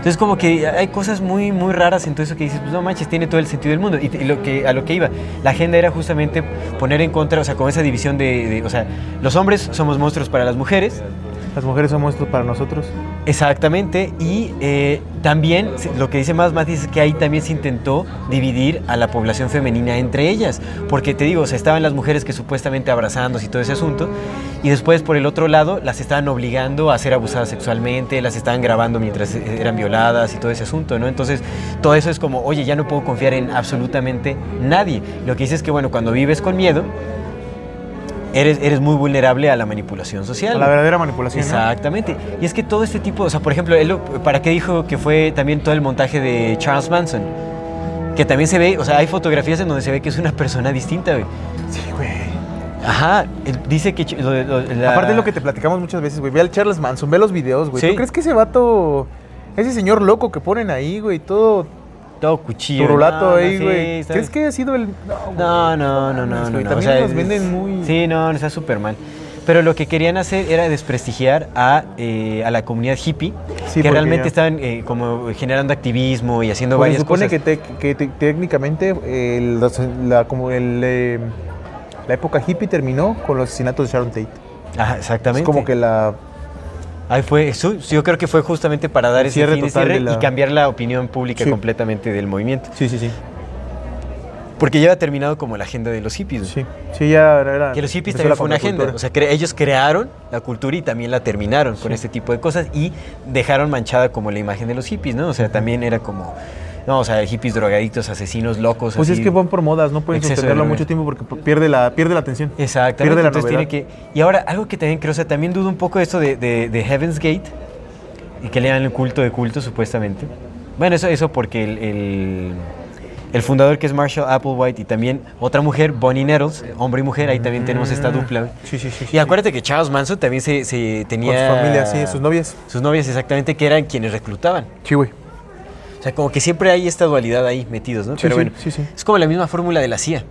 Entonces como que hay cosas muy muy raras en todo eso que dices, pues no manches, tiene todo el sentido del mundo. Y, y lo que, a lo que iba, la agenda era justamente poner en contra, o sea, con esa división de, de- o sea, los hombres somos monstruos para las mujeres, Las mujeres son monstruos para nosotros. Exactamente, y eh, también lo que dice más Matis es que ahí también se intentó dividir a la población femenina entre ellas, porque te digo, o sea, estaban las mujeres que supuestamente abrazándose y todo ese asunto, y después por el otro lado las estaban obligando a ser abusadas sexualmente, las estaban grabando mientras eh, eran violadas y todo ese asunto, ¿no? Entonces, todo eso es como, oye, ya no puedo confiar en absolutamente nadie. Lo que dice es que, bueno, cuando vives con miedo, eres, eres muy vulnerable a la manipulación social. A la verdadera manipulación. ¿no? Exactamente. Y es que todo este tipo, o sea, por ejemplo, él, ¿para qué dijo que fue también todo el montaje de Charles Manson? Que también se ve, o sea, hay fotografías en donde se ve que es una persona distinta, güey. Sí, güey. Ajá, él dice que... ch- lo- lo- la- Aparte es lo que te platicamos muchas veces, güey. Ve al Charles Manson, ve los videos, güey. Sí. ¿Tú crees que ese vato, ese señor loco que ponen ahí, güey, todo Todo cuchillo. turulato ahí, güey? ¿Crees que ha sido el...? No, no, no, no, no. También es- venden muy... Sí, no, no, está súper mal. Pero lo que querían hacer era desprestigiar a, eh, a la comunidad hippie, Sí, que realmente ya- estaban eh, como generando activismo y haciendo Pues se varias supone cosas. que, te- que te- técnicamente la, como el, eh, la época hippie terminó con los asesinatos de Sharon Tate. Ajá, Es exactamente. como que la... Ahí fue, eso, yo creo que fue justamente para dar El ese cierre fin total cierre la- y cambiar la opinión pública Sí. completamente del movimiento. Sí, sí, sí. Porque ya ha terminado como la agenda de los hippies. güey. Sí, sí ya era... Que los hippies también fue una agenda. O sea, cre- ellos crearon la cultura y también la terminaron con este tipo de cosas y dejaron manchada como la imagen de los hippies, ¿no? O sea, también era como, no, o sea, hippies drogadictos, asesinos, locos. Pues es que van por modas, no pueden Exceso sostenerlo mucho tiempo porque pierde la, pierde la atención. Exactamente. Pierde la entonces novedad. tiene que. Y ahora, algo que también creo, o sea, también dudo un poco de esto de, de- de Heaven's Gate. y que le llaman el culto de culto, supuestamente. Bueno, eso, eso porque el, el- el fundador que es Marshall Applewhite y también otra mujer, Bonnie Nettles, hombre y mujer, ahí también tenemos esta dupla. güey. Sí, sí, sí. Y acuérdate que Charles Manson también se, se tenía... Con su familia, sí, sus novias. Sus novias, exactamente, que eran quienes reclutaban. Sí, güey. O sea, como que siempre hay esta dualidad ahí metidos, ¿no? Sí, Pero sí, bueno, sí, es como la misma fórmula de la CIA.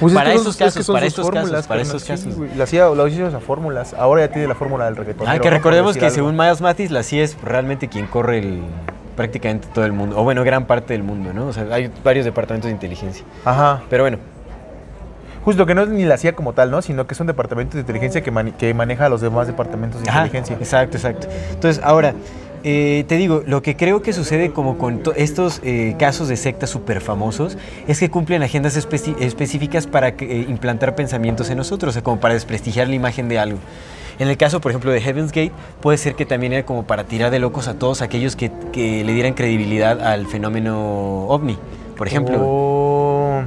Pues es para que estos es casos, que para estos casos, para estos casos. La CIA lo hizo esas fórmulas. Ahora ya tiene la fórmula del reggaetón. Ah, que recordemos que según Miles Matis, la CIA es realmente quien corre el, prácticamente todo el mundo, o bueno, gran parte del mundo, ¿no? O sea, hay varios departamentos de inteligencia. Ajá. Pero bueno, Justo que no es ni la CIA como tal, ¿no? Sino que es un departamento de inteligencia que, que maneja a los demás departamentos de Ajá, inteligencia. Exacto, exacto. Entonces, ahora, eh, te digo, lo que creo que sucede como con to- estos eh, casos de sectas súper famosos es que cumplen agendas específicas para que, eh, implantar pensamientos en nosotros, o sea, como para desprestigiar la imagen de algo. En el caso, por ejemplo, de Heaven's Gate, puede ser que también era como para tirar de locos a todos aquellos que, que le dieran credibilidad al fenómeno ovni, por ejemplo. Oh,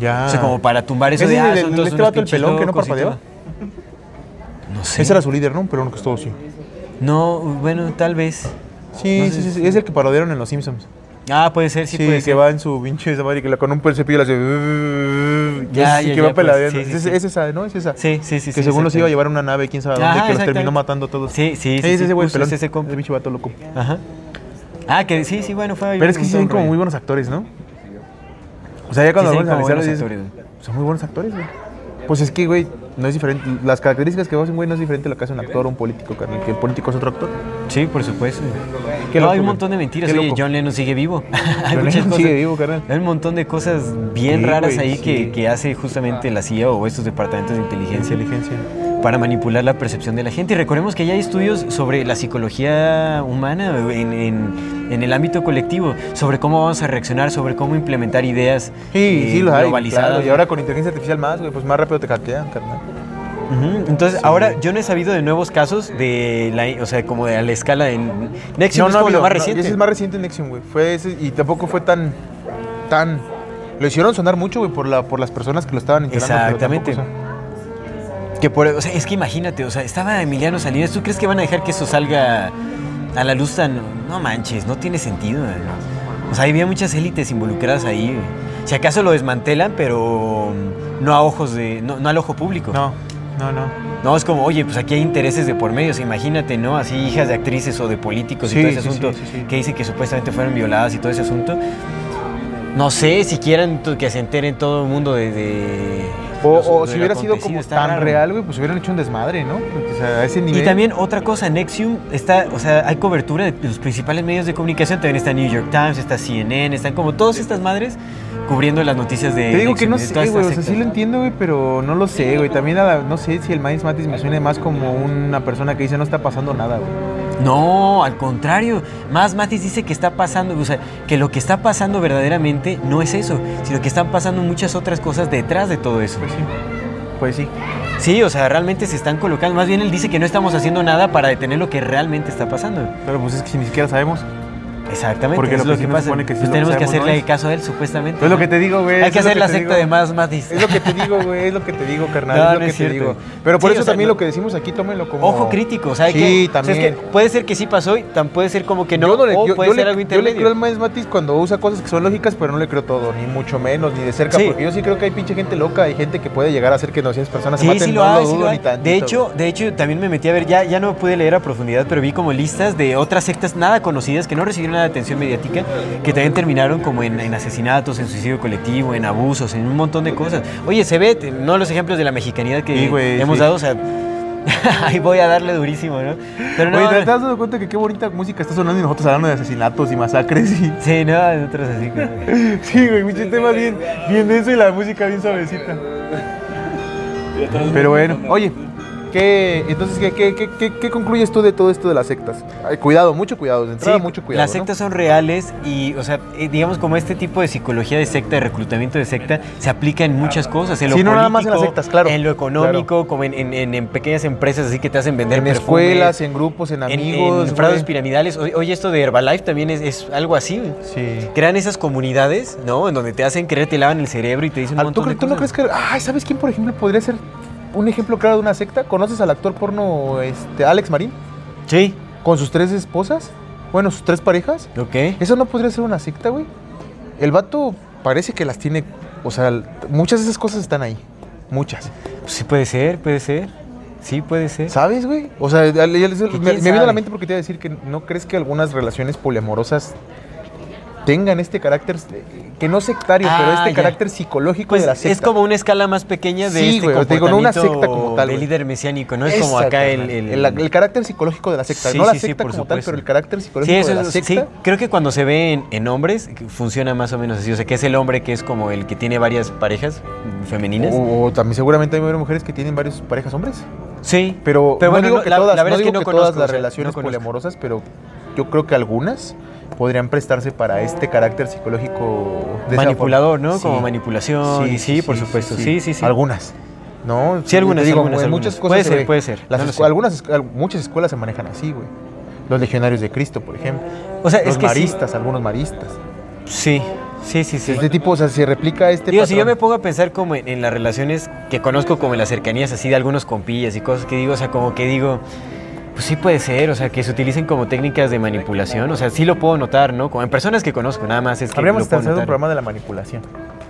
ya. O sea, como para tumbar eso ¿Ese de ah, el- el- este vato, el pelón que no parpadeaba? No sé. Ese era su líder, ¿no? Un pelón que es todo así. No, bueno, tal vez. Sí, No sí, sé sí, Es el que parodiaron en Los Simpsons. Ah, puede ser, sí, Sí, puede que ser. va en su pinche esa madre que la con un cepillo le hace. Ya, sí, ya, que ya, va peladeando. pues, sí, sí, es, esa, ¿no? Es esa. Sí, sí, sí. Que según los iba a llevar a una nave, quién sabe dónde, que los terminó matando a todos. Sí, sí, sí, Es ese güey pelón. es ese compa. Pinche vato loco. Ajá. Ah, que sí, sí, bueno, fue. Pero es que sí son como muy buenos actores, ¿no? O sea, ya cuando vamos a analizar, son muy buenos actores, güey. Pues es que, güey, no es diferente. Las características que hacen, güey, no es diferente a lo que hace un actor o un político, carnal. Que el político es otro actor. Sí, por supuesto. Qué no, loco, hay un montón de mentiras. Oye. John Lennon sigue vivo. hay muchas cosas. sigue vivo, carnal. Hay un montón de cosas bien Sí, raras güey, ahí que, que hace justamente la CIA o estos departamentos de inteligencia. Inteligencia. Para manipular la percepción de la gente. Y recordemos que ya hay estudios sobre la psicología humana en, en- en el ámbito colectivo, sobre cómo vamos a reaccionar, sobre cómo implementar ideas Sí, eh, sí, los hay. globalizadas. claro, y ahora con inteligencia artificial más, pues más rápido te hackean, carnal. Entonces, ahora yo no he sabido de nuevos casos de la, o sea, como de a la escala en Nexium es como lo más no, reciente. ese es más reciente Nexium, güey. Fue ese, y tampoco fue tan. tan. Lo hicieron sonar mucho, güey, por, la, por las personas que lo estaban integrando. pero Exactamente. Que por, o sea, es que imagínate, o sea, estaba Emiliano Salinas, ¿tú crees que van a dejar que eso salga a la luz tan no manches, no tiene sentido. ¿no? O sea, había muchas élites involucradas ahí. Si acaso lo desmantelan, pero no a ojos de no, no al ojo público. No, no, no. No, es como, oye, pues aquí hay intereses de por medio. o sea, imagínate, ¿no? Así hijas de actrices o de políticos Sí, y todo ese sí, asunto sí, que dicen que supuestamente fueron violadas y todo ese asunto. No sé si quieran que se enteren todo el mundo de. de O, los- o de si hubiera sido como tan raro. real, güey, pues hubieran hecho un desmadre, ¿no? O sea, a ese nivel. Y también otra cosa, Nexium está, o sea, hay cobertura de los principales medios de comunicación. También está New York Times, está CNN, están como todas estas madres cubriendo las noticias de. Te digo que no sé, güey, o sea, sí lo entiendo, güey, pero no lo sé, güey. También, a la- no sé si el Miles Matis me suena más como una persona que dice no está pasando nada, güey. No, al contrario. Más Matis dice que está pasando, o sea, que lo que está pasando verdaderamente no es eso, sino que están pasando muchas otras cosas detrás de todo eso. Pues sí. Pues sí. Sí, o sea, realmente se están colocando. Más bien él dice que no estamos haciendo nada para detener lo que realmente está pasando. Pero pues es que si ni siquiera sabemos. Exactamente. Porque es lo que que pasa. supone que sí Pues tenemos que hacerle ¿no es? caso a él, supuestamente. Es lo que te digo, güey. Hay que hacer la secta digo. de más Matis. Es lo que te digo, güey, es lo que te digo, carnal, No, es lo no que es te digo. Pero por Sí, eso o sea, también no- lo que decimos aquí, tómenlo como... Ojo crítico, o sea, sí, que, o sea, también. es que puede ser que sí pasó y tan puede ser como que no, yo no le, o yo- puede yo ser le- algo yo le intermedio. creo al Miles Matis cuando usa cosas que son lógicas, pero no le creo todo, ni mucho menos, ni de cerca, porque yo sí creo que hay pinche gente loca, hay gente que puede llegar a hacer que 900 personas se maten, no. De hecho, de hecho, también me metí a ver, ya, ya no pude leer a profundidad, pero vi como listas de otras sectas nada conocidas que no recibieron de atención mediática, que también terminaron como en, en asesinatos, en suicidio colectivo, en abusos, en un montón de cosas. Oye, se ve, no los ejemplos de la mexicanidad que Sí, güey, hemos sí. dado, o sea, ahí voy a darle durísimo, ¿no? Pero no, Oye, ¿te, te has dado cuenta que qué bonita música está sonando y nosotros hablando de asesinatos y masacres? Y... Sí, no, otros así como... Sí, güey, pinche tema bien, bien denso y la música bien suavecita. Pero bueno, oye, ¿qué, entonces, ¿qué, qué, qué, concluyes tú de todo esto de las sectas? Ay, cuidado, mucho cuidado, de entrada Sí, mucho cuidado. Las sectas son reales y, o sea, eh, digamos como este tipo de psicología de secta, de reclutamiento de secta, se aplica en muchas cosas. En lo Sí, no nada más en las sectas, claro, En lo económico, como en, en- en- en pequeñas empresas así que te hacen vender En perfumes, escuelas, en grupos, en en- amigos. en fraudes güey. piramidales. Oye, esto de Herbalife también es, es algo así. Sí. Crean esas comunidades, ¿no? En donde te hacen creer, te lavan el cerebro y te dicen un ¿Tú, montón tú no crees que.? Ay, ¿sabes quién, por ejemplo, podría ser un ejemplo claro de una secta? ¿Conoces al actor porno este, Alex Marín? Sí. con sus tres esposas, bueno, sus tres parejas. Ok. ¿Eso no podría ser una secta, güey? El vato parece que las tiene, o sea, muchas de esas cosas están ahí. Muchas. Sí, puede ser, puede ser. Sí, puede ser. ¿Sabes, güey? O sea, me, me vino a la mente porque te iba a decir que no crees que algunas relaciones poliamorosas tengan este carácter, eh, que no sectario, pero Ah, este ya. carácter psicológico Pues de la secta. es como una escala más pequeña de Sí, este güey, digo, no una secta como tal, de güey. líder mesiánico, ¿no? Es como acá el... el- el, el carácter psicológico de la secta. Sí, no la sí, secta por como tal, pero el carácter psicológico eso de la secta. creo que cuando se ve en, en hombres funciona más o menos así, o sea, que es el hombre que es como el que tiene varias parejas femeninas. O, o también seguramente hay mujeres que tienen varias parejas hombres. sí, Pero, Pero no bueno, digo no, que la- todas, la verdad no es que no que todas conozco, las o sea, relaciones poliamorosas, pero yo creo que algunas podrían prestarse para este carácter psicológico de manipulador. ¿no? Sí. Como manipulación, y sí, por supuesto, sí, sí, sí. Algunas. ¿No? Sí, algunas, digo, algunas, en algunas. muchas cosas Puede se ser, ve. puede ser, Las no lo escu- sé. algunas, muchas escuelas se manejan así, güey. Los legionarios de Cristo, por ejemplo. O sea, Los es que sí. maristas, algunos maristas. Sí, sí, sí, sí. Este tipo, o sea, se replica este Digo, si yo patrón. me pongo a pensar como en, en las relaciones que conozco como en las cercanías así de algunos compillas y cosas que digo, o sea, como que digo, pues sí puede ser, o sea, que se utilicen como técnicas de manipulación, o sea, sí lo puedo notar, ¿no? Como en personas que conozco, nada más es que Habríamos hacer un programa de la manipulación.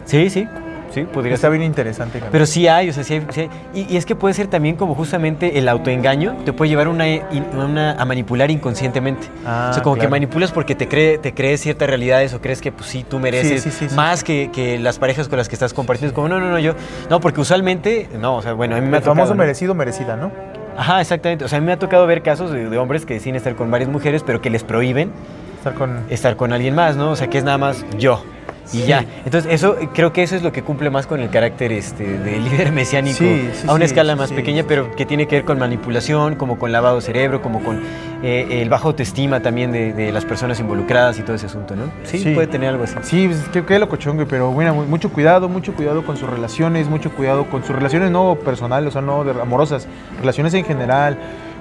Sí, sí, sí, podría Está ser. bien interesante. Pero sí hay, o sea, sí hay. sí hay. Y, y es que puede ser también como justamente el autoengaño te puede llevar una, a manipular inconscientemente. Ah, o sea, como que manipulas porque te, cree, te crees ciertas realidades o crees que pues sí, tú mereces Sí, más que, que las parejas con las que estás compartiendo. Es como, no, no, no, yo. No, porque usualmente, no, o sea, bueno, a mí me ha el famoso merecido, merecida, ¿no? Ajá, exactamente. O sea, a mí me ha tocado ver casos de, de hombres que deciden estar con varias mujeres, pero que les prohíben Estar con... estar con alguien más, ¿no? O sea, que es nada más yo. Y Sí. ya. Entonces, eso creo que eso es lo que cumple más con el carácter este, de líder mesiánico Sí, sí, a una escala más pequeña, pero que tiene que ver con manipulación, como con lavado de cerebro, como con eh, el bajo autoestima también de, de las personas involucradas y todo ese asunto, ¿no? Sí, puede tener algo así. Sí, pues, qué, qué locochón, güey, pero bueno, mu- mucho cuidado, mucho cuidado con sus relaciones, mucho cuidado con sus relaciones no personales, o sea, no de- amorosas, relaciones en general,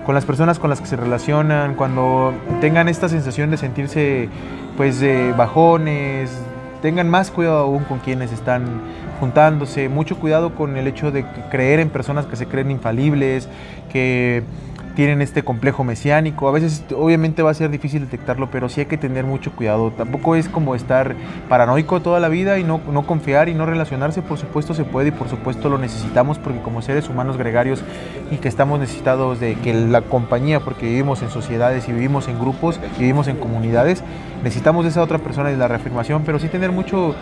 con las personas con las que se relacionan, cuando tengan esta sensación de sentirse, pues, eh, bajones, tengan más cuidado aún con quienes están juntándose, mucho cuidado con el hecho de creer en personas que se creen infalibles, que tienen este complejo mesiánico. A veces obviamente va a ser difícil detectarlo, pero sí hay que tener mucho cuidado. Tampoco es como estar paranoico toda la vida y no, no confiar y no relacionarse. Por supuesto se puede y por supuesto lo necesitamos porque como seres humanos gregarios y que estamos necesitados de que la compañía, porque vivimos en sociedades y vivimos en grupos vivimos en comunidades, necesitamos de esa otra persona y la reafirmación, pero sí tener mucho...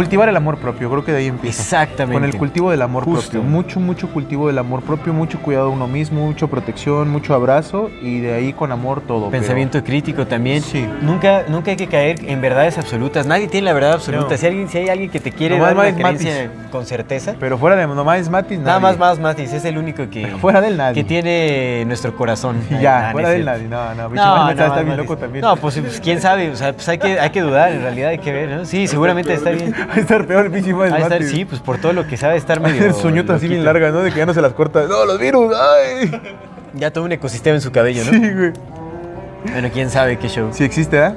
Cultivar el amor propio, creo que de ahí empieza. Exactamente. Con el cultivo del amor Justo. propio. Mucho, mucho cultivo del amor propio, mucho cuidado de uno mismo, mucha protección, mucho abrazo y de ahí con amor todo. pero- Pensamiento crítico también. Sí. Nunca, nunca hay que caer en verdades absolutas. Nadie tiene la verdad absoluta. No. Si, alguien, si hay alguien que te quiere Nomás dar una Mike Matis. con certeza, Pero fuera de nomás es Matis, nada nadie. más más Matis es el único que, Fuera del nadie. que tiene nuestro corazón. Ay, ya, nah, fuera no del nadie. No, no, bicho, No, no, está más bien loco también. No, pues, pues, quién sabe, o sea, pues hay que, hay que dudar, en realidad hay que ver, ¿no? Sí, seguramente está bien. Va a estar peor el pinche Matis. A estar, sí, pues por todo lo que sabe estar medio. Suñota así bien larga, ¿no? De que ya no se las corta. No, los virus, ay. Ya todo un ecosistema en su cabello, ¿no? Sí, güey. Bueno, quién sabe qué show. Sí existe, ¿ah?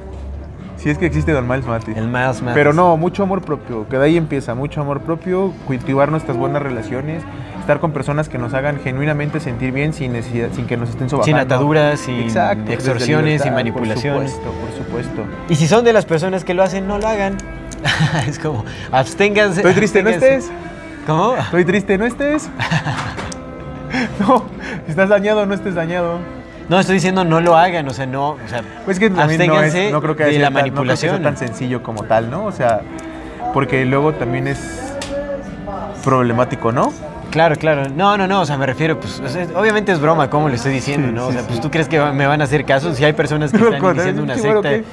Sí es que existe Don Miles Matis. El más, más. Pero no, mucho amor propio, que de ahí empieza, mucho amor propio, cultivar nuestras buenas relaciones, estar con personas que nos hagan genuinamente sentir bien sin necesidad, sin que nos estén sobajando. Sin ataduras, sin Exacto, extorsiones, sin libertad, manipulaciones. Por supuesto, por supuesto. Y si son de las personas que lo hacen, no lo hagan. es como, absténganse. Estoy triste, no estés. ¿Cómo? Estoy triste, no estés. no, estás dañado, no estés dañado. No, estoy diciendo no lo hagan, o sea, no, o sea, Pues que también no, es, absténganse no creo que de la tan- no creo que sea manipulación. tan sencillo como tal, ¿no? O sea, porque luego también es problemático, ¿no? Claro, claro. No, no, no, o sea, me refiero, pues, o sea, obviamente es broma, como le estoy diciendo, Sí, ¿no? o sea, sí. pues tú crees que me van a hacer caso si hay personas que están diciendo una secta. que-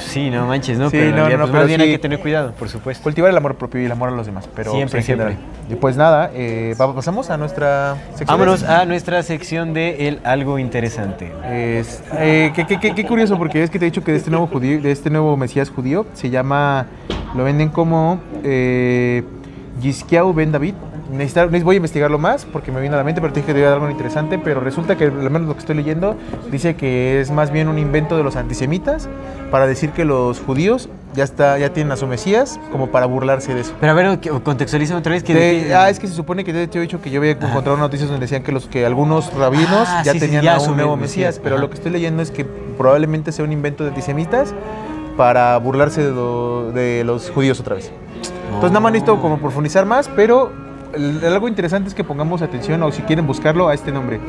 Sí, no manches, ¿no? Sí, pero no, realidad, no, pues, pero más bien sí. hay que tener cuidado, por supuesto. Cultivar el amor propio y el amor a los demás, pero Siempre, en general. siempre. Y pues nada, eh, pasamos a nuestra sección. Vámonos a nuestra sección de el algo interesante. Es, eh, qué, qué- qué- qué curioso, porque es que te he dicho que de este nuevo judío, de este nuevo Mesías judío, se llama, lo venden como eh, Yizkiau Ben David. Necesitar- neces- voy a investigarlo más porque me viene a la mente, pero te dije que te iba a dar algo interesante, pero resulta que al menos lo que estoy leyendo dice que es más bien un invento de los antisemitas para decir que los judíos ya está ya tienen a su Mesías como para burlarse de eso. Pero a ver, contextualiza otra vez que... De- de ah, es que se supone que te, te he dicho que yo había encontrado noticias donde decían que los que algunos rabinos Ah, ya sí, sí, tenían ya a un nuevo Mesías, Mesías, pero lo que estoy leyendo es que probablemente sea un invento de antisemitas para burlarse de, lo- de los judíos otra vez. Entonces nada más necesito como profundizar más, pero el- algo interesante es que pongamos atención o si quieren buscarlo a este nombre.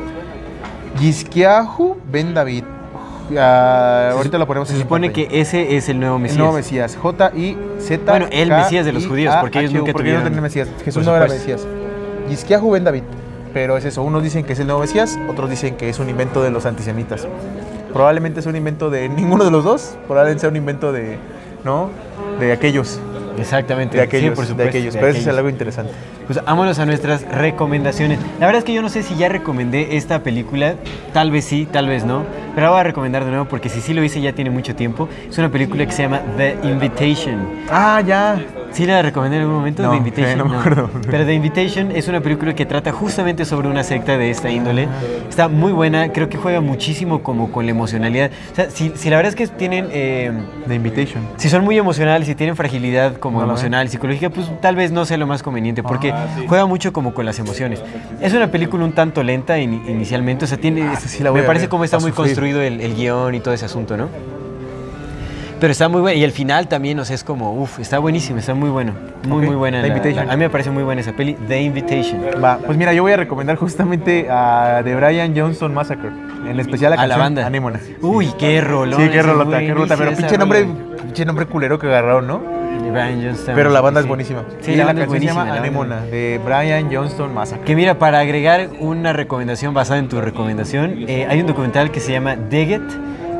Yizkiahu Ben David. Ah, ahorita lo ponemos Se en supone pantalla. que ese es el nuevo El Mesías. nuevo Mesías, J-I-Z. Bueno, el Mesías de los judíos, porque ellos nunca no tuvieron- tenían Mesías. Jesús Por no era supuesto. Mesías. Yizkiahu Ben David. Pero es eso, unos dicen que es el nuevo Mesías, otros dicen que es un invento de los antisemitas. Probablemente es un invento de ninguno de los dos, probablemente sea un invento de, ¿no? De aquellos, Exactamente. de aquellos, sí, por de supuesto, aquellos. de Pero eso es aquellos. algo interesante. Pues vámonos a nuestras recomendaciones. La verdad es que yo no sé si ya recomendé esta película, tal vez sí, tal vez no, pero la voy a recomendar de nuevo porque si sí lo hice ya tiene mucho tiempo. Es una película que se llama The Invitation. Ah, ya. ¿Sí la recomendé en algún momento? No, The Invitation. eh, no me acuerdo. Pero The Invitation es una película que trata justamente sobre una secta de esta índole. Está muy buena, creo que juega muchísimo como con la emocionalidad. O sea, si, si la verdad es que tienen... eh, The Invitation. si son muy emocionales, si tienen fragilidad como No emocional, psicológica, pues tal vez no sea lo más conveniente, porque Ah, juega mucho como con las emociones. Es una película un tanto lenta in- inicialmente, o sea, tiene, Ah, esa sí la voy me a parece ver, como está muy sufrir. construido el, el guion y todo ese asunto, ¿no? Pero está muy bueno, y el final también, o sea, es como, uff, está buenísimo, está muy bueno, muy, Ok, muy buena. The la- Invitation. la- a mí me parece muy buena esa peli, The Invitation. Va, pues mira, yo voy a recomendar justamente a The Brian Johnston Massacre, en especial la A la banda. Anémona. Uy, qué rolón. Sí, qué rolota, qué rolota, pero pinche nombre, rola. pinche nombre culero que agarraron, ¿no? Brian Johnston. Pero la banda es sí. buenísima. Sí, Y la banda es canción se buenísima. llama la banda- Anémona, de Brian Johnston Massacre. Que mira, para agregar una recomendación basada en tu recomendación, eh, hay un documental que se llama Dig It,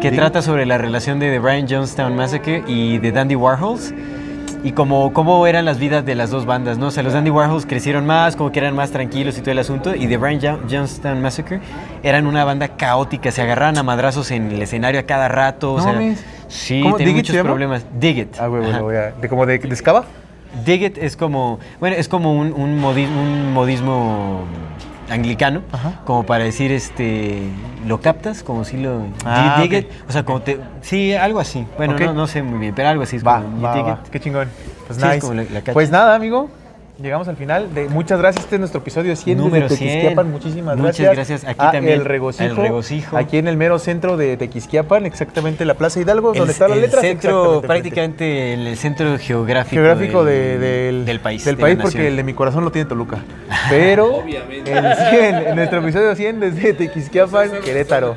que trata sobre la relación de The Brian Jonestown Massacre y de Dandy Warhols. Y como cómo eran las vidas de las dos bandas, ¿no? O sea, los Dandy Warhols crecieron más, como que eran más tranquilos y todo el asunto. Y The Brian Jo- Jonestown Massacre eran una banda caótica, se agarraban a madrazos en el escenario a cada rato. O No sea, sí, ¿Cómo? tiene ¿Dig It se muchos problemas. Dig It. Ah, bueno, voy a. ¿De como de, de excava? Dig It es como, bueno, es como un, un, modi- un modismo anglicano, Ajá. como para decir, este, ¿lo captas? Como si lo... Ah, it, o sea, como te... Sí, algo así. Bueno, no, no sé muy bien, pero algo así es Va, como... va, va. Qué chingón. Pues Sí, es nice. como la- la cacha. pues nada, amigo. Llegamos al final. De, muchas gracias. Este es nuestro episodio 100 Número desde 100. Tequisquiapan. Muchísimas Muchas gracias. gracias. Aquí a también, El regocijo, El Regocijo. Aquí en el mero centro de Tequisquiapan, exactamente la Plaza Hidalgo, El- donde está la el letra. centro, prácticamente el, el centro geográfico, geográfico del, de- del, del país. Del de país, porque nación. el de mi corazón lo tiene Toluca. Pero Obviamente. el 100, en nuestro episodio 100 desde Tequisquiapan, Querétaro.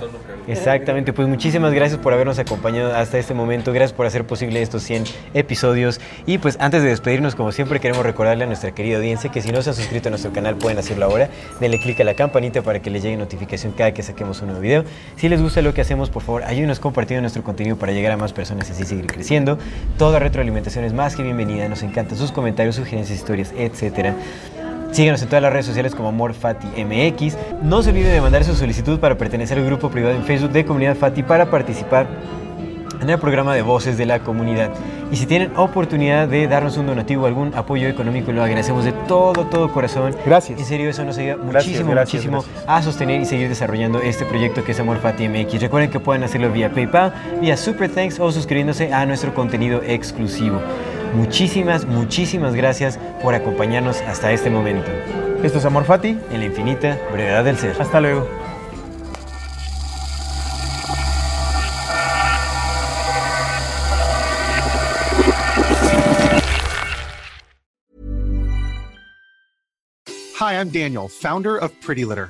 Exactamente, pues muchísimas gracias por habernos acompañado hasta este momento, gracias por hacer posible estos 100 episodios y pues antes de despedirnos como siempre queremos recordarle a nuestra querida audiencia que si no se han suscrito a nuestro canal pueden hacerlo ahora, denle clic a la campanita para que les llegue notificación cada que saquemos un nuevo video. Si les gusta lo que hacemos, por favor ayúdenos compartiendo nuestro contenido para llegar a más personas y así seguir creciendo. Toda retroalimentación es más que bienvenida, nos encantan sus comentarios, sugerencias, historias, etcétera. Síguenos en todas las redes sociales como AmorFatiMX. No se olvide de mandar su solicitud para pertenecer al grupo privado en Facebook de Comunidad Fati para participar en el programa de voces de la comunidad. Y si tienen oportunidad de darnos un donativo, algún apoyo económico, lo agradecemos de todo, todo corazón. Gracias. En serio, eso nos ayuda muchísimo, gracias, muchísimo gracias. a sostener y seguir desarrollando este proyecto que es Amor Fati MX. Recuerden que pueden hacerlo vía PayPal, vía Super Thanks o suscribiéndose a nuestro contenido exclusivo. Muchísimas, muchísimas gracias por acompañarnos hasta este momento. Esto es Amor Fati. En la infinita brevedad del ser. Hasta luego. Hi, I'm Daniel, founder of Pretty Litter.